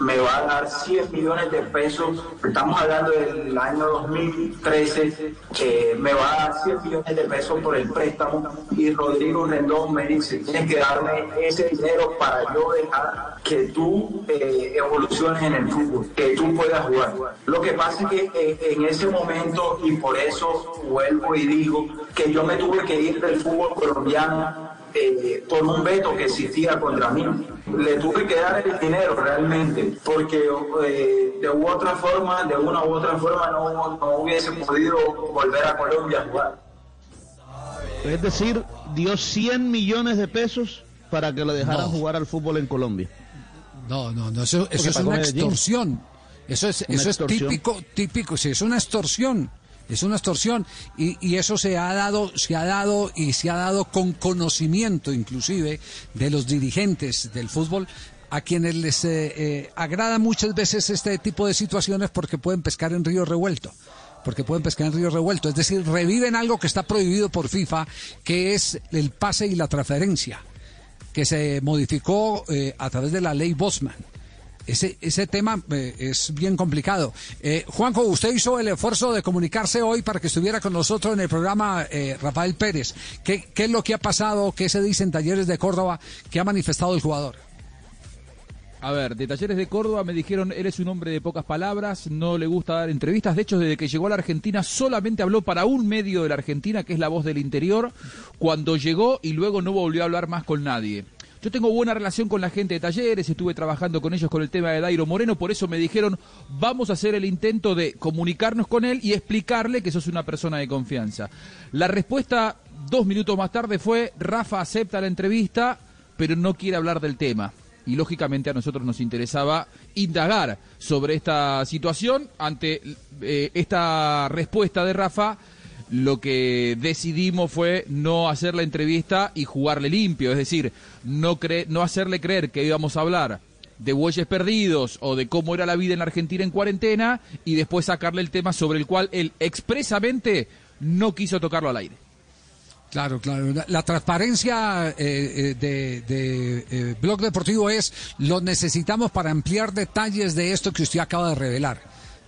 me, va a dar 100 millones de pesos, estamos hablando del año 2013, que me va a dar 100 millones de pesos por el préstamo y Rodrigo Rendón me dice, tienes que darme ese dinero para yo dejar que tú eh, evoluciones en el fútbol, que tú puedas jugar. Lo que pasa es que eh, en ese momento, y por eso vuelvo y digo, que yo me tuve que ir del fútbol colombiano eh, por un veto que existía contra mí. Le tuve que dar el dinero realmente, porque eh, de u otra forma, de una u otra forma, no, no hubiese podido volver a Colombia a jugar. Es decir, dio 100 millones de pesos para que lo dejaran No. jugar al fútbol en Colombia. No, no, no, eso, es una extorsión. Eso es, Una eso es típico, típico, sí, es una extorsión. Es una extorsión y, eso se ha dado, se ha dado y se ha dado con conocimiento inclusive de los dirigentes del fútbol a quienes les eh, eh, agrada muchas veces este tipo de situaciones porque pueden pescar en río revuelto porque pueden pescar en río revuelto, es decir, reviven algo que está prohibido por FIFA, que es el pase y la transferencia, que se modificó eh, a través de la ley Bosman. Ese, ese tema eh, es bien complicado. Eh, Juanjo, usted hizo el esfuerzo de comunicarse hoy para que estuviera con nosotros en el programa eh, Rafael Pérez. ¿Qué, ¿Qué es lo que ha pasado? ¿Qué se dice en Talleres de Córdoba? ¿Qué ha manifestado el jugador? A ver, de Talleres de Córdoba me dijeron, eres un hombre de pocas palabras, no le gusta dar entrevistas. De hecho, desde que llegó a la Argentina solamente habló para un medio de la Argentina, que es La Voz del Interior, cuando llegó y luego no volvió a hablar más con nadie. Yo tengo buena relación con la gente de Talleres, estuve trabajando con ellos con el tema de Dairo Moreno, por eso me dijeron, vamos a hacer el intento de comunicarnos con él y explicarle que sos una persona de confianza. La respuesta dos minutos más tarde fue, Rafa acepta la entrevista, pero no quiere hablar del tema y lógicamente a nosotros nos interesaba indagar sobre esta situación. Ante eh, esta respuesta de Rafa, lo que decidimos fue no hacer la entrevista y jugarle limpio, es decir, no, cre- no hacerle creer que íbamos a hablar de bueyes perdidos o de cómo era la vida en Argentina en cuarentena y después sacarle el tema sobre el cual él expresamente no quiso tocarlo al aire. Claro, claro. La, la transparencia eh, eh, de, de, eh, Blog Deportivo es lo necesitamos para ampliar detalles de esto que usted acaba de revelar.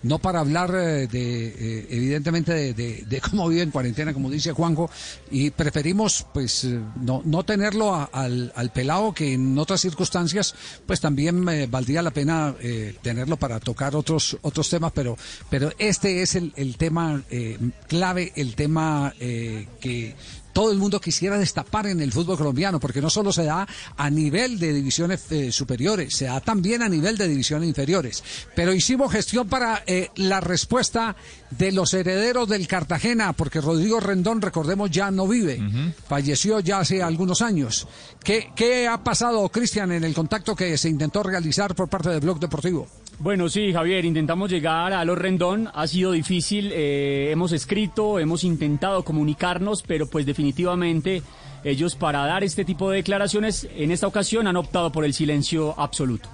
No para hablar eh, de, eh, evidentemente, de, de- de cómo vive en cuarentena, como dice Juanjo, y preferimos, pues, eh, no, no tenerlo al, al pelado que en otras circunstancias, pues también eh, valdría la pena eh, tenerlo para tocar otros otros temas, pero, pero este es el, el tema eh, clave, el tema que todo el mundo quisiera destapar en el fútbol colombiano, porque no solo se da a nivel de divisiones eh, superiores, se da también a nivel de divisiones inferiores. Pero hicimos gestión para eh, la respuesta de los herederos del Cartagena, porque Rodrigo Rendón, recordemos, ya no vive, falleció ya hace algunos años. ¿Qué, qué ha pasado, Cristian, en el contacto que se intentó realizar por parte del Blog Deportivo? Bueno, sí, Javier, intentamos llegar a los Rendón, ha sido difícil, eh, hemos escrito, hemos intentado comunicarnos, pero pues definitivamente ellos para dar este tipo de declaraciones en esta ocasión han optado por el silencio absoluto.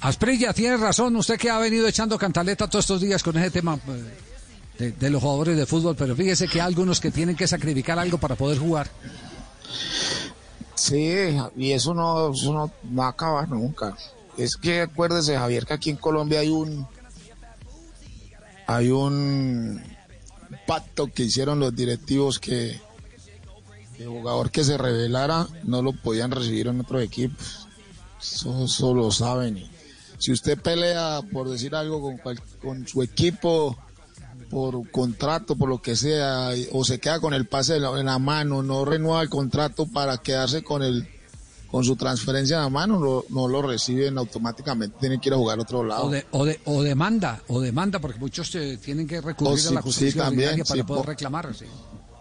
Asprilla, tiene razón, usted que ha venido echando cantaleta todos estos días con ese tema eh, de, de los jugadores de fútbol, pero fíjese que hay algunos que tienen que sacrificar algo para poder jugar. Sí, y eso no, eso no va a acabar nunca. Es que acuérdese, Javier, que aquí en Colombia hay un hay un pacto que hicieron los directivos que el jugador que se revelara no lo podían recibir en otros equipos. Eso, lo saben. Si usted pelea por decir algo con, con su equipo, por contrato, por lo que sea, o se queda con el pase en la, en la mano, no renueva el contrato para quedarse con el con su transferencia en la mano, no, no lo reciben automáticamente, tienen que ir a jugar a otro lado. O, de, o, de- o demanda, o demanda, porque muchos eh, tienen que recurrir sí, a la sí, justicia también, ordinaria para sí, poder po- reclamar. sí.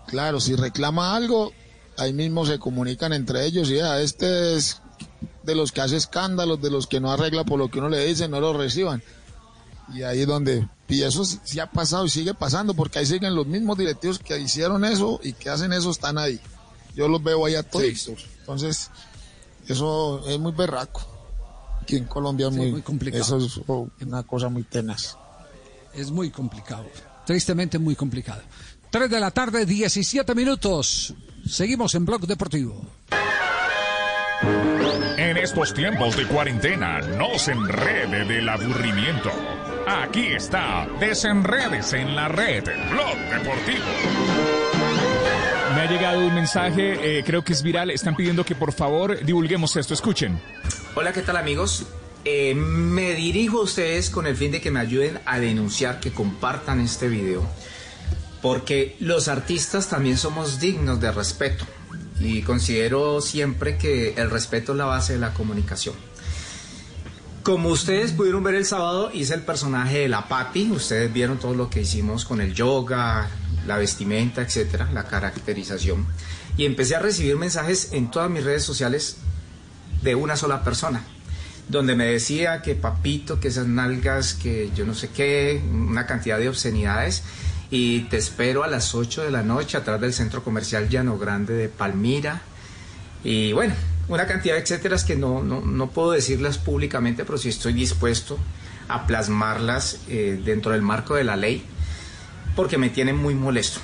Claro, si reclama algo, ahí mismo se comunican entre ellos y ya, este es de los que hace escándalos, de los que no arregla por lo que uno le dice, no lo reciban. Y ahí es donde, y eso sí, sí ha pasado y sigue pasando, porque ahí siguen los mismos directivos que hicieron eso y que hacen eso, están ahí. Yo los veo ahí a todos. Entonces, eso es muy berraco. Aquí en Colombia es Sí, muy, muy complicado. Eso es oh, una cosa muy tenaz. Es muy complicado, tristemente muy complicado. 3 de la tarde, 17 minutos. Seguimos en Blog Deportivo. En estos tiempos de cuarentena, no se enrede del aburrimiento. Aquí está, desenredes en la red, Blog Deportivo. Me ha llegado un mensaje, eh, creo que es viral, están pidiendo que por favor divulguemos esto, escuchen. Hola, ¿qué tal amigos? Eh, me dirijo a ustedes con el fin de que me ayuden a denunciar, que compartan este video, porque los artistas también somos dignos de respeto y considero siempre que el respeto es la base de la comunicación. Como ustedes pudieron ver el sábado, hice el personaje de la Patti. Ustedes vieron todo lo que hicimos con el yoga, la vestimenta, etcétera, la caracterización. Y empecé a recibir mensajes en todas mis redes sociales de una sola persona, donde me decía que papito, que esas nalgas, que yo no sé qué, una cantidad de obscenidades. Y te espero a las 8 de la noche atrás del centro comercial Llano Grande de Palmira. Y bueno, una cantidad de etcéteras que no, no, no puedo decirlas públicamente, pero sí estoy dispuesto a plasmarlas eh, dentro del marco de la ley, porque me tienen muy molesto.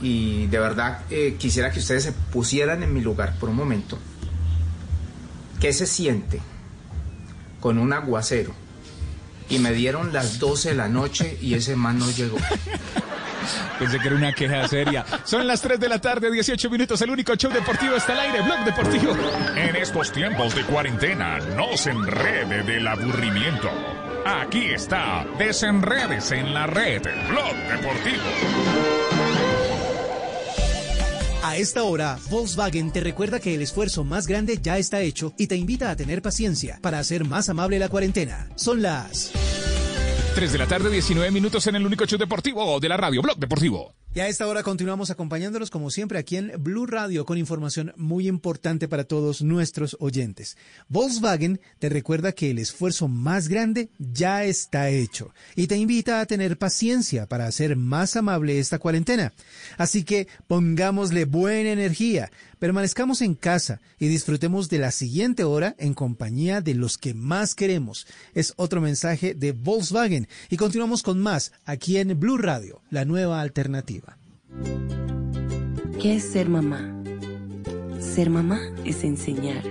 Y de verdad eh, quisiera que ustedes se pusieran en mi lugar por un momento. ¿Qué se siente con un aguacero? Y me dieron las 12 de la noche y ese man no llegó. Pensé que era una queja seria. Son las 3 de la tarde, 18 minutos. El único show deportivo está al aire, Blog Deportivo. En estos tiempos de cuarentena, no se enrede del aburrimiento. Aquí está, desenredes en la red, Blog Deportivo. A esta hora, Volkswagen te recuerda que el esfuerzo más grande ya está hecho y te invita a tener paciencia para hacer más amable la cuarentena. Son las 3 de la tarde, 19 minutos en el único show deportivo de la radio, Blog Deportivo. Y a esta hora continuamos acompañándolos como siempre aquí en Blue Radio con información muy importante para todos nuestros oyentes. Volkswagen te recuerda que el esfuerzo más grande ya está hecho y te invita a tener paciencia para hacer más amable esta cuarentena. Así que pongámosle buena energía, permanezcamos en casa y disfrutemos de la siguiente hora en compañía de los que más queremos. Es otro mensaje de Volkswagen y continuamos con más aquí en Blue Radio, la nueva alternativa. ¿Qué es ser mamá? Ser mamá es enseñar.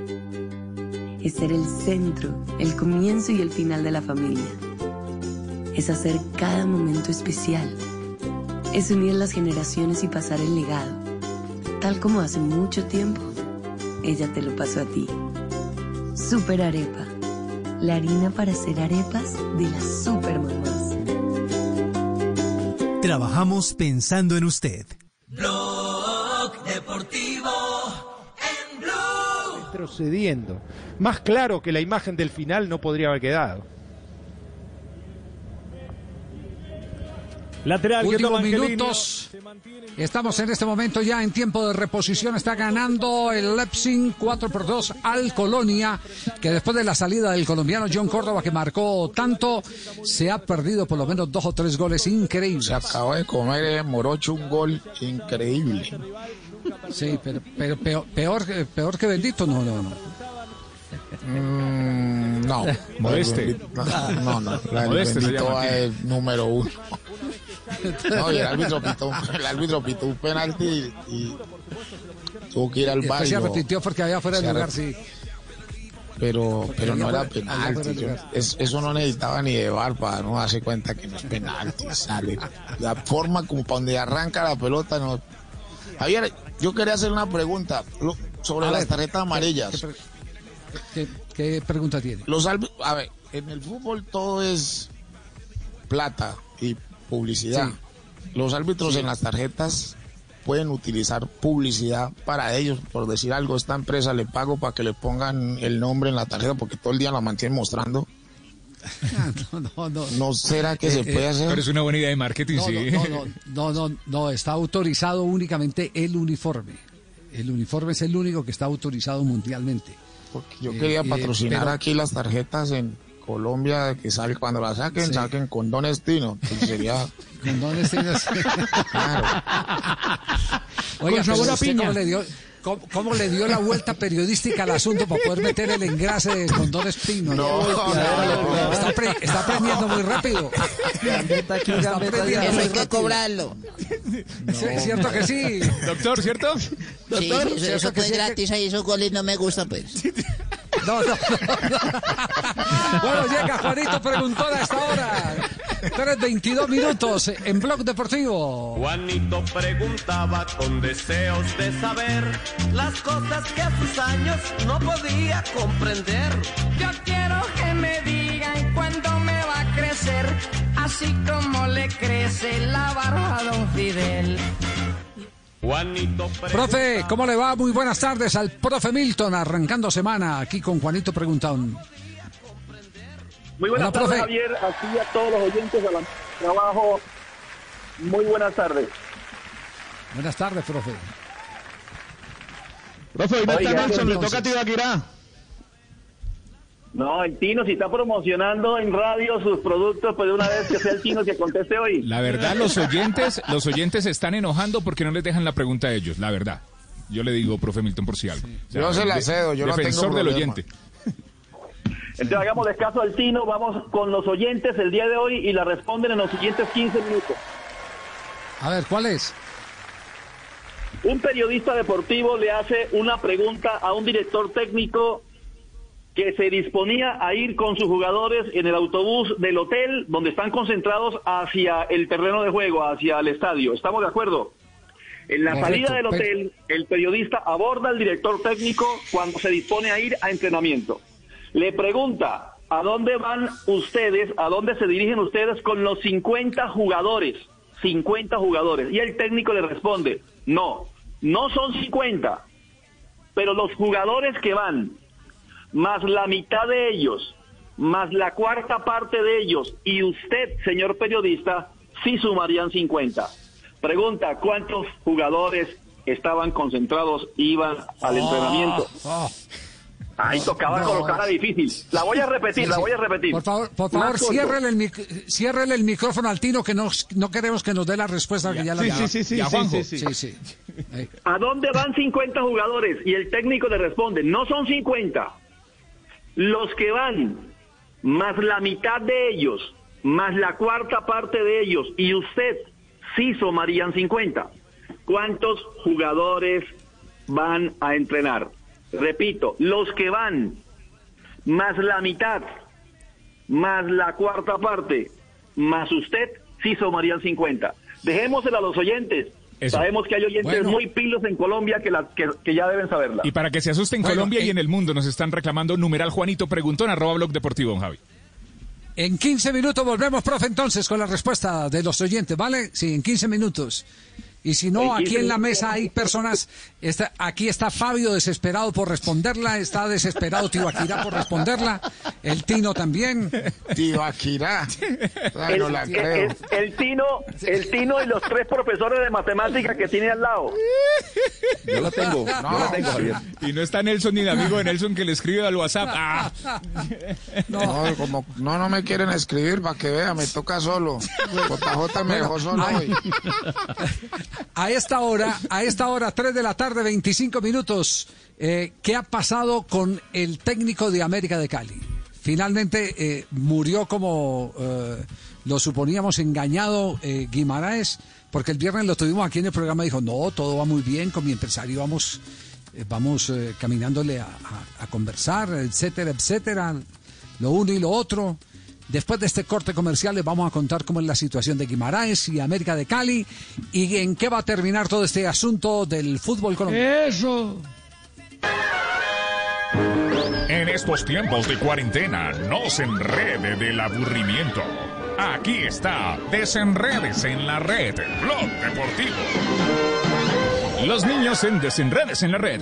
Es ser el centro, el comienzo y el final de la familia. Es hacer cada momento especial. Es unir las generaciones y pasar el legado. Tal como hace mucho tiempo, ella te lo pasó a ti. Super Arepa. La harina para hacer arepas de las super mamás. Trabajamos pensando en usted. Blog Deportivo en Blue. Retrocediendo. Más claro que la imagen del final no podría haber quedado. Lateral que Últimos minutos. Estamos en este momento ya en tiempo de reposición. Está ganando el Leipzig 4 por 2 al Colonia, que después de la salida del colombiano John Córdoba, que marcó tanto, se ha perdido por lo menos dos o tres goles increíbles. Se acaba de comer eh, Morocho un gol increíble. Sí, pero, pero peor, peor, peor que Bendito, no, no, no. Mm, no. Modeste. No, no. La Modeste de número uno. No, y el árbitro pitó, el árbitro pitó un penalti y, y tuvo que ir al después se arrepintió porque había fuera de Se lugar, sí. Pero, pero no era penalti. yo- es- eso no necesitaba ni de bar para no darse cuenta que no es penalti. Sale. La forma como para donde arranca la pelota no. Javier, yo quería hacer una pregunta lo- sobre las tarjetas amarillas. ¿Qué, qué- qué pregunta tiene? Los álbi- a ver, en el fútbol todo es plata y publicidad. Sí. Los árbitros Sí. en las tarjetas pueden utilizar publicidad para ellos, por decir algo, esta empresa le pago para que le pongan el nombre en la tarjeta porque todo el día la mantienen mostrando. No, no, no. ¿No será que se Eh, puede eh, hacer? Pero es una buena idea de marketing, No, sí. no, no, no, no, no, no, está autorizado únicamente el uniforme. El uniforme es el único que está autorizado mundialmente. Porque yo Eh, quería eh, patrocinar pero- aquí las tarjetas en Colombia, que sale cuando las saquen, Sí. saquen con Don Estino. que sería Condones tienes- Oiga, Con sabor pero a usted piña. ¿cómo le, dio, cómo, cómo le dio la vuelta periodística al asunto para poder meter el engrase de condones pino? No, está, pre- está aprendiendo muy rápido. Gambeta aquí, Está gambeta aprendiendo allá. muy Eso hay que cobrarlo. Sí, ¿Cierto que sí? Doctor, ¿cierto? Sí, eso, ¿cierto eso que fue sí? gratis ahí, esos goles no me gustan, pues. No, no, no, no. Bueno, llega Juanito Preguntón a esta hora. 3.22 minutos en Blog Deportivo. Juanito preguntaba con deseos de saber las cosas que a sus años no podía comprender. Yo quiero que me digan cuándo me va a crecer, así como le crece la barba a don Fidel. Juanito Profe, ¿cómo le va? Muy buenas tardes al profe Milton, arrancando semana aquí con Juanito Preguntón. Muy buenas Hola, tardes, profe. Javier. Aquí a todos los oyentes de la trabajo. Muy buenas tardes. Buenas tardes, profe. Profe, hoy no está Nelson, le toca a Tibaquirá. No, el Tino, si está promocionando en radio sus productos, pues de una vez que sea el Tino que conteste hoy. La verdad, los oyentes, los oyentes se están enojando porque no les dejan la pregunta a ellos, la verdad. Yo le digo, profe Milton, por si algo. O sea, Yo se la cedo, yo no Defensor tengo del oyente. Entonces hagámosle caso al Tino, vamos con los oyentes el día de hoy y la responden en los siguientes 15 minutos. A ver, ¿cuál es? Un periodista deportivo le hace una pregunta a un director técnico que se disponía a ir con sus jugadores en el autobús del hotel donde están concentrados hacia el terreno de juego, hacia el estadio. ¿Estamos de acuerdo? En la Correcto, salida del pero- hotel, el periodista aborda al director técnico cuando se dispone a ir a entrenamiento. Le pregunta, ¿a dónde van ustedes, a dónde se dirigen ustedes con los 50 jugadores? 50 jugadores. Y el técnico le responde, no, no son 50, pero los jugadores que van, más la mitad de ellos, más la cuarta parte de ellos, y usted, señor periodista, sí sumarían 50. Pregunta, ¿cuántos jugadores estaban concentrados, iban al entrenamiento? Ahí tocaba No. colocarla difícil. La voy a repetir, Sí, la sí. voy a repetir. Por favor, por favor, ciérrele el, mic- ciérrele el micrófono al Tino que no, no queremos que nos dé la respuesta que ya la Sí, sí, sí, sí, Ya, sí, sí, sí. sí. Ahí. ¿A dónde van 50 jugadores? Y el técnico le responde, no son 50. Los que van, más la mitad de ellos, más la cuarta parte de ellos, y usted sí sumarían 50. ¿Cuántos jugadores van a entrenar? Repito, los que van, más la mitad, más la cuarta parte, más usted, sí sumarían 50. Dejémosela a los oyentes. Eso. Sabemos que hay oyentes Bueno. muy pilos en Colombia que, la- que, que ya deben saberla. Y para que se asusten Bueno, Colombia y en el mundo nos están reclamando numeral Juanito Preguntón arroba blog deportivo, don Javi. En 15 minutos volvemos, profe, entonces, con la respuesta de los oyentes, ¿vale? Sí, en 15 minutos. Y si no, aquí 15 en la mesa hay personas. Está, aquí está Fabio desesperado por responderla, está desesperado Tibaquirá por responderla, el Tino también. Tibaquirá. el, no la el- creo. el- el Tino, el Tino y los tres profesores de matemáticas que tiene al lado. Yo la tengo, yo la tengo, Javier. Y no está Nelson ni el amigo de Nelson que le escribe al WhatsApp. Ah. No, como no, no me quieren escribir para que vea, me toca solo. JJ me dejó solo hoy. A esta hora, a esta hora, 3 de la tarde, 25 minutos, eh, ¿qué ha pasado con el técnico de América de Cali? Finalmente eh, murió como eh, lo suponíamos engañado Guimaraes, porque el viernes lo tuvimos aquí en el programa y dijo, no, todo va muy bien, con mi empresario vamos, vamos caminándole a- a conversar, etcétera, etcétera, lo uno y lo otro. Después de este corte comercial les vamos a contar cómo es la situación de Guimaraes y América de Cali y en qué va a terminar todo este asunto del fútbol colombiano. Eso. En estos tiempos de cuarentena, no se enrede del aburrimiento. Aquí está, desenredes en la red, Blog Deportivo. Los niños en Desenredes en la red.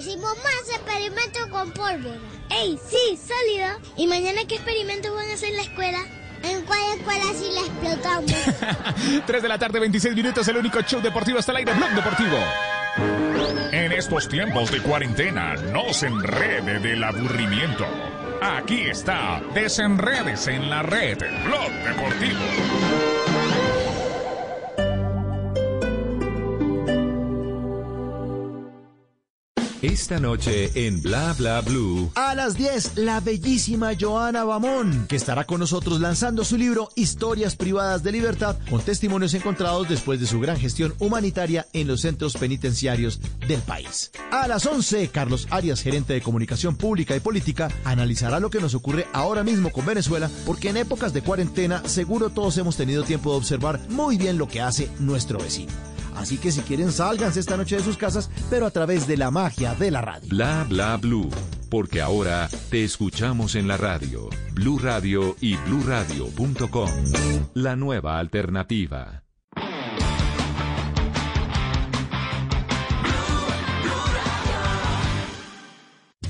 Hicimos más experimentos con pólvora. ¡Ey, sí, sólido! ¿Y mañana qué experimentos van a hacer en la escuela? ¿En cuál escuela si la explotamos? 3 de la tarde, 26 minutos, el único show deportivo hasta el aire, Blog Deportivo. En estos tiempos de cuarentena, no se enrede del aburrimiento. Aquí está, Desenredes en la red, Blog Deportivo. Esta noche en Bla Bla Blue. A las 10, la bellísima Joana Bamón, que estará con nosotros lanzando su libro Historias Privadas de Libertad, con testimonios encontrados después de su gran gestión humanitaria en los centros penitenciarios del país. A las 11, Carlos Arias, gerente de comunicación pública y política, analizará lo que nos ocurre ahora mismo con Venezuela, porque en épocas de cuarentena seguro todos hemos tenido tiempo de observar muy bien lo que hace nuestro vecino. Así que si quieren, sálganse esta noche de sus casas, pero a través de la magia de la radio. Bla Bla Blue. Porque ahora te escuchamos en la radio. Blue Radio y bluradio.com. La nueva alternativa.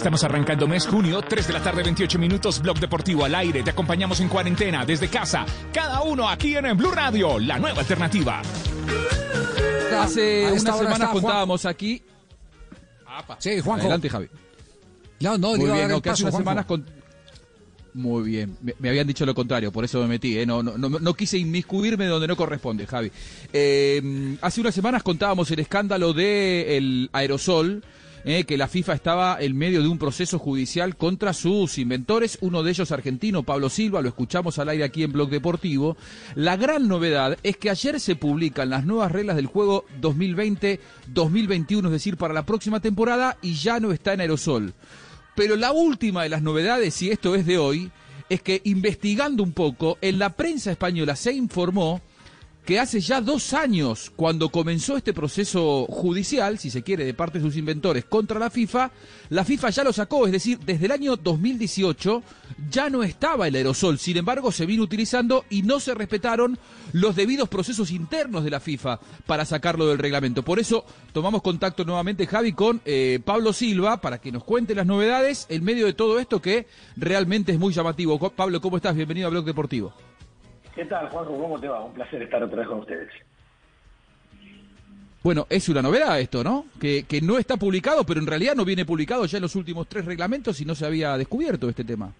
Estamos arrancando mes junio, 3 de la tarde, 28 minutos, Blog Deportivo al aire. Te acompañamos en cuarentena desde casa, cada uno aquí en Blue Radio, la nueva alternativa. Hace A esta unas hora semanas está Juan- contábamos aquí. Sí, Juanjo. Adelante, Javi. No, no, Muy bien, no, que hace unas semanas con- Muy bien, me, me habían dicho lo contrario, por eso me metí, ¿eh? no, no, no, no quise inmiscuirme donde no corresponde, Javi. Eh, hace unas semanas contábamos el escándalo del aerosol, eh, que la FIFA estaba en medio de un proceso judicial contra sus inventores, uno de ellos argentino, Pablo Silva, lo escuchamos al aire aquí en Blog Deportivo. La gran novedad es que ayer se publican las nuevas reglas del juego 2020-2021, es decir, para la próxima temporada y ya no está en aerosol. Pero la última de las novedades, y esto es de hoy, es que investigando un poco, en la prensa española se informó que hace ya dos años, cuando comenzó este proceso judicial, si se quiere, de parte de sus inventores contra la FIFA, la FIFA ya lo sacó, es decir, desde el año 2018 ya no estaba el aerosol, sin embargo se vino utilizando y no se respetaron los debidos procesos internos de la FIFA para sacarlo del reglamento. Por eso tomamos contacto nuevamente, Javi, con eh, Pablo Silva para que nos cuente las novedades en medio de todo esto que realmente es muy llamativo. Pablo, ¿cómo estás? Bienvenido a Blog Deportivo. ¿Qué tal, Juanjo? ¿Cómo te va? Un placer estar otra vez con ustedes. Bueno, es una novedad esto, ¿no? Que, que no está publicado, pero en realidad no viene publicado ya en los últimos tres reglamentos y no se había descubierto este tema.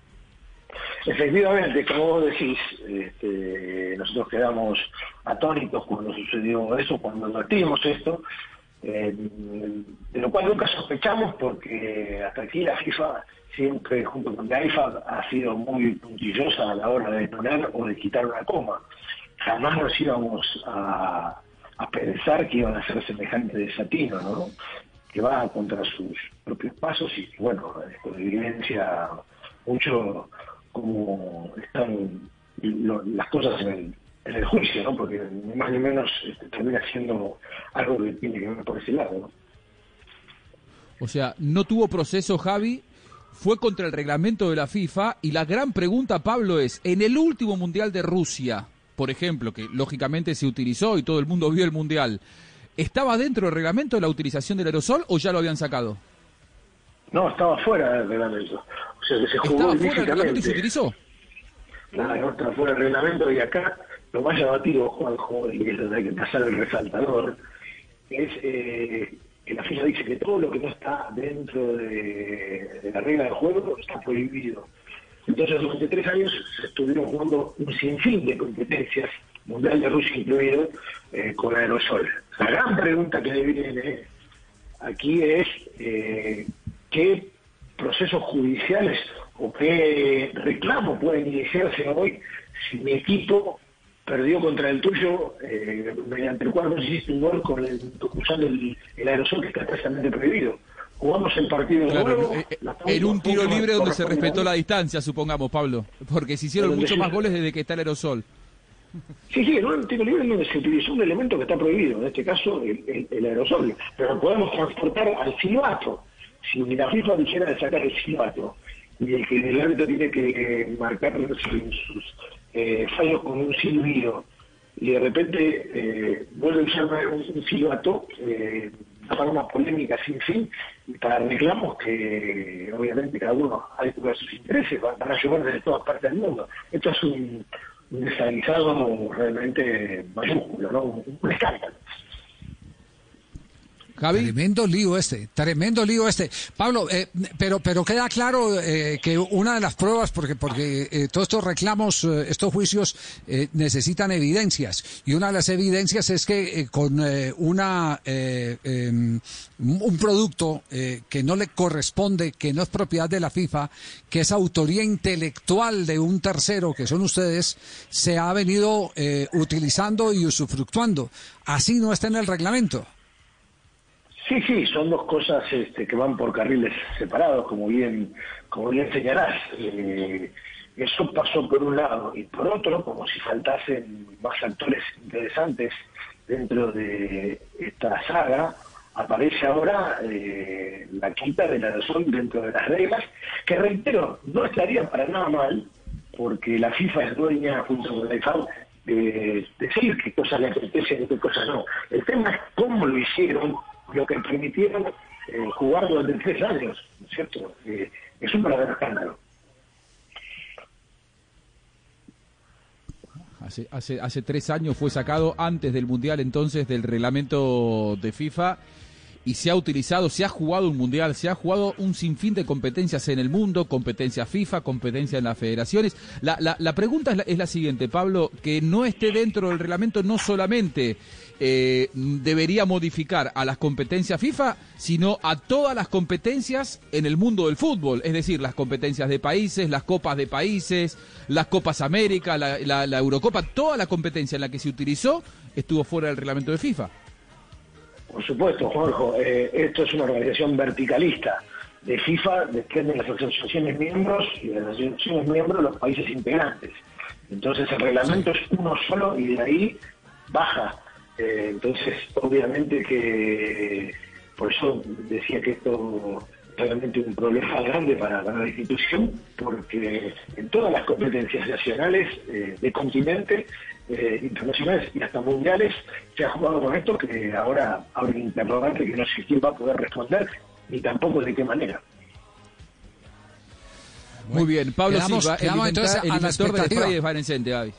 Efectivamente, como vos decís, este, nosotros quedamos atónitos cuando sucedió eso, cuando advertimos esto, eh, de lo cual nunca sospechamos porque hasta aquí la FIFA siempre, junto con la ha sido muy puntillosa a la hora de poner o de quitar una coma. Jamás nos íbamos a, a pensar que iban a ser semejante desatino, ¿no? Que va contra sus propios pasos y, bueno, esto evidencia mucho cómo están lo- las cosas en el, en el juicio, ¿no? Porque ni más ni menos este, termina siendo algo que tiene que ver por ese lado, ¿no? O sea, no tuvo proceso Javi, fue contra el reglamento de la FIFA y la gran pregunta, Pablo, es, en el último Mundial de Rusia, por ejemplo, que lógicamente se utilizó y todo el mundo vio el Mundial, ¿estaba dentro del reglamento de la utilización del aerosol o ya lo habían sacado? No, estaba fuera del reglamento. O sea, que se jugó ¿Estaba fuera del reglamento y se utilizó? Nada, no está fuera del reglamento y acá lo más llamativo, Juanjo, y es donde hay que pasar el resaltador, es eh, que la FIFA dice que todo lo que no está dentro de, la regla del juego está prohibido. Entonces, durante tres años se estuvieron jugando un sinfín de competencias, Mundial de Rusia incluido, eh, con aerosol. La gran pregunta que viene aquí es eh, qué procesos judiciales o qué reclamo pueden iniciarse hoy si mi equipo perdió contra el tuyo eh, mediante el cual vos hiciste un gol con el, usando el, el aerosol que está precisamente prohibido. Jugamos el partido Claro, nuevo. eh, eh, en un tiro libre donde se respetó la distancia, supongamos, Pablo, porque se hicieron muchos más goles desde que está el aerosol. Sí, sí, en un tiro libre donde se utilizó un elemento que está prohibido, en este caso el, el- el aerosol, pero podemos transportar al silbato. Si la FIFA dijera de sacar el silbato y el que el árbitro tiene que eh, marcar sus, sus, eh, fallos con un silbido y de repente eh, vuelve a usar un, silbato eh, para una polémica sin fin y para reclamos que obviamente cada uno ha de cubrir sus intereses, van, a llevar desde todas partes del mundo. Esto es un, un realmente mayúsculo, ¿no? Un, un Tremendo lío este, tremendo lío este. Pablo, eh, pero pero queda claro eh, que una de las pruebas, porque porque eh, todos estos reclamos, estos juicios necesitan evidencias y una de las evidencias es que con una em, un producto que no le corresponde, que no es propiedad de la FIFA, que es autoría intelectual de un tercero, que son ustedes, se ha venido utilizando y usufructuando. Así no está en el reglamento. Sí, sí, son dos cosas este, que van por carriles separados, como bien como bien señalás, eh, eso pasó por un lado, y por otro, como si faltasen más actores interesantes dentro de esta saga, aparece ahora eh, la quinta de la razón dentro de las reglas, que reitero, no estaría para nada mal, porque la FIFA es dueña, junto con la IFAB, de decir qué cosas le apetecen y qué cosas no. El tema es cómo lo hicieron, lo que permitieron eh, jugar durante tres años, ¿no es cierto? Eh, es un verdadero escándalo. Hace, hace, hace tres años fue sacado antes del Mundial entonces del reglamento de FIFA y se ha utilizado, se ha jugado un Mundial, se ha jugado un sinfín de competencias en el mundo, competencia FIFA, competencia en las federaciones. La, la, la pregunta es la, es la siguiente, Pablo, que no esté dentro del reglamento no solamente eh, debería modificar a las competencias FIFA, sino a todas las competencias en el mundo del fútbol, es decir, las competencias de países, las copas de países, las Copas América, la, Eurocopa, toda la competencia en la que se utilizó estuvo fuera del reglamento de FIFA. Por supuesto, Juanjo, eh, esto es una organización verticalista. De FIFA dependen las asociaciones miembros y de las asociaciones miembros los países integrantes. Entonces el reglamento es uno solo y de ahí baja. Eh, entonces, obviamente que por eso decía que esto es realmente un problema grande para, para la institución, porque en todas las competencias nacionales eh, de continente eh, internacionales y hasta mundiales se ha jugado con esto que ahora abre un interrogante que no sé quién va a poder responder ni tampoco de qué manera. Muy bien, Pablo Quedamos- Silva, quedamos el, entonces el a la expectativa. de Farencente, Gaby.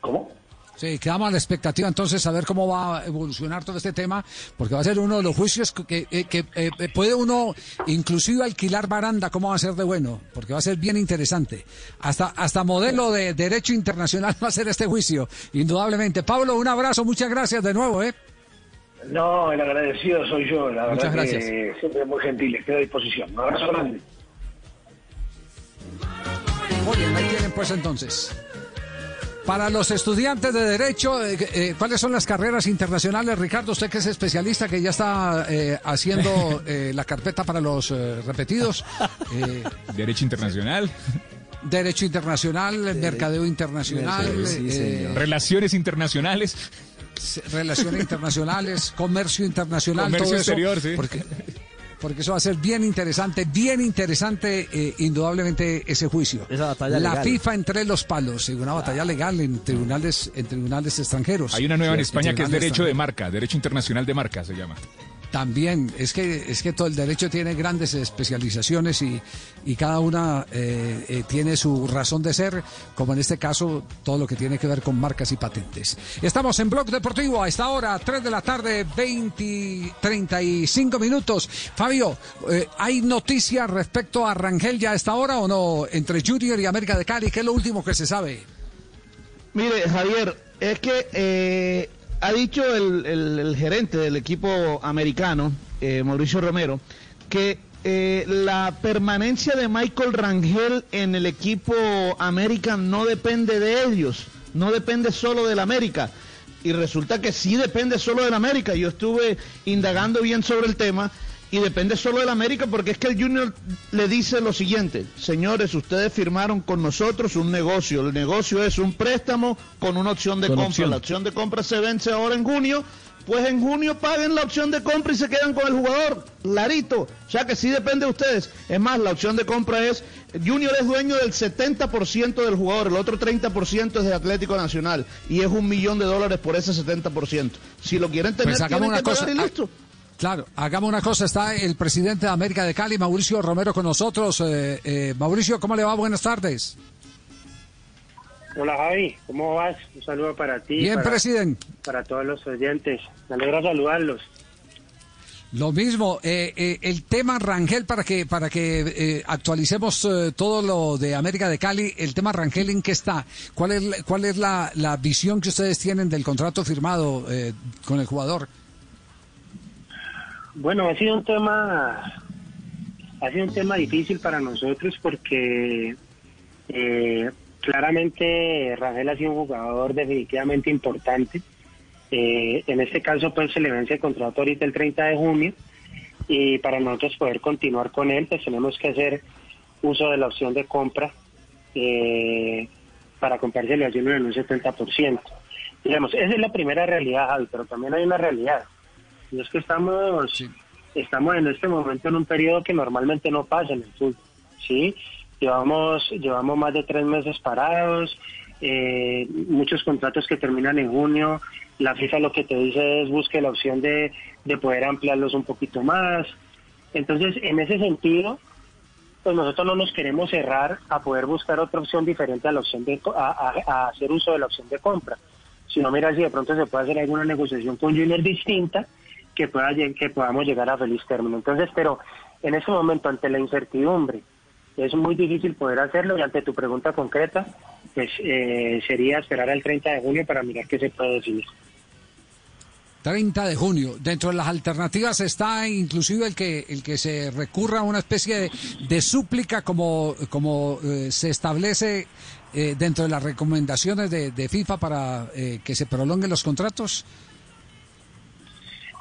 ¿Cómo? Sí, quedamos a la expectativa entonces a ver cómo va a evolucionar todo este tema, porque va a ser uno de los juicios que, que- que, eh, puede uno inclusive alquilar baranda, cómo va a ser de bueno, porque va a ser bien interesante. Hasta, hasta modelo de derecho internacional va a ser este juicio, indudablemente. Pablo, un abrazo, muchas gracias de nuevo, ¿eh? No, el agradecido soy yo, la Muchas verdad gracias. que siempre muy gentil, estoy a disposición. Un abrazo grande. Muy bien, ahí tienen pues entonces. Para los estudiantes de Derecho, eh, eh, ¿cuáles son las carreras internacionales? Ricardo, usted que es especialista, que ya está eh, haciendo eh, la carpeta para los eh, repetidos. Eh, Derecho internacional. Derecho internacional, mercadeo internacional, eh, Relaciones internacionales. relaciones internacionales, comercio internacional, Comercio todo eso, exterior, sí. Porque, porque eso va a ser bien interesante, bien interesante, eh, indudablemente, ese juicio. Esa batalla La legal. FIFA entre los palos, en una batalla legal en tribunales, en tribunales extranjeros. Hay una nueva en Sí, España que es derecho de marca, derecho internacional de marca se llama. También, es que, es que todo el derecho tiene grandes especializaciones y, y cada una eh, eh, tiene su razón de ser, como en este caso todo lo que tiene que ver con marcas y patentes. Estamos en Blog Deportivo a esta hora, 3 de la tarde, 20, 35 minutos. Fabio, eh, ¿hay noticias respecto a Rangel ya a esta hora o no? Entre Junior y América de Cali, ¿qué es lo último que se sabe? Mire, Javier, es que eh, ha dicho el, el- gerente del equipo americano, eh, Mauricio Romero, que eh, la permanencia de Michael Rangel en el equipo American no depende de ellos, no depende solo del América. Y resulta que sí depende solo del América. Yo estuve indagando bien sobre el tema y depende solo del América porque es que el Junior le dice lo siguiente, señores, ustedes firmaron con nosotros un negocio, el negocio es un préstamo con una opción de Con compra, opción. la opción de compra se vence ahora en junio, pues en junio paguen la opción de compra y se quedan con el jugador, clarito, o sea que sí depende de ustedes, es más, la opción de compra es, Junior es dueño del 70% del jugador, el otro 30% es de Atlético Nacional. Y es un millón de dólares por ese 70%, si lo quieren tener Pues tienen una que cosa. pagar y ah, listo. Claro, hagamos una cosa. Está el presidente de América de Cali, Mauricio Romero, con nosotros. Eh, eh, Mauricio, ¿cómo le va? Buenas tardes. Hola Javi, ¿cómo vas? Un saludo para ti. Bien, para, presidente. Para todos los oyentes. Me alegra saludarlos. Lo mismo, eh, eh, el tema Rangel para que para que eh, actualicemos eh, todo lo de América de Cali, el tema Rangel en qué está, cuál es la- cuál es la, la visión que ustedes tienen del contrato firmado eh, con el jugador. Bueno, ha sido un tema, ha sido un tema difícil para nosotros porque eh, claramente Rangel ha sido un jugador definitivamente importante. Eh, en este caso, pues se le vence el contrato ahorita el 30 de junio y para nosotros poder continuar con él, pues tenemos que hacer uso de la opción de compra eh, para comprárselo a en un 70%. Digamos, esa es la primera realidad, Javi, pero también hay una realidad. Y es que estamos, estamos en este momento en un periodo que normalmente no pasa en el fútbol. ¿sí? Llevamos, llevamos más de tres meses parados, eh, muchos contratos que terminan en junio. La FIFA lo que te dice es busque la opción de, de poder ampliarlos un poquito más. Entonces, en ese sentido, pues nosotros no nos queremos cerrar a poder buscar otra opción diferente a la opción de a, a- a hacer uso de la opción de compra. Sino mira si de pronto se puede hacer alguna negociación con Junior distinta que pueda que podamos llegar a feliz término. Entonces, pero en ese momento ante la incertidumbre es muy difícil poder hacerlo y ante tu pregunta concreta, pues eh, sería esperar al 30 de junio para mirar qué se puede decidir. 30 de junio. Dentro de las alternativas está inclusive el que el que se recurra a una especie de, de súplica como, como eh, se establece eh, dentro de las recomendaciones de, de FIFA para eh, que se prolonguen los contratos.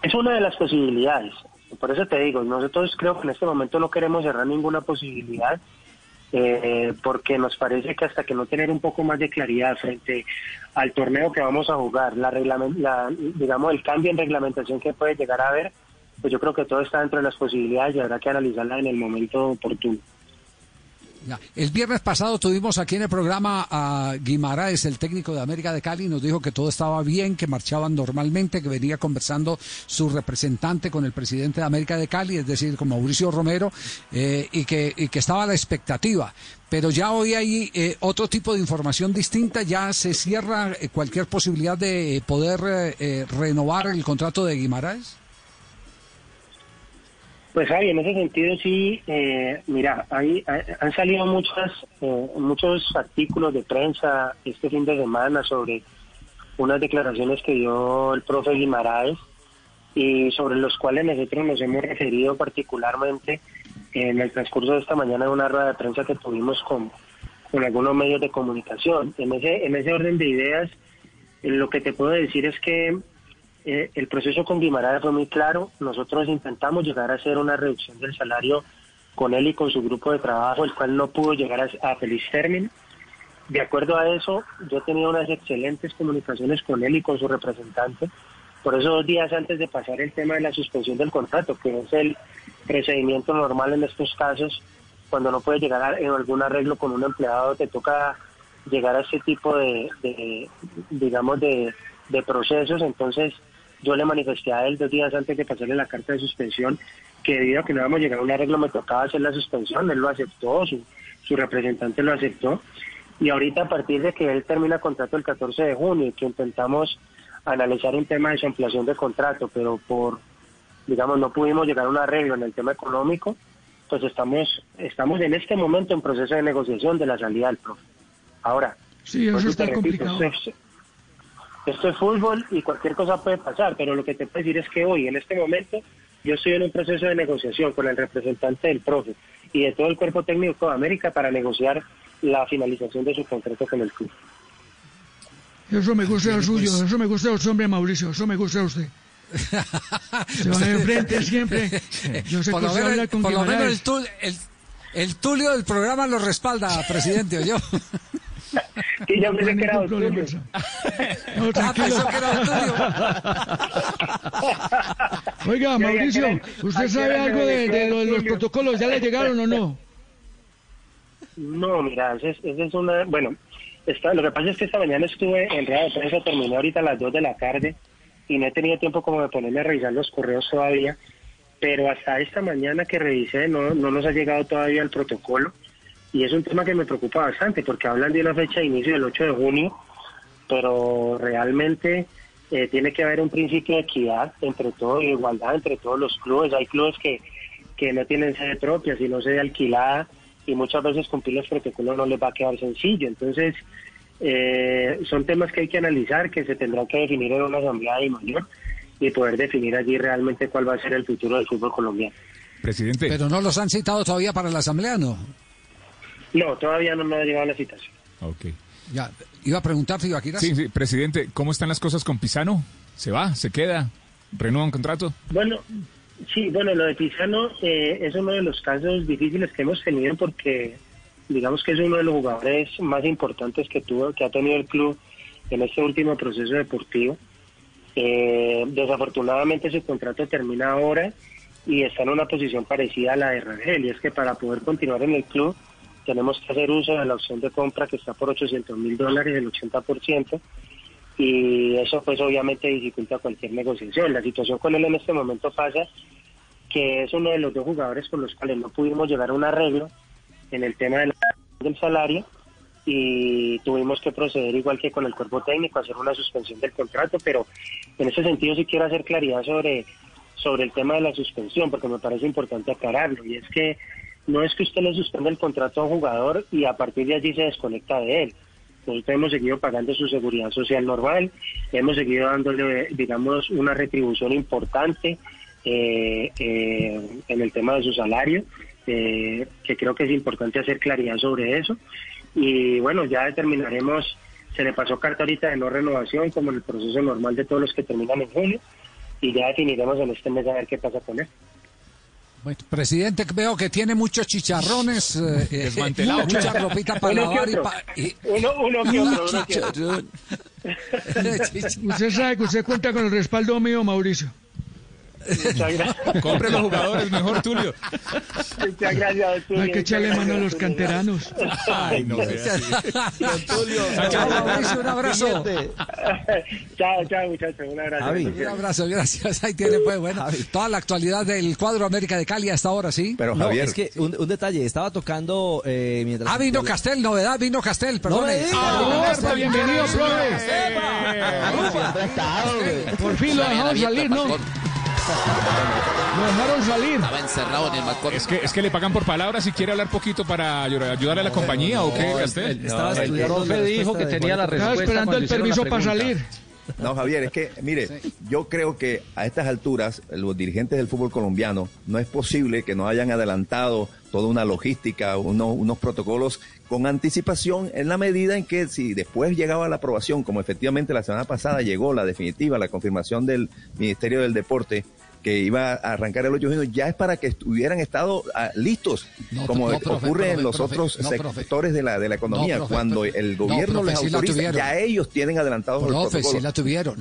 Es una de las posibilidades. Por eso te digo, nosotros creo que en este momento no queremos cerrar ninguna posibilidad, eh, porque nos parece que hasta que no tener un poco más de claridad frente al torneo que vamos a jugar, la, la- digamos el cambio en reglamentación que puede llegar a haber, pues yo creo que todo está dentro de las posibilidades y habrá que analizarla en el momento oportuno. Ya. El viernes pasado tuvimos aquí en el programa a Guimaraes, el técnico de América de Cali, nos dijo que todo estaba bien, que marchaban normalmente, que venía conversando su representante con el presidente de América de Cali, es decir, con Mauricio Romero, eh, y, que, y que estaba la expectativa. Pero ya hoy hay eh, otro tipo de información distinta, ya se cierra eh, cualquier posibilidad de poder renovar el contrato de Guimaraes. Pues Javi, en ese sentido sí, eh, mira, hay, hay- han salido muchas, eh, muchos artículos de prensa este fin de semana sobre unas declaraciones que dio el profe Guimaraes y sobre los cuales nosotros nos hemos referido particularmente en el transcurso de esta mañana en una rueda de prensa que tuvimos con, con algunos medios de comunicación. En ese, en ese orden de ideas, lo que te puedo decir es que eh, el proceso con Guimaraes fue muy claro. Nosotros intentamos llegar a hacer una reducción del salario con él y con su grupo de trabajo, el cual no pudo llegar a, feliz término. De acuerdo a eso, yo tenido unas excelentes comunicaciones con él y con su representante. Por eso, dos días antes de pasar el tema de la suspensión del contrato, que es el procedimiento normal en estos casos, cuando no puedes llegar a en algún arreglo con un empleado, te toca llegar a este tipo de, de, digamos, de procesos. Entonces, yo le manifesté a él dos días antes de pasarle la carta de suspensión que debido a que no íbamos a llegar a un arreglo me tocaba hacer la suspensión, él lo aceptó, su, su representante lo aceptó. Y ahorita a partir de que él termina contrato el 14 de junio y que intentamos analizar un tema de su ampliación de contrato, pero por, digamos, no pudimos llegar a un arreglo en el tema económico, pues estamos, estamos en este momento en proceso de negociación de la salida del profe. Ahora, Sí, eso está repito, complicado. Esto es fútbol y cualquier cosa puede pasar, pero lo que te puedo decir es que hoy, en este momento, yo estoy en un proceso de negociación con el representante del profe y de todo el cuerpo técnico de América para negociar la finalización de su contrato con el club. Eso me gusta el suyo, pues. eso me gusta usted, hombre Mauricio, eso me gusta usted. Se va de frente siempre. Yo sé por que usted menos, habla con por lo menos el, tul- el, el tulio del programa lo respalda, presidente, ¿o yo? Sí, yo pensé No que era. No, Ah, tranquilo. pensó que era Oiga, Mauricio, que ¿usted sabe algo que de, los protocolos? ¿Ya le llegaron o no? No, mira, esa es, es una... Bueno, esta, lo que pasa es que esta mañana estuve en rueda de prensa, terminé ahorita a las 2 de la tarde y no he tenido tiempo como de ponerme a revisar los correos todavía, pero hasta esta mañana que revisé no, no nos ha llegado todavía el protocolo y es un tema que me preocupa bastante porque hablan de una fecha de inicio del 8 de junio, pero realmente eh, tiene que haber un principio de equidad entre todos, de igualdad entre todos los clubes. Hay clubes que, que no tienen sede propia, sino sede alquilada y muchas veces cumplir los protocolos no les va a quedar sencillo. Entonces, eh, son temas que hay que analizar, que se tendrán que definir en una asamblea de mayor y poder definir allí realmente cuál va a ser el futuro del fútbol colombiano. Presidente. Pero no los han citado todavía para la asamblea, ¿no? No, todavía no nos ha llegado la citación. Ok. Ya, iba a preguntar, Ibaquira. Sí, sí, presidente, ¿cómo están las cosas con Pisano? ¿Se va? ¿Se queda? ¿Renueva un contrato? Bueno, Sí, bueno, lo de Pizano eh, es uno de los casos difíciles que hemos tenido porque digamos que es uno de los jugadores más importantes que tuvo, que ha tenido el club en este último proceso deportivo. Eh, desafortunadamente su contrato termina ahora y está en una posición parecida a la de Rangel, y es que para poder continuar en el club tenemos que hacer uso de la opción de compra que está por 800 mil dólares, el 80%, y eso pues obviamente dificulta cualquier negociación. La situación con él en este momento pasa que es uno de los dos jugadores con los cuales no pudimos llegar a un arreglo en el tema de la- del salario y tuvimos que proceder igual que con el cuerpo técnico, a hacer una suspensión del contrato, pero en ese sentido sí quiero hacer claridad sobre, sobre el tema de la suspensión, porque me parece importante aclararlo, y es que no es que usted le suspenda el contrato a un jugador y a partir de allí se desconecta de él. Nosotros hemos seguido pagando su seguridad social normal, hemos seguido dándole, digamos, una retribución importante eh, eh, en el tema de su salario, eh, que creo que es importante hacer claridad sobre eso. Y bueno, ya determinaremos, se le pasó carta ahorita de no renovación, como en el proceso normal de todos los que terminan en junio, y ya definiremos en este mes a ver qué pasa con él. Bueno, presidente, veo que tiene muchos chicharrones, eh, eh, Desmantelado. mucha ropita para Uno lavar y, otro. pa- y- Uno, uno que otro, uno que otro. chicharrón. Usted sabe que usted cuenta con el respaldo mío, Mauricio. Muchas gracias. Compre los jugadores mejor, Tulio. Muchas gracias, Tulio. Hay que echarle mano a los canteranos. Ay, no sea así. Chao, Mauricio, un abrazo. chao, chao, muchachos. Un abrazo. Un abrazo, gracias. Ahí tiene, pues, bueno, toda la actualidad del cuadro América de Cali hasta ahora, ¿sí? no, es que un, un detalle, estaba tocando eh, mientras... Ah, vino Castel, novedad, vino Castel, perdone. me diga. Ah, bienvenido, profe. Por fin lo dejaron salir, ¿no? Lo dejaron salir. Estaba encerrado en el balcón. Es que, es que le pagan por palabras si quiere hablar poquito para ayudar- ayudarle a la compañía o qué, Castel. Estaba el estudiando profe dijo que tenía la respuesta. Estaba esperando el permiso para salir. No, Javier, es que, mire, yo creo que a estas alturas los dirigentes del fútbol colombiano no es posible que no hayan adelantado toda una logística, uno- unos protocolos con anticipación en la medida en que si después llegaba la aprobación, como efectivamente la semana pasada llegó la definitiva, la confirmación del Ministerio del Deporte, que iba a arrancar el 8 de junio, ya es para que hubieran estado ah, listos, No, como no, profe, ocurre en los profe, otros sectores de la, de la economía. No, Cuando el No, gobierno les autoriza, ya ellos tienen adelantados los protocolos. la tuvieron.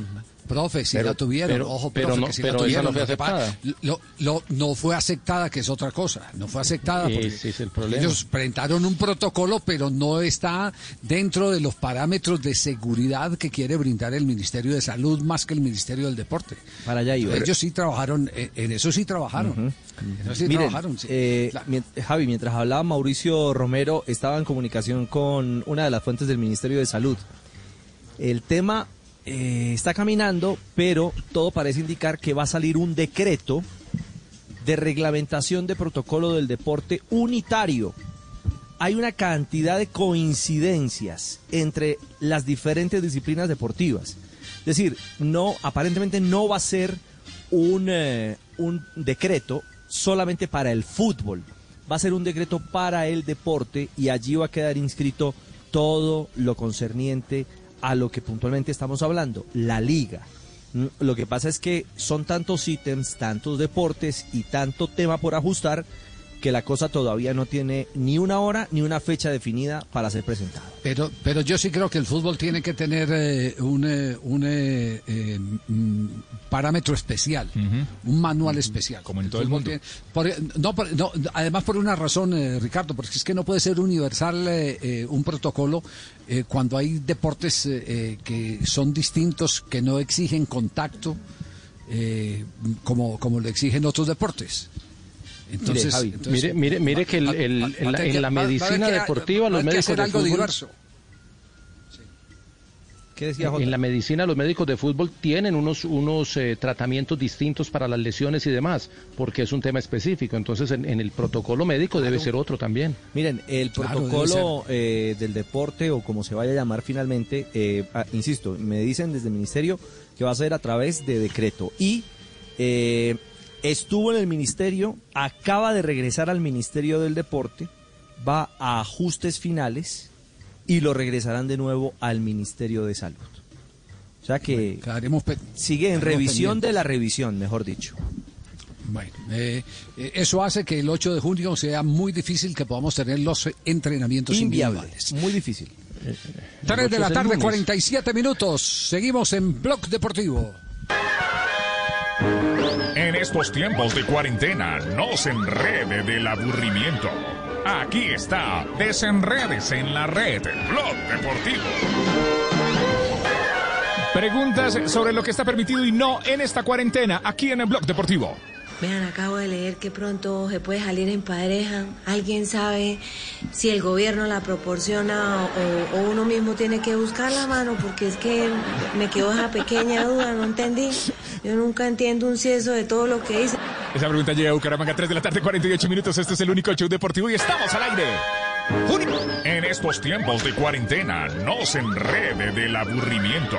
Profe, Pero- la tuvieron. pero- Ojo, pero profe, no- que pero la tuvieron. no fue aceptada. lo- lo- no fue aceptada, que es otra cosa. No fue aceptada porque Ese es el problema. ellos presentaron un protocolo, pero no está dentro de los parámetros de seguridad que quiere brindar el Ministerio de Salud más que el Ministerio del Deporte. Para allá iba. Ellos sí trabajaron, eh, en eso sí trabajaron. En eso sí Miren, trabajaron. sí. eh, Javi, mientras hablaba Mauricio Romero, estaba en comunicación con una de las fuentes del Ministerio de Salud. El tema eh, está caminando, pero todo parece indicar que va a salir un decreto de reglamentación de protocolo del deporte unitario. Hay una cantidad de coincidencias entre las diferentes disciplinas deportivas. Es decir, no, aparentemente no va a ser un, eh, un decreto solamente para el fútbol. Va a ser un decreto para el deporte y allí va a quedar inscrito todo lo concerniente a lo que puntualmente estamos hablando, la liga. Mm, Lo que pasa es que son tantos ítems, tantos deportes y tanto tema por ajustar que la cosa todavía no tiene ni una hora ni una fecha definida para ser presentada. Pero, pero yo sí creo que el fútbol tiene que tener eh, un, eh, un eh, eh, mm, parámetro especial, un manual especial. Como en todo el mundo. no, por- no, además por una razón, eh, Ricardo, porque es que no puede ser universal eh, eh, un protocolo eh, cuando hay deportes eh, eh, que son distintos, que no exigen contacto, eh, como, como lo exigen otros deportes. Entonces, Javi, entonces- mire, mire, mire que el- va- el- va- en va la- en medicina deportiva, los médicos hacer de algo fútbol- diverso. ¿Qué decía Jota? En la medicina los médicos de fútbol tienen unos, unos eh, tratamientos distintos para las lesiones y demás, porque es un tema específico. Entonces en, en el protocolo médico debe ser otro también. Miren, el Claro, protocolo eh, del deporte o como se vaya a llamar finalmente, eh, ah, insisto, me dicen desde el ministerio que va a ser a través de decreto y eh, estuvo en el ministerio, acaba de regresar al ministerio del deporte, va a ajustes finales y lo regresarán de nuevo al ministerio de salud. O sea que sigue en revisión pendientes. de la revisión, mejor dicho. Bueno, eh, eh, eso hace que el 8 de junio sea muy difícil que podamos tener los entrenamientos Inviable. individuales. Muy difícil. 3 de la tarde, lunes. 47 minutos. Seguimos en Blog Deportivo. En estos tiempos de cuarentena, no se enrede del aburrimiento. Aquí está, desenredes en la red, Blog Deportivo. Preguntas sobre lo que está permitido y no en esta cuarentena, aquí en el Blog Deportivo. Vean, acabo de leer que pronto se puede salir en pareja. ¿Alguien sabe si el gobierno la proporciona o, uno mismo tiene que buscar la mano? Porque es que me quedó esa pequeña duda, no entendí. Yo nunca entiendo un cieso de todo lo que hice. Esa pregunta llega a Bucaramanga, 3 de la tarde, 48 minutos. Este es el único show deportivo y estamos al aire. En estos tiempos de cuarentena, no se enrede del aburrimiento.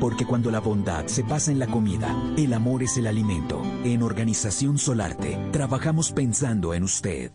Porque cuando la bondad se pasa en la comida, el amor es el alimento. En Organización Solarte, trabajamos pensando en usted.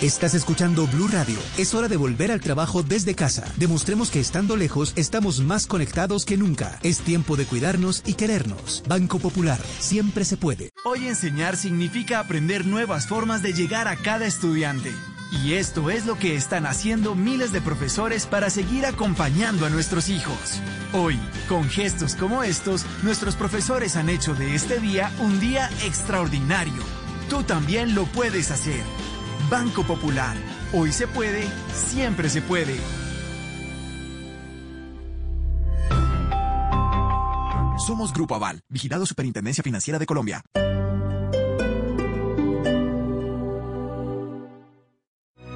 Estás escuchando Blue Radio. Es hora de volver al trabajo desde casa. Demostremos que estando lejos estamos más conectados que nunca. Es tiempo de cuidarnos y querernos. Banco Popular, siempre se puede. Hoy enseñar significa aprender nuevas formas de llegar a cada estudiante. Y esto es lo que están haciendo miles de profesores para seguir acompañando a nuestros hijos. Hoy, con gestos como estos, nuestros profesores han hecho de este día un día extraordinario. Tú también lo puedes hacer. Banco Popular. Hoy se puede, siempre se puede. Somos Grupo Aval, vigilado Superintendencia Financiera de Colombia.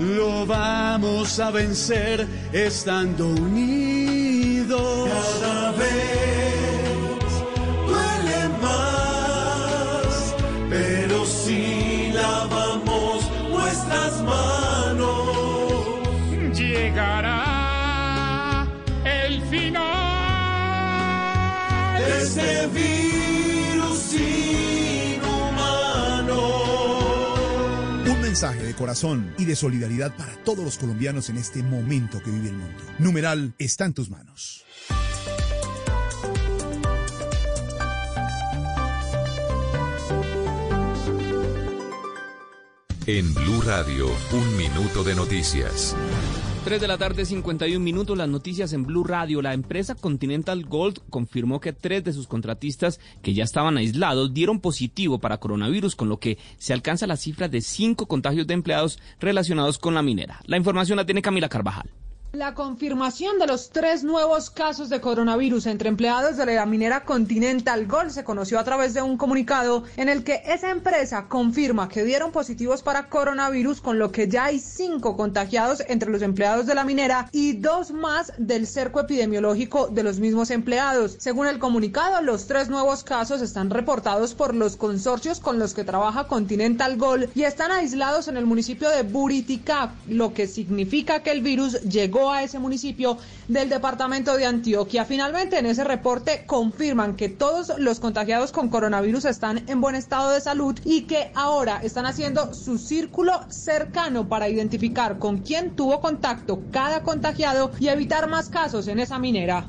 lo vamos a vencer estando unidos. Cada vez duele más, pero si lavamos nuestras manos, Llegará el final de este mensaje de corazón y de solidaridad para todos los colombianos en este momento que vive el mundo. Numeral está en tus manos. En Blue Radio, un minuto de noticias. 3 de la tarde, 51 minutos, las noticias en Blue Radio. La empresa Continental Gold confirmó que tres de sus contratistas que ya estaban aislados dieron positivo para coronavirus, con lo que se alcanza la cifra de cinco contagios de empleados relacionados con la minera. La información la tiene Camila Carvajal. La confirmación de los tres nuevos casos de coronavirus entre empleados de la minera Continental Gold se conoció a través de un comunicado en el que esa empresa confirma que dieron positivos para coronavirus, con lo que ya hay cinco contagiados entre los empleados de la minera y dos más del cerco epidemiológico de los mismos empleados. Según el comunicado, los tres nuevos casos están reportados por los consorcios con los que trabaja Continental Gold y están aislados en el municipio de Buriticá, lo que significa que el virus llegó a ese municipio del departamento de Antioquia. Finalmente, en ese reporte confirman que todos los contagiados con coronavirus están en buen estado de salud y que ahora están haciendo su círculo cercano para identificar con quién tuvo contacto cada contagiado y evitar más casos en esa minera.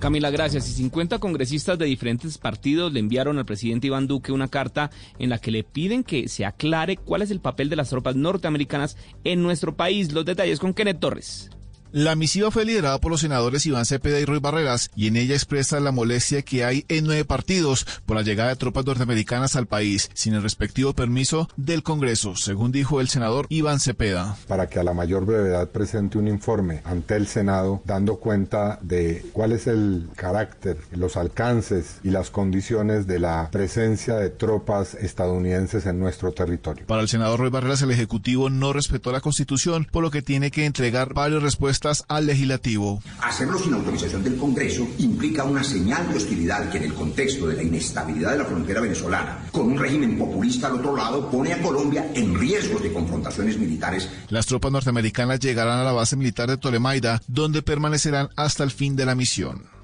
Camila, gracias. Y 50 congresistas de diferentes partidos le enviaron al presidente Iván Duque una carta en la que le piden que se aclare cuál es el papel de las tropas norteamericanas en nuestro país. Los detalles con Kenneth Torres. La misiva fue liderada por los senadores Iván Cepeda y Roy Barreras y en ella expresa la molestia que hay en nueve partidos por la llegada de tropas norteamericanas al país sin el respectivo permiso del Congreso, según dijo el senador Iván Cepeda. Para que a la mayor brevedad presente un informe ante el Senado dando cuenta de cuál es el carácter, los alcances y las condiciones de la presencia de tropas estadounidenses en nuestro territorio. Para el senador Roy Barreras, el Ejecutivo no respetó la Constitución, por lo que tiene que entregar varias respuestas al legislativo. Hacerlo sin autorización del Congreso implica una señal de hostilidad que en el contexto de la inestabilidad de la frontera venezolana, con un régimen populista al otro lado, pone a Colombia en riesgos de confrontaciones militares. Las tropas norteamericanas llegarán a la base militar de Tolemaida, donde permanecerán hasta el fin de la misión.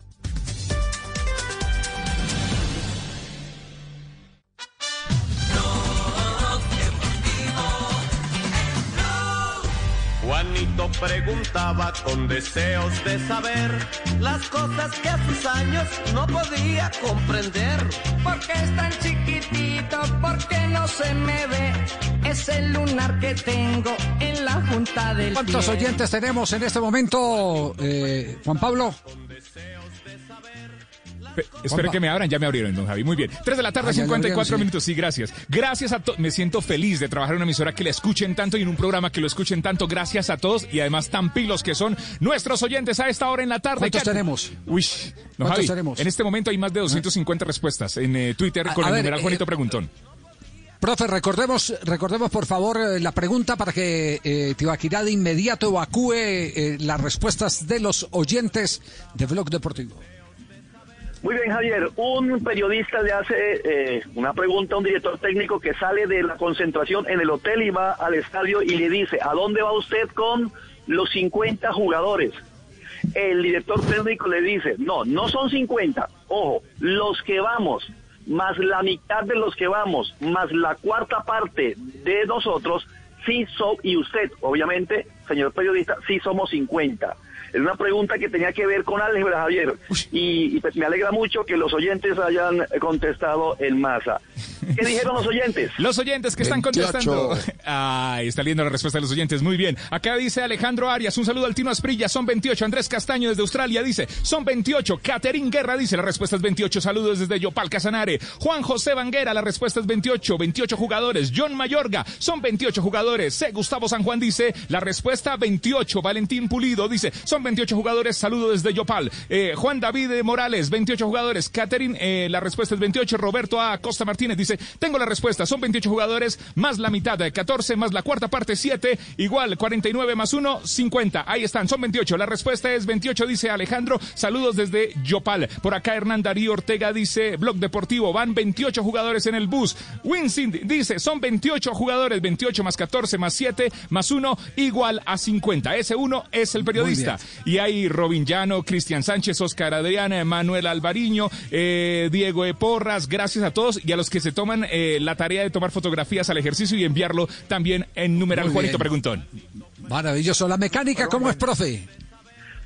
Preguntaba con deseos de saber las cosas que a sus años no podía comprender. ¿Por qué es tan chiquitito? ¿Por qué no se me ve? Es el lunar que tengo en la junta del ¿Cuántos pie. oyentes tenemos en este momento, eh, Juan Pablo? Pe- Espero que me abran, ya me abrieron, don Javi. Muy bien. 3 de la tarde, Ah, ya le 54 abrieron, minutos. Sí, gracias. Gracias a todos. Me siento feliz de trabajar en una emisora que la escuchen tanto y en un programa que lo escuchen tanto. Gracias a todos y además tan pilos que son nuestros oyentes a esta hora en la tarde. ¿Cuántos ¿Qué- tenemos? Uy, no, ¿Cuántos Javi, tenemos? En este momento hay más de 250 respuestas en eh, Twitter con a el ver, numeral eh, Juanito Preguntón. Profe, recordemos, recordemos por favor eh, la pregunta para que eh, Tibaquirá de inmediato evacúe eh, las respuestas de los oyentes de Blog Deportivo. Muy bien, Javier. Un periodista le hace eh, una pregunta a un director técnico que sale de la concentración en el hotel y va al estadio y le dice, ¿a dónde va usted con los 50 jugadores? El director técnico le dice, no, no son 50, ojo, los que vamos, más la mitad de los que vamos, más la cuarta parte de nosotros, sí son, y usted, obviamente, señor periodista, sí somos 50. Es una pregunta que tenía que ver con álgebra, Javier. Y, y pues me alegra mucho que los oyentes hayan contestado en masa. ¿Qué dijeron los oyentes? Los oyentes que están 28. contestando. Ay, está leyendo la respuesta de los oyentes. Muy bien. Acá dice Alejandro Arias. Un saludo al Tino Asprilla. Son 28. Andrés Castaño desde Australia dice. Son 28. Caterín Guerra dice. La respuesta es 28. Saludos desde Yopal Casanare. Juan José Vanguera. La respuesta es 28. 28 jugadores. John Mayorga. Son 28 jugadores. C. Gustavo San Juan dice. La respuesta 28. Valentín Pulido dice. Son 28 jugadores. Saludos desde Yopal. Eh, Juan David Morales. 28 jugadores. Caterín. eh, la respuesta es 28. Roberto A. Costa Martínez dice. Tengo la respuesta. Son 28 jugadores. Más la mitad. eh, 14. Más la cuarta parte. 7. Igual. 49 más 1. 50. Ahí están. Son 28. La respuesta es 28. Dice Alejandro. Saludos desde Yopal. Por acá Hernán Darío Ortega dice. Blog Deportivo. Van 28 jugadores en el bus. Winsing dice. Son 28 jugadores. 28 más 14 más 7 más 1 igual a 50. Ese 1 es el periodista. Y hay Robin Llano, Cristian Sánchez, Oscar Adriana, Manuel Alvariño, eh, Diego E. Porras. Gracias a todos y a los que se toman eh, la tarea de tomar fotografías al ejercicio y enviarlo también en numeral Muy Juanito bien. Preguntón. Maravilloso. La mecánica, ¿cómo es, profe?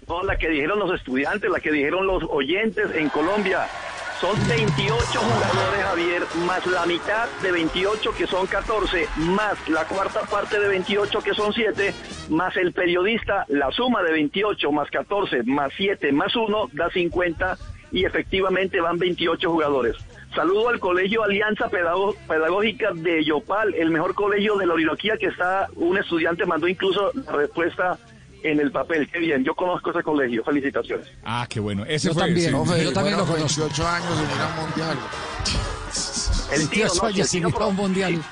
No, la que dijeron los estudiantes, la que dijeron los oyentes en Colombia. Son 28 jugadores, Javier, más la mitad de 28, que son 14, más la cuarta parte de 28, que son 7, más el periodista, la suma de 28 más 14 más 7 más 1 da 50 y efectivamente van 28 jugadores. Saludo al Colegio Alianza Pedago- Pedagógica de Yopal, el mejor colegio de la Orinoquía que está, un estudiante mandó incluso la respuesta en el papel. Qué bien, yo conozco ese colegio. Felicitaciones. Ah, qué bueno. Ese Yo fue, también, sí. Yo también lo Fueron conozco. 28 años un mundial. El tío, 28 no, sin ir a un mundial.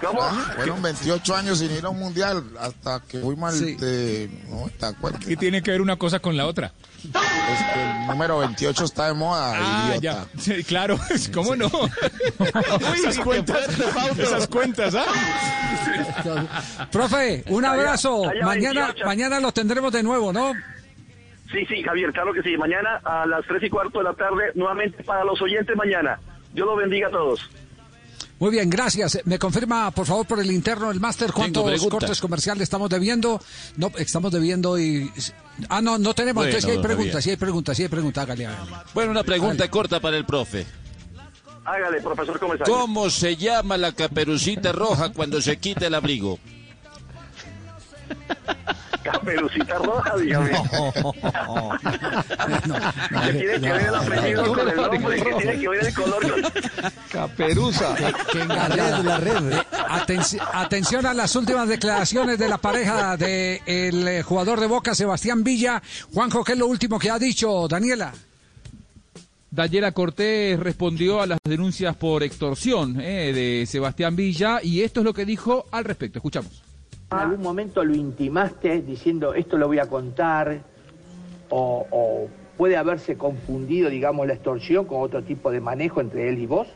¿Cómo? Ah, Fueron 28 años sin ir a un mundial hasta que fuimos al Sí. de... No, ¿te acuerdas? ¿Qué tiene que ver una cosa con la otra? Es que el número 28 está de moda, Ah, idiota. ya. Sí, claro, ¿cómo no? esas cuentas, esas cuentas, ¿ah? Profe, un Allá- abrazo. allá Mañana, 28. mañana los tendremos de nuevo, ¿no? Sí, sí, Javier, claro que sí. Mañana a las 3 y cuarto de la tarde, nuevamente para los oyentes mañana. Dios los bendiga a todos. Muy bien, gracias. Me confirma, por favor, por el interno del máster, cuántos cortes comerciales estamos debiendo. No, estamos debiendo y... Ah, no, no tenemos. Bueno, Entonces, sí hay preguntas, sí hay preguntas, sí hay preguntas. Hágale, hágale. Bueno, una pregunta corta para el profe. Hágale, profesor comisario. ¿Cómo se llama la caperucita roja cuando se quita el abrigo? Caperucita roja, dígame. ¿Qué tiene que ver el apellido con el nombre? ¿Qué tiene que ver el color con... Caperuza. la red, la red. atención a las últimas declaraciones de la pareja del eh, jugador de Boca, Sebastián Villa. Juanjo, ¿qué es lo último que ha dicho Daniela? Daniela Cortés respondió a las denuncias por extorsión eh, de Sebastián Villa y esto es lo que dijo al respecto. Escuchamos. ¿En algún momento lo intimaste diciendo esto lo voy a contar? O, puede haberse confundido, digamos, la extorsión con otro tipo de manejo entre él y vos?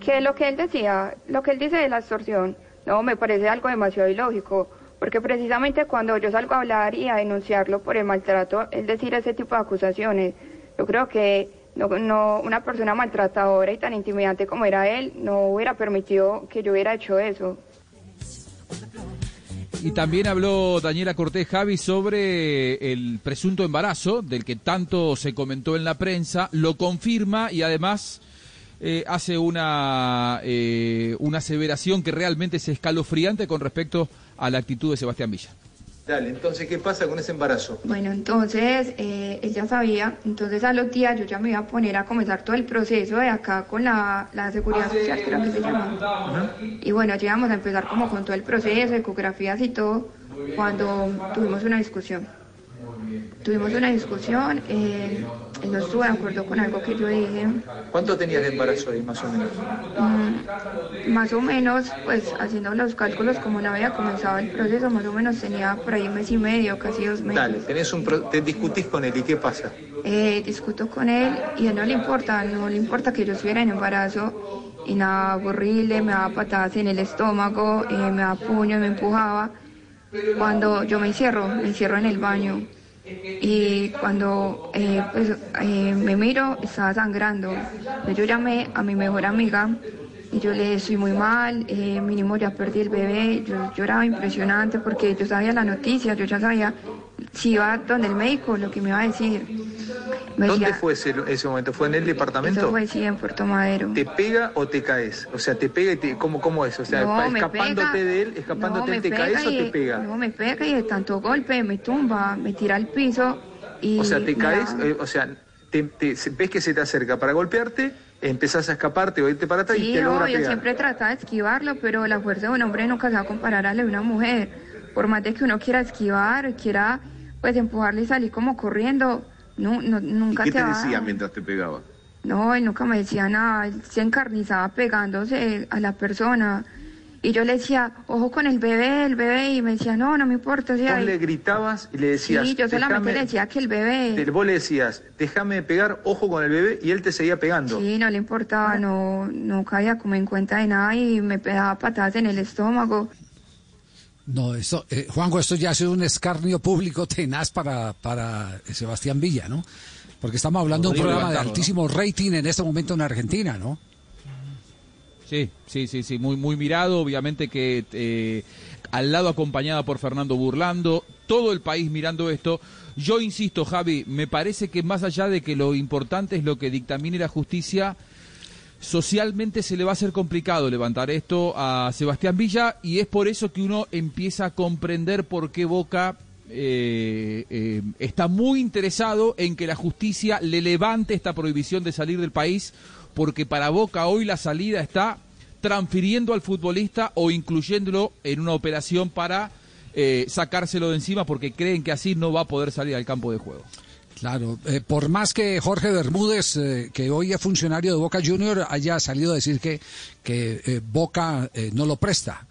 Que lo que él decía, lo que él dice de la extorsión, no, me parece algo demasiado ilógico, porque precisamente cuando yo salgo a hablar y a denunciarlo por el maltrato, es decir ese tipo de acusaciones, yo creo que no, una persona maltratadora y tan intimidante como era él no hubiera permitido que yo hubiera hecho eso. Y también habló Daniela Cortés Javi sobre el presunto embarazo del que tanto se comentó en la prensa, lo confirma y además eh, hace una, eh, una aseveración que realmente es escalofriante con respecto a la actitud de Sebastián Villa. Dale, entonces, ¿qué pasa con ese embarazo? Bueno, entonces, eh, él ya sabía, entonces a los días yo ya me iba a poner a comenzar todo el proceso de acá con la, la seguridad social, creo que se llama. Y bueno, ya íbamos a empezar como con todo el proceso, ecografías y todo, cuando tuvimos una discusión. Tuvimos una discusión, eh, no estuvo de acuerdo con algo que yo dije. ¿Cuánto tenías de embarazo ahí, más o menos? Mm, más o menos, pues haciendo los cálculos, como no había comenzado el proceso, más o menos tenía por ahí un mes y medio, casi dos meses. Dale, tenés un te discutís con él, ¿y qué pasa? Eh, discuto con él y a él no le importa, no le importa que yo estuviera en embarazo y nada horrible, me daba patadas en el estómago, eh, me daba puño, me empujaba. Cuando yo me encierro, me encierro en el baño y cuando eh, pues, eh, me miro estaba sangrando. Yo llamé a mi mejor amiga y yo le soy muy mal, eh, mínimo ya perdí el bebé, yo lloraba impresionante porque yo sabía la noticia, yo ya sabía si iba donde el médico lo que me iba a decir. ¿Dónde fue ese, ese, momento? ¿Fue en el departamento? Eso fue, sí, en Puerto Madero. ¿Te pega o te caes? O sea, ¿te pega y te, ¿cómo, cómo es? O sea, escapándote de él, escapándote te caes o te pega? No, me pega y de tanto golpe me tumba, me tira al piso y... O sea, te caes, eh, o sea, te, ves que se te acerca para golpearte, empezás a escaparte o irte para atrás y te no, logra yo siempre trataba de esquivarlo, pero la fuerza de un hombre nunca se va a comparar a la de una mujer. Por más de que uno quiera esquivar, quiera pues empujarle y salir como corriendo, no, no, nunca ¿Y ¿Qué te, decía mientras te pegaba? No, él nunca me decía nada, él se encarnizaba pegándose a la persona. Y yo le decía, ojo con el bebé, el bebé, y me decía, no, no me importa. O le gritabas y le decías. Sí, yo solamente le decía que el bebé. Vos le decías, déjame pegar, ojo con el bebé, y él te seguía pegando. Sí, no le importaba, no, no caía como en cuenta de nada y me pegaba patadas en el estómago. No, esto, eh, Juanjo, esto ya ha sido un escarnio público tenaz para, para Sebastián Villa, ¿no? Porque estamos hablando de un programa de altísimo rating en este momento en Argentina, ¿no? Sí, sí, sí, sí, muy, muy mirado, obviamente que eh, al lado acompañada por Fernando Burlando, todo el país mirando esto. Yo insisto, Javi, me parece que más allá de que lo importante es lo que dictamine la justicia, socialmente se le va a hacer complicado levantar esto a Sebastián Villa y es por eso que uno empieza a comprender por qué Boca eh, eh, está muy interesado en que la justicia le levante esta prohibición de salir del país porque para Boca hoy la salida está transfiriendo al futbolista o incluyéndolo en una operación para eh, sacárselo de encima porque creen que así no va a poder salir al campo de juego. Claro, eh, por más que Jorge Bermúdez, eh, que hoy es funcionario de Boca Junior, haya salido a decir que, que eh, Boca no lo presta.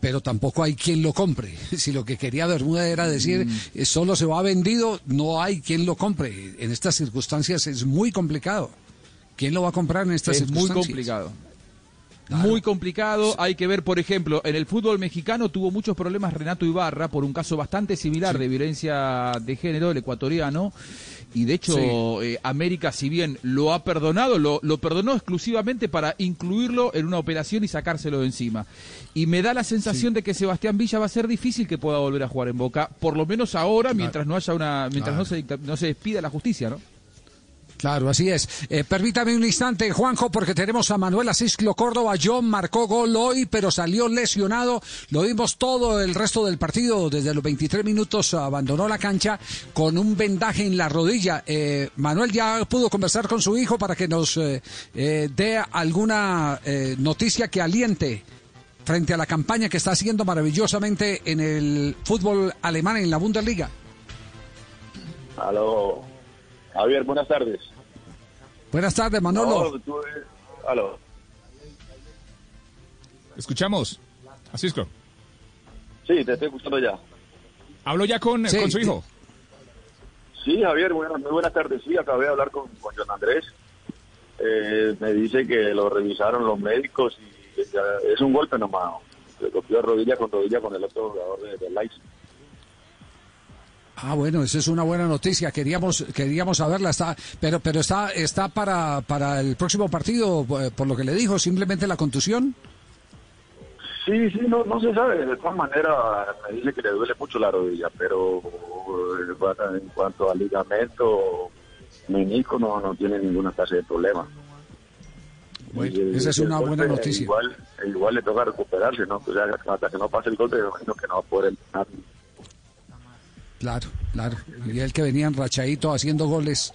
pero tampoco hay quien lo compre. Si lo que quería Bermúdez era decir mm. solo se va vendido, no hay quien lo compre. En estas circunstancias es muy complicado. ¿Quién lo va a comprar en estas circunstancias? Es muy complicado. Muy complicado. Hay que ver, por ejemplo, en el fútbol mexicano tuvo muchos problemas Renato Ibarra por un caso bastante similar de violencia de género, el ecuatoriano. Y de hecho, eh, América, si bien lo ha perdonado, lo, lo, perdonó exclusivamente para incluirlo en una operación y sacárselo de encima. Y me da la sensación de que Sebastián Villa va a ser difícil que pueda volver a jugar en Boca, por lo menos ahora, mientras no haya una, mientras no, se, no se despida la justicia, ¿no? Claro, así es. Eh, permítame un instante, Juanjo, porque tenemos a Manuel Asisclo Córdoba. John marcó gol hoy, pero salió lesionado. Lo vimos todo el resto del partido. Desde los 23 minutos abandonó la cancha con un vendaje en la rodilla. Eh, Manuel ya pudo conversar con su hijo para que nos eh, dé alguna noticia que aliente frente a la campaña que está haciendo maravillosamente en el fútbol alemán en la Bundesliga. Aló, Javier, buenas tardes. Buenas tardes, Manolo. No, tú- aló. Escuchamos. Asisco. Sí, te estoy escuchando ya. Hablo ya con, Sí, con su hijo. Sí, Javier, buenas, muy buenas tardes. Sí, acabé de hablar con, con John Andrés. Eh, me dice que lo revisaron los médicos y ya es un golpe nomás. Se golpeó rodilla con rodilla con el otro jugador de, de Leipzig. Ah, bueno, eso es una buena noticia. Queríamos queríamos saberla, está, pero pero está está para para el próximo partido eh, por lo que le dijo, simplemente la contusión. Sí, sí, no, no se sabe. De todas maneras, me dice que le duele mucho la rodilla, pero eh, bueno, en cuanto al ligamento menisco no, no tiene ninguna clase de problema. Bueno, Y el- esa es una buena noticia. Igual, igual le toca recuperarse, ¿no? O sea, hasta que no pase el golpe, me imagino que no va a poder entrenar. Claro, claro. Y él que venía enrachadito haciendo goles.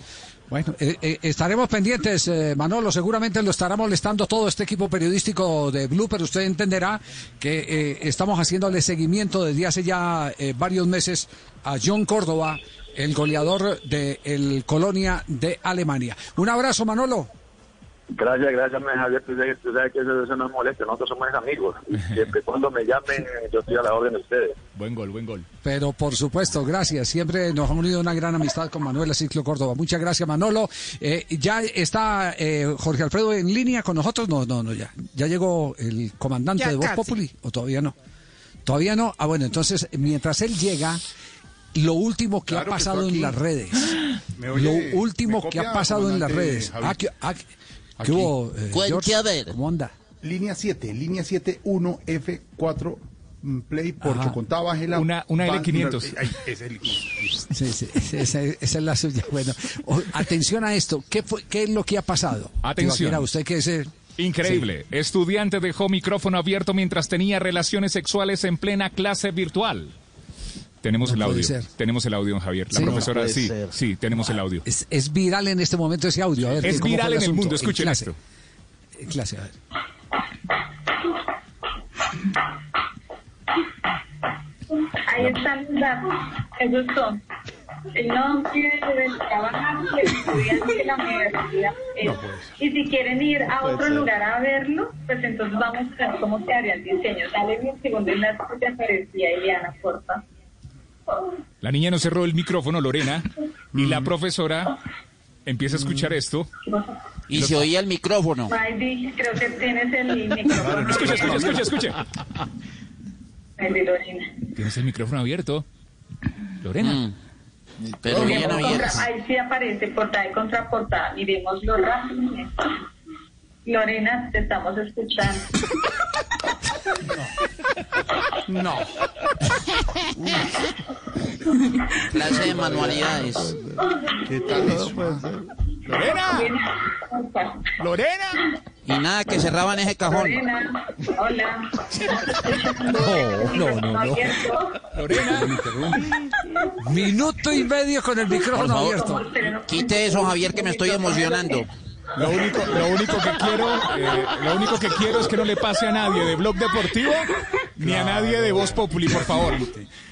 Bueno, eh, eh, estaremos pendientes, eh, Manolo. Seguramente lo estará molestando todo este equipo periodístico de Blue, pero usted entenderá que eh, estamos haciéndole seguimiento desde hace ya varios meses a John Córdoba, el goleador del el Colonia de Alemania. Un abrazo, Manolo. Gracias, gracias, me Javier. Tú sabes, tú sabes que eso, eso no es molesto. Nosotros somos amigos. Y siempre cuando me llamen, yo estoy a la orden de ustedes. Buen gol, buen gol. Pero por supuesto, gracias. Siempre nos ha unido una gran amistad con Manuel Ciclo Córdoba. Muchas gracias, Manolo. Eh, ¿Ya está eh, Jorge Alfredo en línea con nosotros? No, no, no, ya. ¿Ya llegó el comandante Ya de Voz casi. Populi? ¿O todavía no? ¿Todavía no? Ah, bueno, entonces, mientras él llega, lo último que Claro ha que pasado en las redes. Lo último ¿Me que ha pasado en las redes. Ah, ¿qué, ah, qué- Aquí. qué hubo, eh, Cuente George? a ver. ¿Cómo anda? Línea 7, línea 7, 1, F4, mm, Play, Porcho, Ajá. contá, bájela. Una- una Van- L500. Ay, es el Sí, sí, esa, esa- es la suya. Bueno, o- atención a esto. ¿Qué, fue, ¿Qué es lo que ha pasado? Atención. Tibaquira, usted que es el- Increíble. Estudiante dejó micrófono abierto mientras tenía relaciones sexuales en plena clase virtual. Tenemos No el audio. ser. Tenemos el audio, don Javier. La Sí. profesora, No sí, ser. sí, tenemos el audio. Es, es viral en este momento ese audio. A ver, Es ¿cómo fue viral en el mundo, escuchen clase. esto. En clase, a ver. Ahí están los datos. Esos son el nombre del trabajante, el estudiante de la universidad. y si quieren ir a otro ser. lugar a verlo, pues entonces vamos a ver cómo quedaría el diseño. Dale un segundo enlace que te aparecía, Eliana, porfa. La niña no cerró el micrófono, Lorena, y Mm. la profesora empieza a escuchar esto. Y se oía el micrófono. Creo que tienes el micrófono. Escucha, escucha, escucha, escucha. Lorena. Tienes el micrófono abierto. Lorena. Mm. Pero Miremos bien contra- abierto. ahí sí aparece portada y contraportada. Miremoslo rápido. Lorena, te estamos escuchando. No. Clase de manualidades. ¿Qué tal eso? ¡Lorena! ¡Lorena! Y nada, que cerraban ese cajón. Lorena, hola. No, no, no, no. Minuto y medio con el micrófono abierto. quite eso, Javier, que me estoy emocionando. Lo único, lo único que quiero, eh, lo único que quiero es que no le pase a nadie de Blog Deportivo ni a nadie de Voz Populi, por favor.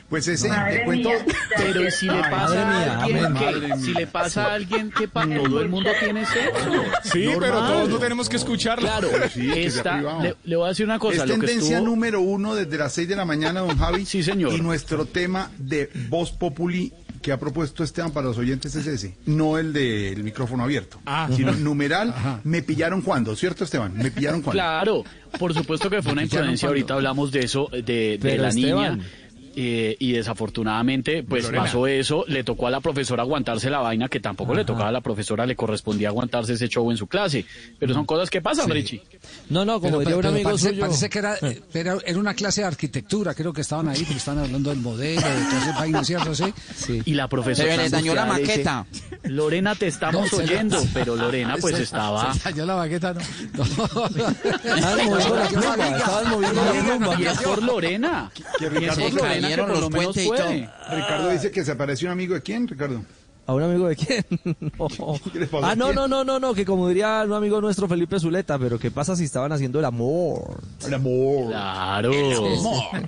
Pues ese, Madre te cuento. mía. Pero ¿y si le pasa madre a mía, alguien madre si mía. le pasa a alguien que pa- todo el mundo tiene sexo? Sí, Normal. pero todos no tenemos que escucharlo. Claro, Sí, esta- le, le voy a decir una cosa. es lo que tendencia estuvo- número uno desde las 6 de la mañana, don Javi. Sí, señor. Y nuestro tema de Voz Populi que ha propuesto Esteban para los oyentes es ese, no el del micrófono abierto, Ah. sino numeral, me pillaron cuando, ¿cierto Esteban? Me pillaron cuando. Claro, por supuesto que fue una imprudencia. Ahorita hablamos de eso, de, de la Esteban, niña. Eh, y desafortunadamente, pues Lorena. pasó eso, le tocó a la profesora aguantarse la vaina, que tampoco le tocaba a la profesora, le correspondía aguantarse ese show en su clase. Pero son cosas que pasan, Sí. Richie. No, no, como Pero- diría un pero amigo parece, suyo. parece que era, eh, era, era una clase de arquitectura, creo que estaban ahí, porque estaban hablando del modelo, de vainas, ¿cierto? Sí. Y la profesora... Se les dañó la le dice, maqueta. Lorena, te estamos No, oyendo, pero Lorena pues se- estaba... Se dañó la baqueta, no. Estaban moviendo la pluma, estaban moviendo la pluma. Y es por Lorena. Que Y es Ricardo, por Lorena los puentes y todo. Ricardo dice que se apareció un amigo de quién, Ricardo. ¿A un amigo de quién? No. Ah, no, ¿Quién? no, no, no, no, que como diría un amigo nuestro Felipe Zuleta, pero ¿qué pasa si estaban haciendo el amor? El amor. Claro.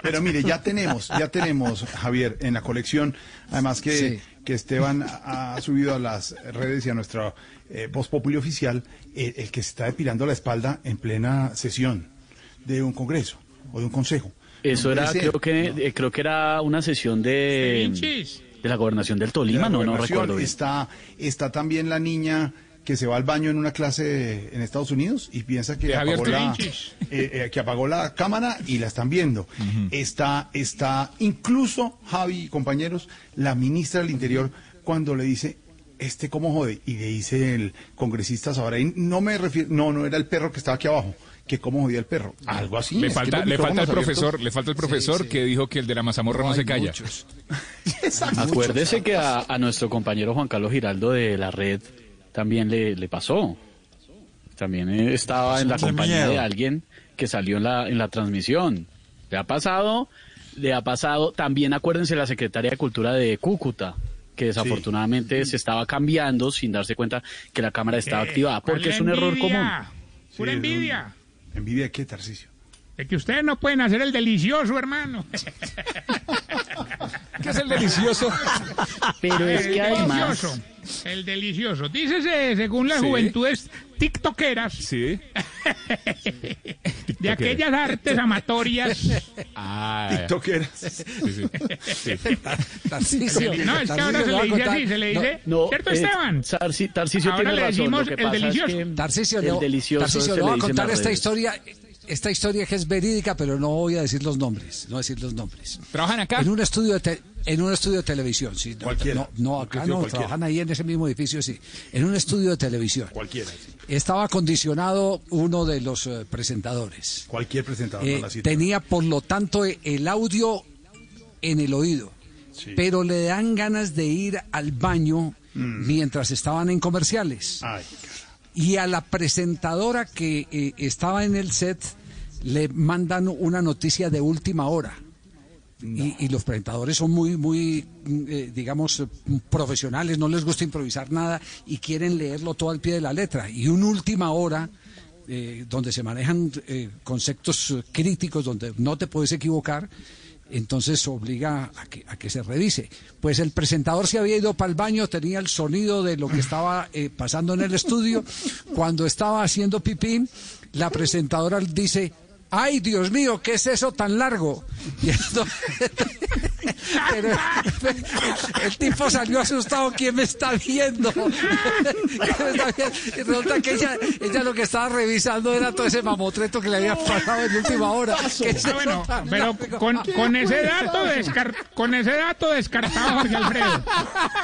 Pero mire, ya tenemos, ya tenemos, Javier, en la colección, además que, Sí. que Esteban ha subido a las redes y a nuestra eh, Voz Populi oficial, el, el que se está depilando la espalda en plena sesión de un congreso o de un consejo. Eso era, creo que, eh, creo que era una sesión de, de la gobernación del De Tolima, no, no recuerdo bien. Está, está también la niña que se va al baño en una clase en Estados Unidos y piensa que apagó, la, eh, eh, que apagó la cámara y la están viendo. Está, está incluso, Javi y compañeros, la ministra del Interior cuando le dice, este cómo jode, y le dice el congresista Sabraín, no me refiero, no, no era el perro que estaba aquí abajo, que cómo jodía el perro. Algo así. Le falta, le falta el profesor, abiertos- le falta el profesor que dijo que el de la mazamorra no, se calla. Acuérdese que a, a nuestro compañero Juan Carlos Giraldo de la red también le, le pasó. También eh, estaba en la compañía miedo. de alguien que salió en la, en la transmisión. Le ha pasado, le ha pasado. También acuérdense la secretaria de Cultura de Cúcuta, que desafortunadamente se estaba cambiando sin darse cuenta que la cámara estaba activada, porque es un error común. Pura envidia. ¿Envidia qué, Tarcicio? De que ustedes no pueden hacer el delicioso, hermano. ¿Qué es el delicioso? Pero es el que además... delicioso. El delicioso. Dícese, según las Sí. juventudes tiktokeras, Sí. de aquellas artes amatorias. Ah, TikTokeras. sí, sí. Sí. Tarcisio, No, es que ahora se le va dice así, se le no, dice. No, ¿Cierto, eh, Esteban? Tarci- Tarcisio Ahora tiene le razón. Lo decimos que el pasa es delicioso. que Tarcisio, el delicioso Tarcisio, se le voy le a contar esta redes. historia, esta historia que es verídica, pero no voy a decir los nombres, no voy a decir los nombres. ¿Trabajan acá? En un estudio de, te- en un estudio de televisión, sí. No, Cualquiera. No, no, acá Cualquiera, no, cualquiera. trabajan ahí en ese mismo edificio, sí. En un estudio de televisión. Cualquiera. sí. Estaba acondicionado uno de los eh, presentadores. Cualquier presentador. Eh, no la cita. tenía, por lo tanto, e- el audio en el oído. Sí. Pero le dan ganas de ir al baño mientras estaban en comerciales. Ay, Y a la presentadora que eh, estaba en el set le mandan una noticia de última hora. Y, y los presentadores son muy, muy, mm, eh, digamos, profesionales, no les gusta improvisar nada y quieren leerlo todo al pie de la letra. Y una última hora, eh, donde se manejan eh, conceptos críticos, donde no te puedes equivocar, entonces obliga a que, a que se revise. Pues el presentador se había ido para el baño, tenía el sonido de lo que estaba eh, pasando en el estudio. Cuando estaba haciendo pipí, la presentadora dice, ¡ay, Dios mío, qué es eso tan largo! Y pero el tipo salió asustado, ¿quién me está viendo? ¿Quién me está viendo? Y resulta que ella, ella lo que estaba revisando era todo ese mamotreto que le había pasado en última hora. ¿Qué es Ah, eso bueno, tan pero largo? con, con ese dato descar- con ese dato descartado Jorge Alfredo.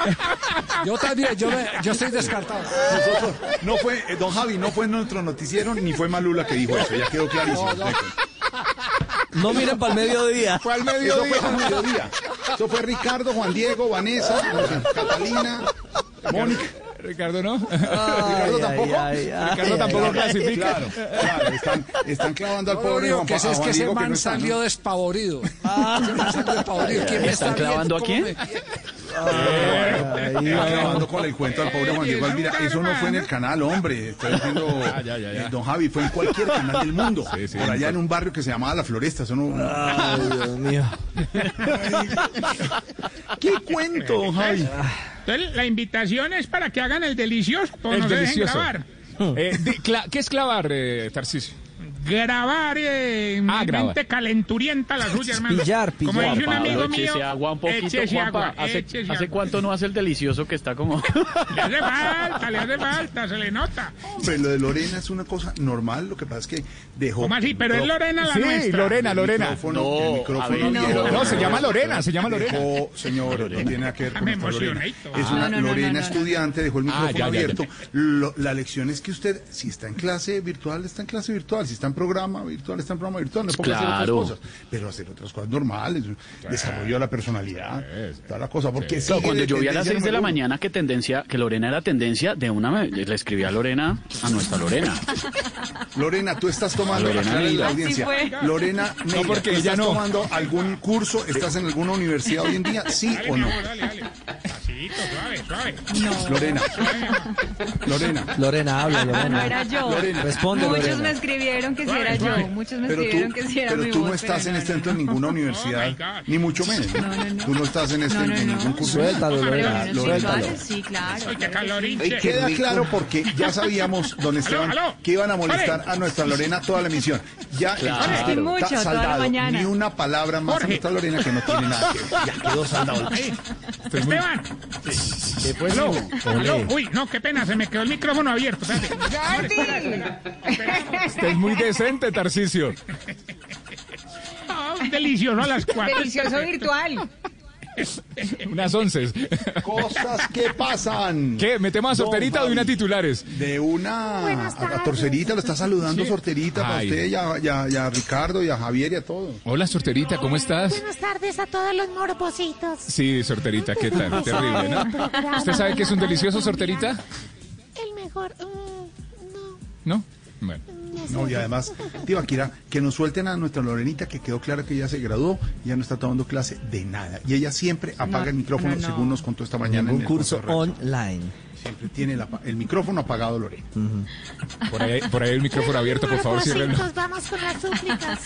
Yo también, yo, me- yo estoy descartado. Nosotros, no fue, eh, don Javi, no fue nuestro noticiero, ni fue Malula que dijo eso, ya quedó clarísimo. No miren para el mediodía. Fue al mediodía. Eso fue al mediodía. Eso fue Ricardo, Juan Diego, Vanessa, Catalina, Mónica. Ricardo, ¿no? Ricardo tampoco. Ricardo tampoco clasifica. Claro, claro, están, están clavando al Lo pobre Juan, que es Juan que ese no ¿no? salió despavorido. Ese man salió despavorido. ¿Quién me ¿Están está clavando a quién? ¿Cómo me- Está clavando con el cuento al pobre Juan Diego Alvira. Eso no fue en el canal, hombre. Estoy diciendo, ya. eh, don Javi, fue en cualquier canal del mundo. Sí, sí, por allá en un barrio que se llamaba La Floresta. Eso no... Ay, Dios mío. ¿Qué cuento, don Javi? Entonces, la invitación es para que hagan el delicioso, pero El no se dejen delicioso. grabar. Eh, cla- ¿Qué es clavar, eh, Tarcisio? Grabar eh, Ah, grabar. mente calenturienta la suya, hermano. Pillar, Como pillar. dice un amigo mío, échese agua un poquito, échese Juanpa. agua, ¿Hace, échese hace agua. cuánto no hace el delicioso que está como... Le hace falta, le hace falta, se le nota. Hombre, lo de Lorena es una cosa normal, lo que pasa es que dejó... ¿Cómo así? Pero es Lorena la Sí, nuestra. Lorena, El Lorena. micrófono, No, el micrófono ver, abierto. no, se llama Lorena, se llama Lorena. Dejó, señor, no tiene nada que ver con Me nuestra Lorena. Es Ah, una no, no, no, Lorena no, no. estudiante, dejó el Ah, micrófono ya, ya, ya. abierto. Lo- la lección es que usted, si está en clase virtual, está en clase virtual. Si está en programa virtual, está en programa virtual. No puede hacer otras Claro. cosas. Pero hacer otras cosas normales, desarrollo de la personalidad, toda la cosa. Porque Claro, sigue cuando yo vi a las tendencia 6 de la uno. mañana que tendencia, que Lorena era tendencia, de una le escribí a Lorena, a nuestra Lorena. Lorena, tú estás tomando, Lorena la audiencia. Lorena, Neira, porque ¿tú ella estás no. tomando algún curso? ¿Estás en alguna universidad hoy en día? ¿Sí Dale, o no? amor, dale, dale. Pasito, suave, suave. Lorena, Lorena. Lorena, habla, Lorena. No era yo. Lorena. Responde, Muchos Lorena. me escribieron que si era yo. Muchos me Pero escribieron tú, que si era pero mi tú voz. no estás en no, este no. momento en ninguna universidad, ni mucho menos. No, no, no. Tú no estás en, este, No, no, en no. ningún curso. Suéltalo, suéltalo. sí, claro. Qué que. Queda claro porque ya sabíamos, don Esteban, que iban a molestar a nuestra Lorena toda la emisión. Ya el chiste está saldado. Ni una palabra más a nuestra Lorena que no tiene nada que ver. Ya quedó saldado. Esteban. Aló, Ole. aló. Uy, no, qué pena, se me quedó el micrófono abierto. Espérate. Usted es muy decente, Tarcicio. Ah, delicioso a las cuatro. Delicioso virtual. Unas once. Cosas que pasan. ¿Qué? ¿Metemos a Don sorterita o de una titulares? De una a, a Torcerita, lo está saludando Sí. Sorterita para Ay. usted y a, y a- y a Ricardo y a Javier y a todos. Hola, sorterita, ¿cómo estás? Buenas tardes a todos los morpositos. Sí, sorterita, ¿qué tal? Terrible, ¿no? ¿Usted sabe qué es un delicioso sorterita? El mejor. mm, no, ¿No? Bueno. no y además, Tibaquira, que nos suelten a nuestra Lorenita, que quedó claro que ya se graduó, ya no está tomando clase de nada. Y ella siempre apaga No, el micrófono, no, no. según nos contó esta mañana. En el curso online. Siempre tiene la- el micrófono apagado, Lorena. Por ahí, por ahí el micrófono abierto, por favor. Morpositos, vamos con las súplicas.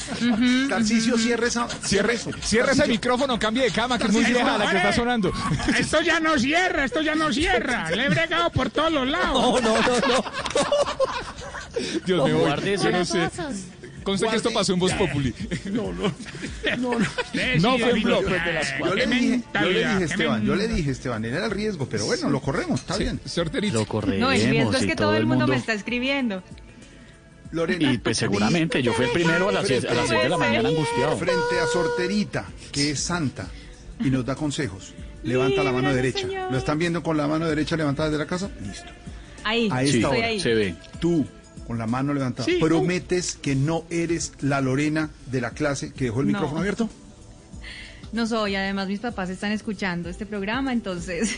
Tarcicio, cierre esa. Cierre, cierre ese micrófono, cambie de cama, que es muy vieja la que está vale. sonando. Esto ya no cierra, esto ya no cierra. Le he bregado por todos los lados. No, no, no, no. Dios mío, yo no sé. Osos. Conste que esto pasó en Voz Populi. No, no. No, no. No fue en blog. Yo le dije, yo le dije, Esteban, yo le dije, Esteban, era el riesgo, pero bueno, lo corremos, está bien. Sorterita. Lo corremos. No, el riesgo es que todo el mundo me está escribiendo. Lorena. Y pues seguramente, yo fui el primero a las 6 a las seis de la mañana angustiado. Frente a Sorterita, que es santa y nos da consejos. Levanta la mano derecha. ¿Lo están viendo con la mano derecha levantada desde la casa? Listo. Ahí, A Sí, esta estoy hora. ahí. se ve. Tú, con la mano levantada, Sí, prometes que no eres la Lorena de la clase que dejó el No. micrófono abierto. No soy, además mis papás están escuchando este programa, entonces.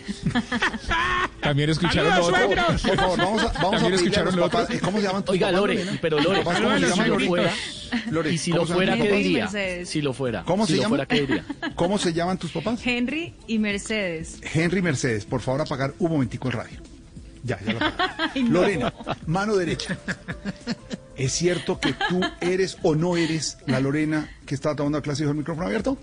También escucharon lo ¡Saludos, otro. suegros! Por favor, vamos a, vamos a escucharon los papás, ¿Cómo se llaman tus Oiga, papás, Lore, Lorena? pero Lore, ¿Tus papás Saludos ¿cómo a se los llaman, si fuera, Lore, y si ¿cómo lo fuera? ¿qué Henry y diría? Mercedes. Si lo fuera. ¿Cómo si se lo llaman? fuera, ¿qué diría? ¿Cómo se llaman tus papás? Henry y Mercedes. Henry Mercedes, por favor apagar un momentico el radio. Ya, ya lo apagué. Ay, no. Lorena, mano derecha. ¿Es cierto que tú eres o no eres la Lorena que está tomando clase con el micrófono abierto?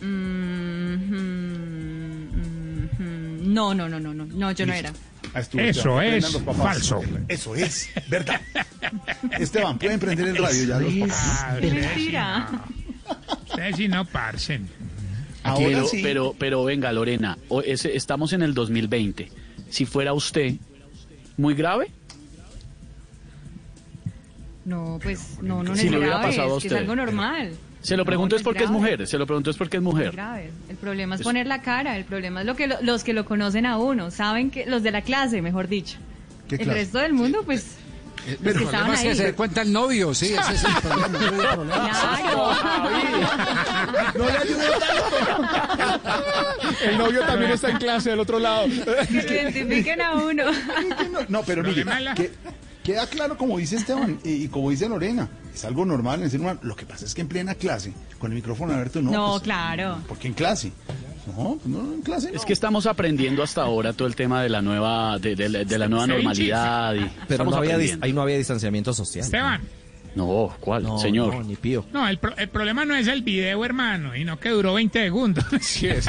Mm, mm, mm. No, no, no, no, no, no, yo no era. Ah, estuvo, Eso es falso. Eso es, verdad. Esteban, pueden prender el radio ya los papás. Ah, mentira. no. Ustedes sí no parcen. Ahora pero, sí. pero, pero venga, Lorena, o- ese- estamos en el 2020. Si fuera usted, ¿muy grave? No, pues no, no Si es le hubiera grave, pasado a es que es usted. algo normal. Se lo pregunto no es porque es mujer, se lo pregunto es porque es mujer. grave. El problema es Es- poner la cara, el problema es lo que lo- los que lo conocen a uno, saben que los de la clase, mejor dicho. ¿Qué el clase? resto del mundo, pues, El los que problema es que se dé cuenta el novio, sí, ese es el problema. es el problema. Claro. No le ayudé El novio también está en clase del otro lado. que lo identifiquen a uno. No, pero mire, que, queda claro como dice Esteban y, y como dice Lorena, es algo normal en el ser humano. Lo que pasa es que en plena clase, con el micrófono abierto, no. No, pues, claro. Porque en clase. No, pues no, en clase. Es que estamos aprendiendo hasta ahora todo el tema de la nueva, de, de- de la nueva normalidad. Y Pero no había, ahí no había distanciamiento social. Esteban, No, ¿cuál, señor? No, ni pío. No, el, pro- el problema no es el video, hermano, y no que duró 20 segundos. Sí es.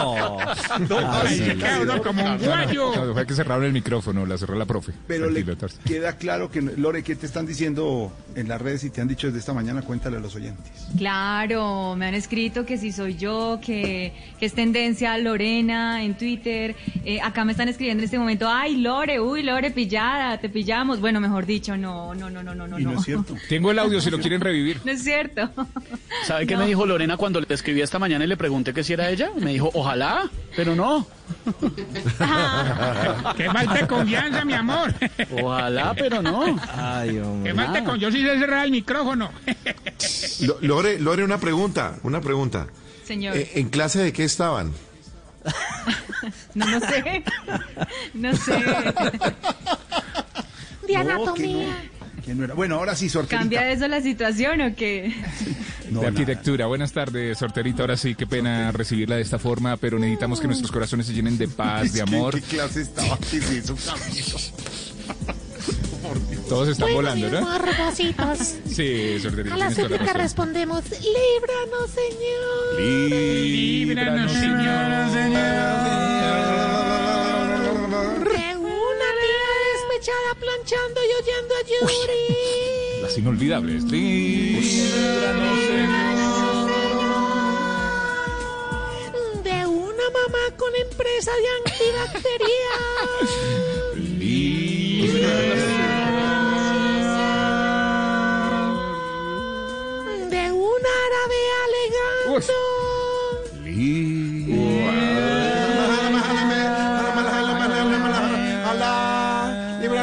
Ay, se queda uno como un guayo. No, fue que cerraron el micrófono, la cerró la profe. Pero le queda claro que, no- Lore, ¿qué te están diciendo en las redes y te han dicho desde esta mañana? Cuéntale a los oyentes. Claro, me han escrito que si soy yo, que, que es tendencia Lorena en Twitter. Eh, acá me están escribiendo en este momento, ay Lore, uy Lore, pillada, te pillamos. Bueno, mejor dicho, no, no, no, no, no, no. Y no es cierto. Tengo el audio si lo quieren revivir. No es cierto. ¿Sabe qué No. me dijo Lorena cuando le escribí esta mañana y le pregunté que si era ella? Me dijo, ojalá, pero no. Que falta de confianza, mi amor. Ojalá, pero no. Ay, Que falta con yo sí sé cerrar el micrófono. Lo- Lore, Lore, una pregunta, una pregunta. Señor. Eh, ¿En clase de qué estaban? No, no sé. No sé. De No, anatomía. Que no era- Bueno, ahora sí, sorterita. ¿Cambia eso la situación o qué? de arquitectura. Buenas tardes, sorterita. Ahora sí, qué pena recibirla de esta forma, pero necesitamos que nuestros corazones se llenen de paz, de amor. ¿Qué clase estaba? ¿Qué es eso, Camilo? Todos están Bueno, volando, ¿no? morbositos. Sí, sorterita. A la súplica respondemos, líbranos, Señor. Líbranos, De una tía planchando y oyendo a Yuri. Las inolvidables. De una mamá con empresa de antibacterial. De un árabe alegando.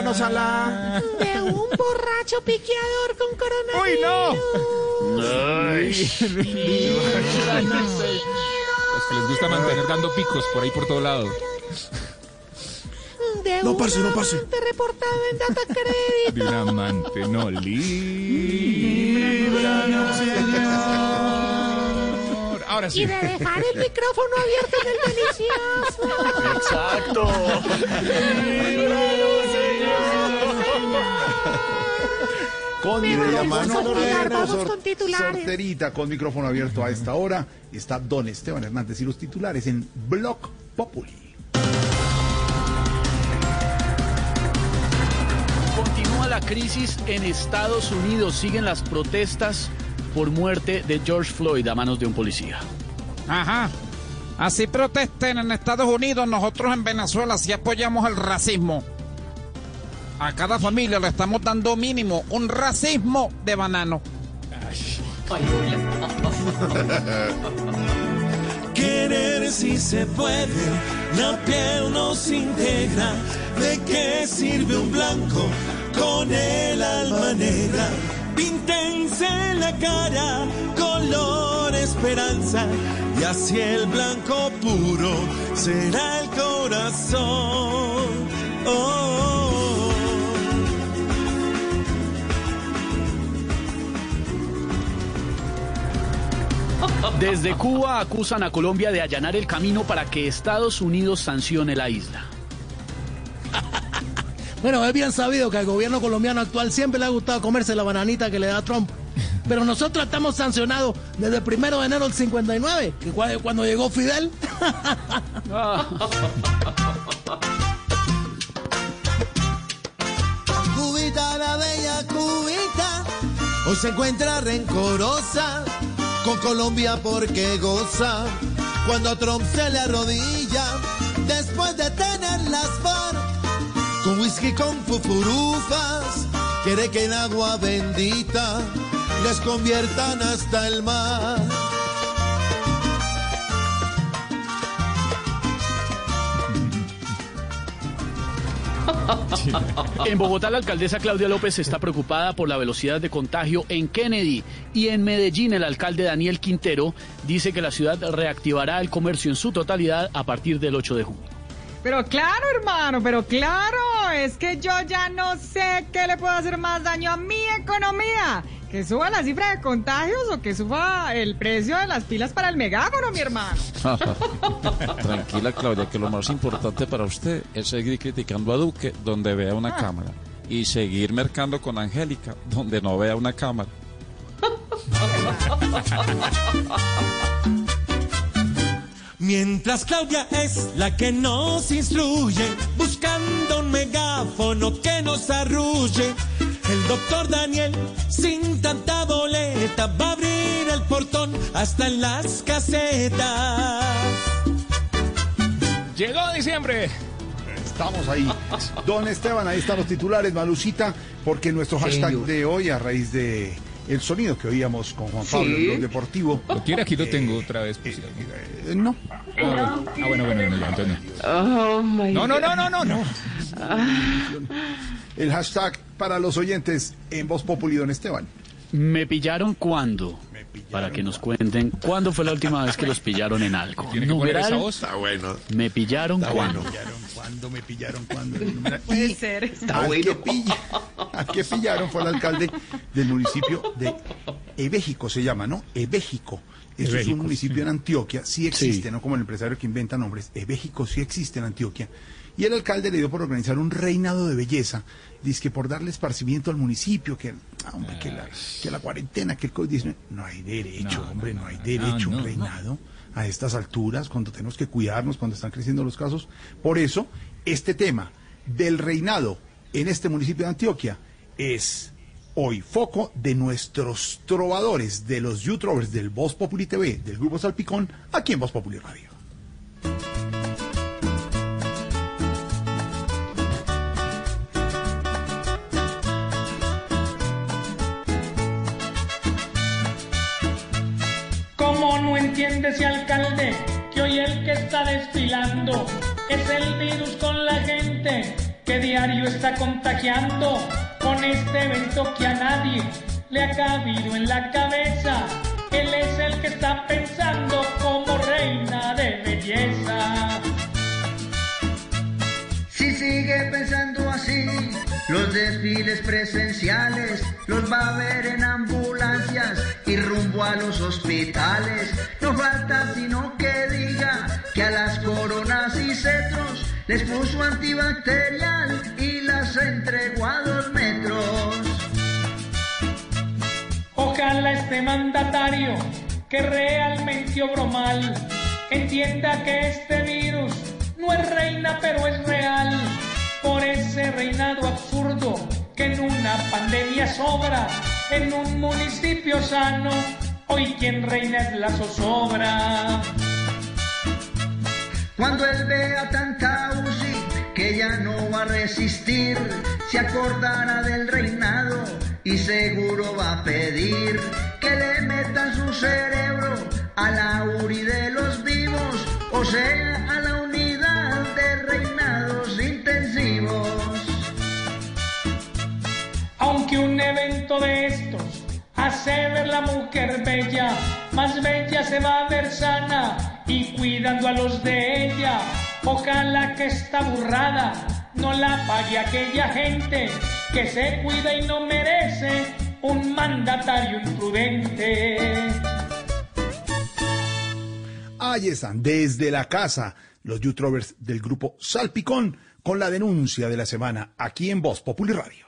Alá, líbranos, Alá. De un borracho piqueador con coronavirus. Los que les gusta mantener dando picos por ahí por todo lado. De No, parce, no, parce. amante reportado en data crédito. De un amante, no. Líbranos, Señor. Ahora sí. Y de dejar el micrófono abierto en el delicioso. Exacto. Con micrófono abierto, sorterita con micrófono abierto a esta hora. Está don Esteban Hernández y los titulares en Blog Populi. Continúa la crisis en Estados Unidos. Siguen las protestas por muerte de George Floyd a manos de un policía. Ajá. Así protesten en Estados Unidos, nosotros en Venezuela sí apoyamos el racismo. A cada familia le estamos dando mínimo un racismo de banano. Querer si se puede, la piel nos integra. ¿De qué sirve un blanco con el alma negra? Píntense la cara, color esperanza, y así el blanco puro será el corazón. Oh, oh, Desde Cuba acusan a Colombia de allanar el camino para que Estados Unidos sancione la isla. Bueno, es bien sabido que al gobierno colombiano actual siempre le ha gustado comerse la bananita que le da Trump. Pero nosotros estamos sancionados desde el primero de enero del 59, que cua- cuando llegó Fidel. Cubita, la bella Cubita, hoy se encuentra rencorosa con Colombia porque goza cuando Trump se le arrodilla después de tener las FARC con whisky con fufurufas quiere que en agua bendita les conviertan hasta el mar. En Bogotá, la alcaldesa Claudia López está preocupada por la velocidad de contagio en Kennedy y en Medellín el alcalde Daniel Quintero dice que la ciudad reactivará el comercio en su totalidad a partir del 8 de junio. Pero claro, hermano, pero claro, es que yo ya no sé qué le puede hacer más daño a mi economía. Que suba la cifra de contagios o que suba el precio de las pilas para el megáfono, mi hermano. Tranquila, Claudia, que lo más importante para usted es seguir criticando a Duque donde vea una cámara. y seguir mercando con Angélica, donde no vea una cámara. Mientras Claudia es la que nos instruye, buscando un megáfono que nos arrulle. El doctor Daniel, sin tanta boleta, va a abrir el portón hasta en las casetas. Llegó diciembre. Estamos ahí. Don Esteban, ahí están los titulares, Malucita, porque nuestro hashtag Señor. de hoy, a raíz de el sonido que oíamos con Juan. Pablo en Blog Deportivo. Lo quiere, aquí lo tengo otra vez. pues, eh, no. Ah, bueno, ah, bueno, bueno, bueno, ya, entonces Oh, no. my No, no, no, no, no. El hashtag para los oyentes en Voz Populi, Don Esteban. ¿Me pillaron cuándo? Para que nos cuenten cuándo fue la última vez que los pillaron en algo. Tiene que poner Numeral, esa voz. Está bueno. Me pillaron Está cuándo. bueno. ¿Cuándo me pillaron? ¿Cuándo? Puede ser. Está al, bueno. que pilla- al que pillaron fue el alcalde del municipio de Ebéjico, se llama, ¿no? Ebéjico. Esto es un municipio en Antioquia, sí existe, Sí. no como el empresario que inventa nombres. Ebéjico sí existe en Antioquia. Y el alcalde le dio por organizar un reinado de belleza, dice que por darle esparcimiento al municipio, que, ah, hombre, que, la, que la cuarentena, que el COVID-19. No hay derecho, No, hombre, no, no, hay derecho, un reinado a estas alturas, cuando tenemos que cuidarnos, cuando están creciendo los casos. Por eso, este tema del reinado en este municipio de Antioquia es hoy foco de nuestros trovadores, de los youtubers del Voz Populi TV, del Grupo Salpicón, aquí en Voz Populi Radio. ¿Cómo no entiende ese alcalde que hoy el que está desfilando es el virus con la gente que diario está contagiando con este evento que a nadie le ha cabido en la cabeza? Él es el que está pensando como reina de belleza. Si sigue pensando así, los desfiles presenciales los va a ver en ambulancias y rumbo a los hospitales. No falta sino que diga que a las coronas y cetros les puso antibacterial y las entregó a dos metros. Ojalá este mandatario que realmente obró mal entienda que este virus no es reina pero es real por ese reinado absurdo que en una pandemia sobra en un municipio sano hoy quien reina es la zozobra. Cuando él vea tanta UCI que ya no va a resistir, se acordará del reinado y seguro va a pedir que le metan su cerebro a la URI de los vivos, o sea, a la Aunque un evento de estos hace ver la mujer bella, más bella se va a ver sana y cuidando a los de ella. Ojalá que esta burrada no la pague aquella gente que se cuida y no merece un mandatario imprudente. Ahí están, desde la casa, los youtubers del grupo Salpicón, con la denuncia de la semana, aquí en Voz Populi Radio.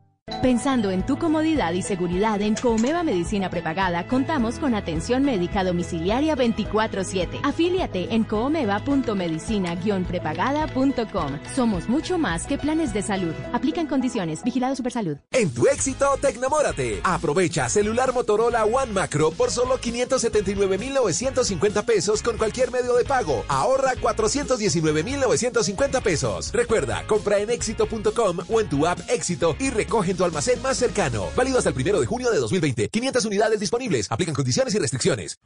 Pensando en tu comodidad y seguridad en Comeva Medicina Prepagada, contamos con atención médica domiciliaria 24-7. Afíliate en comeva.medicina-prepagada.com. Somos mucho más que planes de salud. Aplican condiciones. Vigilado Supersalud. En tu éxito, tecnamórate. Aprovecha celular Motorola One Macro por solo 579,950 pesos con cualquier medio de pago. Ahorra 419,950 pesos. Recuerda, compra en éxito.com o en tu app Éxito y recoge en tu almacén más cercano. Válido hasta el primero de junio de 2020. 500 unidades disponibles. Aplican condiciones y restricciones.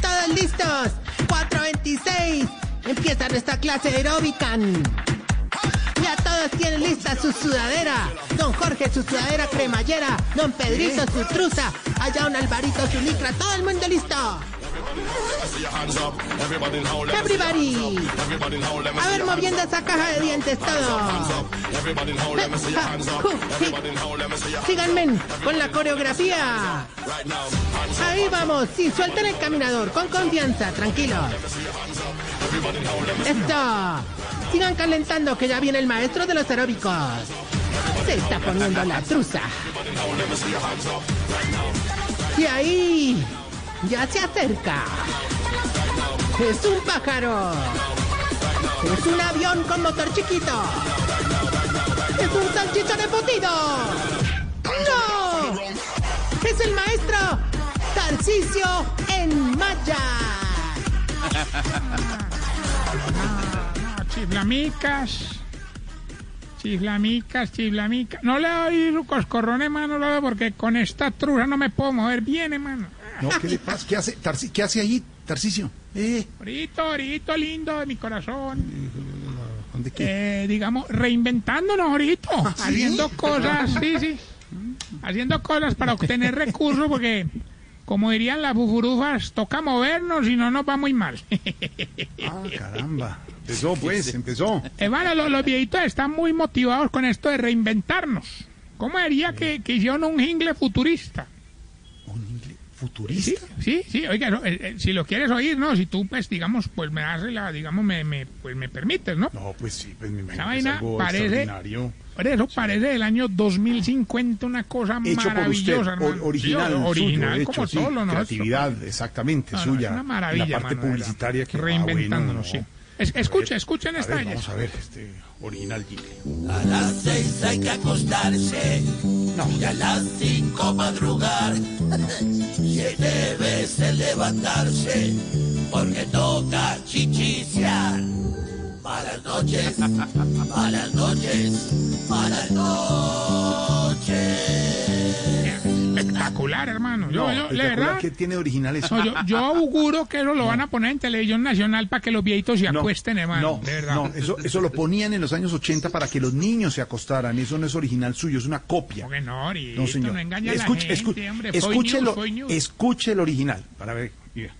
¿Todos listos? 426. Empieza nuestra clase aeróbica. Todos tienen lista su sudadera. Don Jorge su sudadera cremallera. Don Pedrito su truza. Allá un Alvarito su licra. Todo el mundo listo. Everybody. A ver, moviendo esa caja de dientes todo. Síganme con la coreografía. Ahí vamos. Sí, suelten el caminador. Con confianza. Tranquilos. Esto. Sigan calentando que ya viene el maestro de los aeróbicos. Se está poniendo la truza. Y ahí ya se acerca. Es un pájaro. Es un avión con motor chiquito. Es un salchichón embutido. ¡No! Es el maestro Tarcisio en Maya. chiflamicas. Chiflamicas, chiflamicas. No le doy coscorrón, hermano, lo porque con esta truja no me puedo mover bien, hermano. No, ¿qué le pasa? ¿Qué hace, Tarci- ¿qué hace allí, Tarcicio? Eh, Orito, orito lindo de mi corazón. ¿dónde qué? Eh, digamos, reinventándonos, orito. ¿Ah, sí? Haciendo cosas, sí, sí. Haciendo cosas para obtener recursos, porque, como dirían las bufurufas, toca movernos y no nos va muy mal. Ah, caramba. Empezó, pues, empezó. Hermano, los, los viejitos están muy motivados con esto de reinventarnos. ¿Cómo haría que, que hicieron un jingle futurista? ¿Futurista? Sí, sí, oiga, no, eh, eh, si lo quieres oír, ¿no? Si tú, pues, digamos, pues me das la, digamos, me, me, pues me permites, ¿no? No, pues sí, pues me imagino que es vaina algo parece, extraordinario. por eso parece del año 2050 una cosa Hecho por usted, maravillosa, or- hermano. original, Sí, original suyo, como hecho, sí, todo lo nuestro. creatividad, exactamente, No, no, suya. es una maravilla, la parte verdad. publicitaria que Reinventándonos, ah, bueno, sí. Es- escucha, escuchen A esta ver, vamos a ver, este original jingle. A las seis hay que acostarse y a las cinco madrugar. Siete veces levantarse porque toca chichiciar. Malas noches, malas noches, malas noches. Espectacular, hermano. Yo, No, yo, la verdad, ¿Qué tiene original eso? no, yo, yo auguro que eso lo van a poner en televisión nacional para que los viejitos se acuesten, hermano. No, de verdad. no, eso, eso lo ponían en los años 80 para que los niños se acostaran. Eso no es original suyo, es una copia. Porque no, señor. no engaña a la Escuche, gente, hombre. Escuche, news, lo- fake news. escuche el original. Para ver. mira.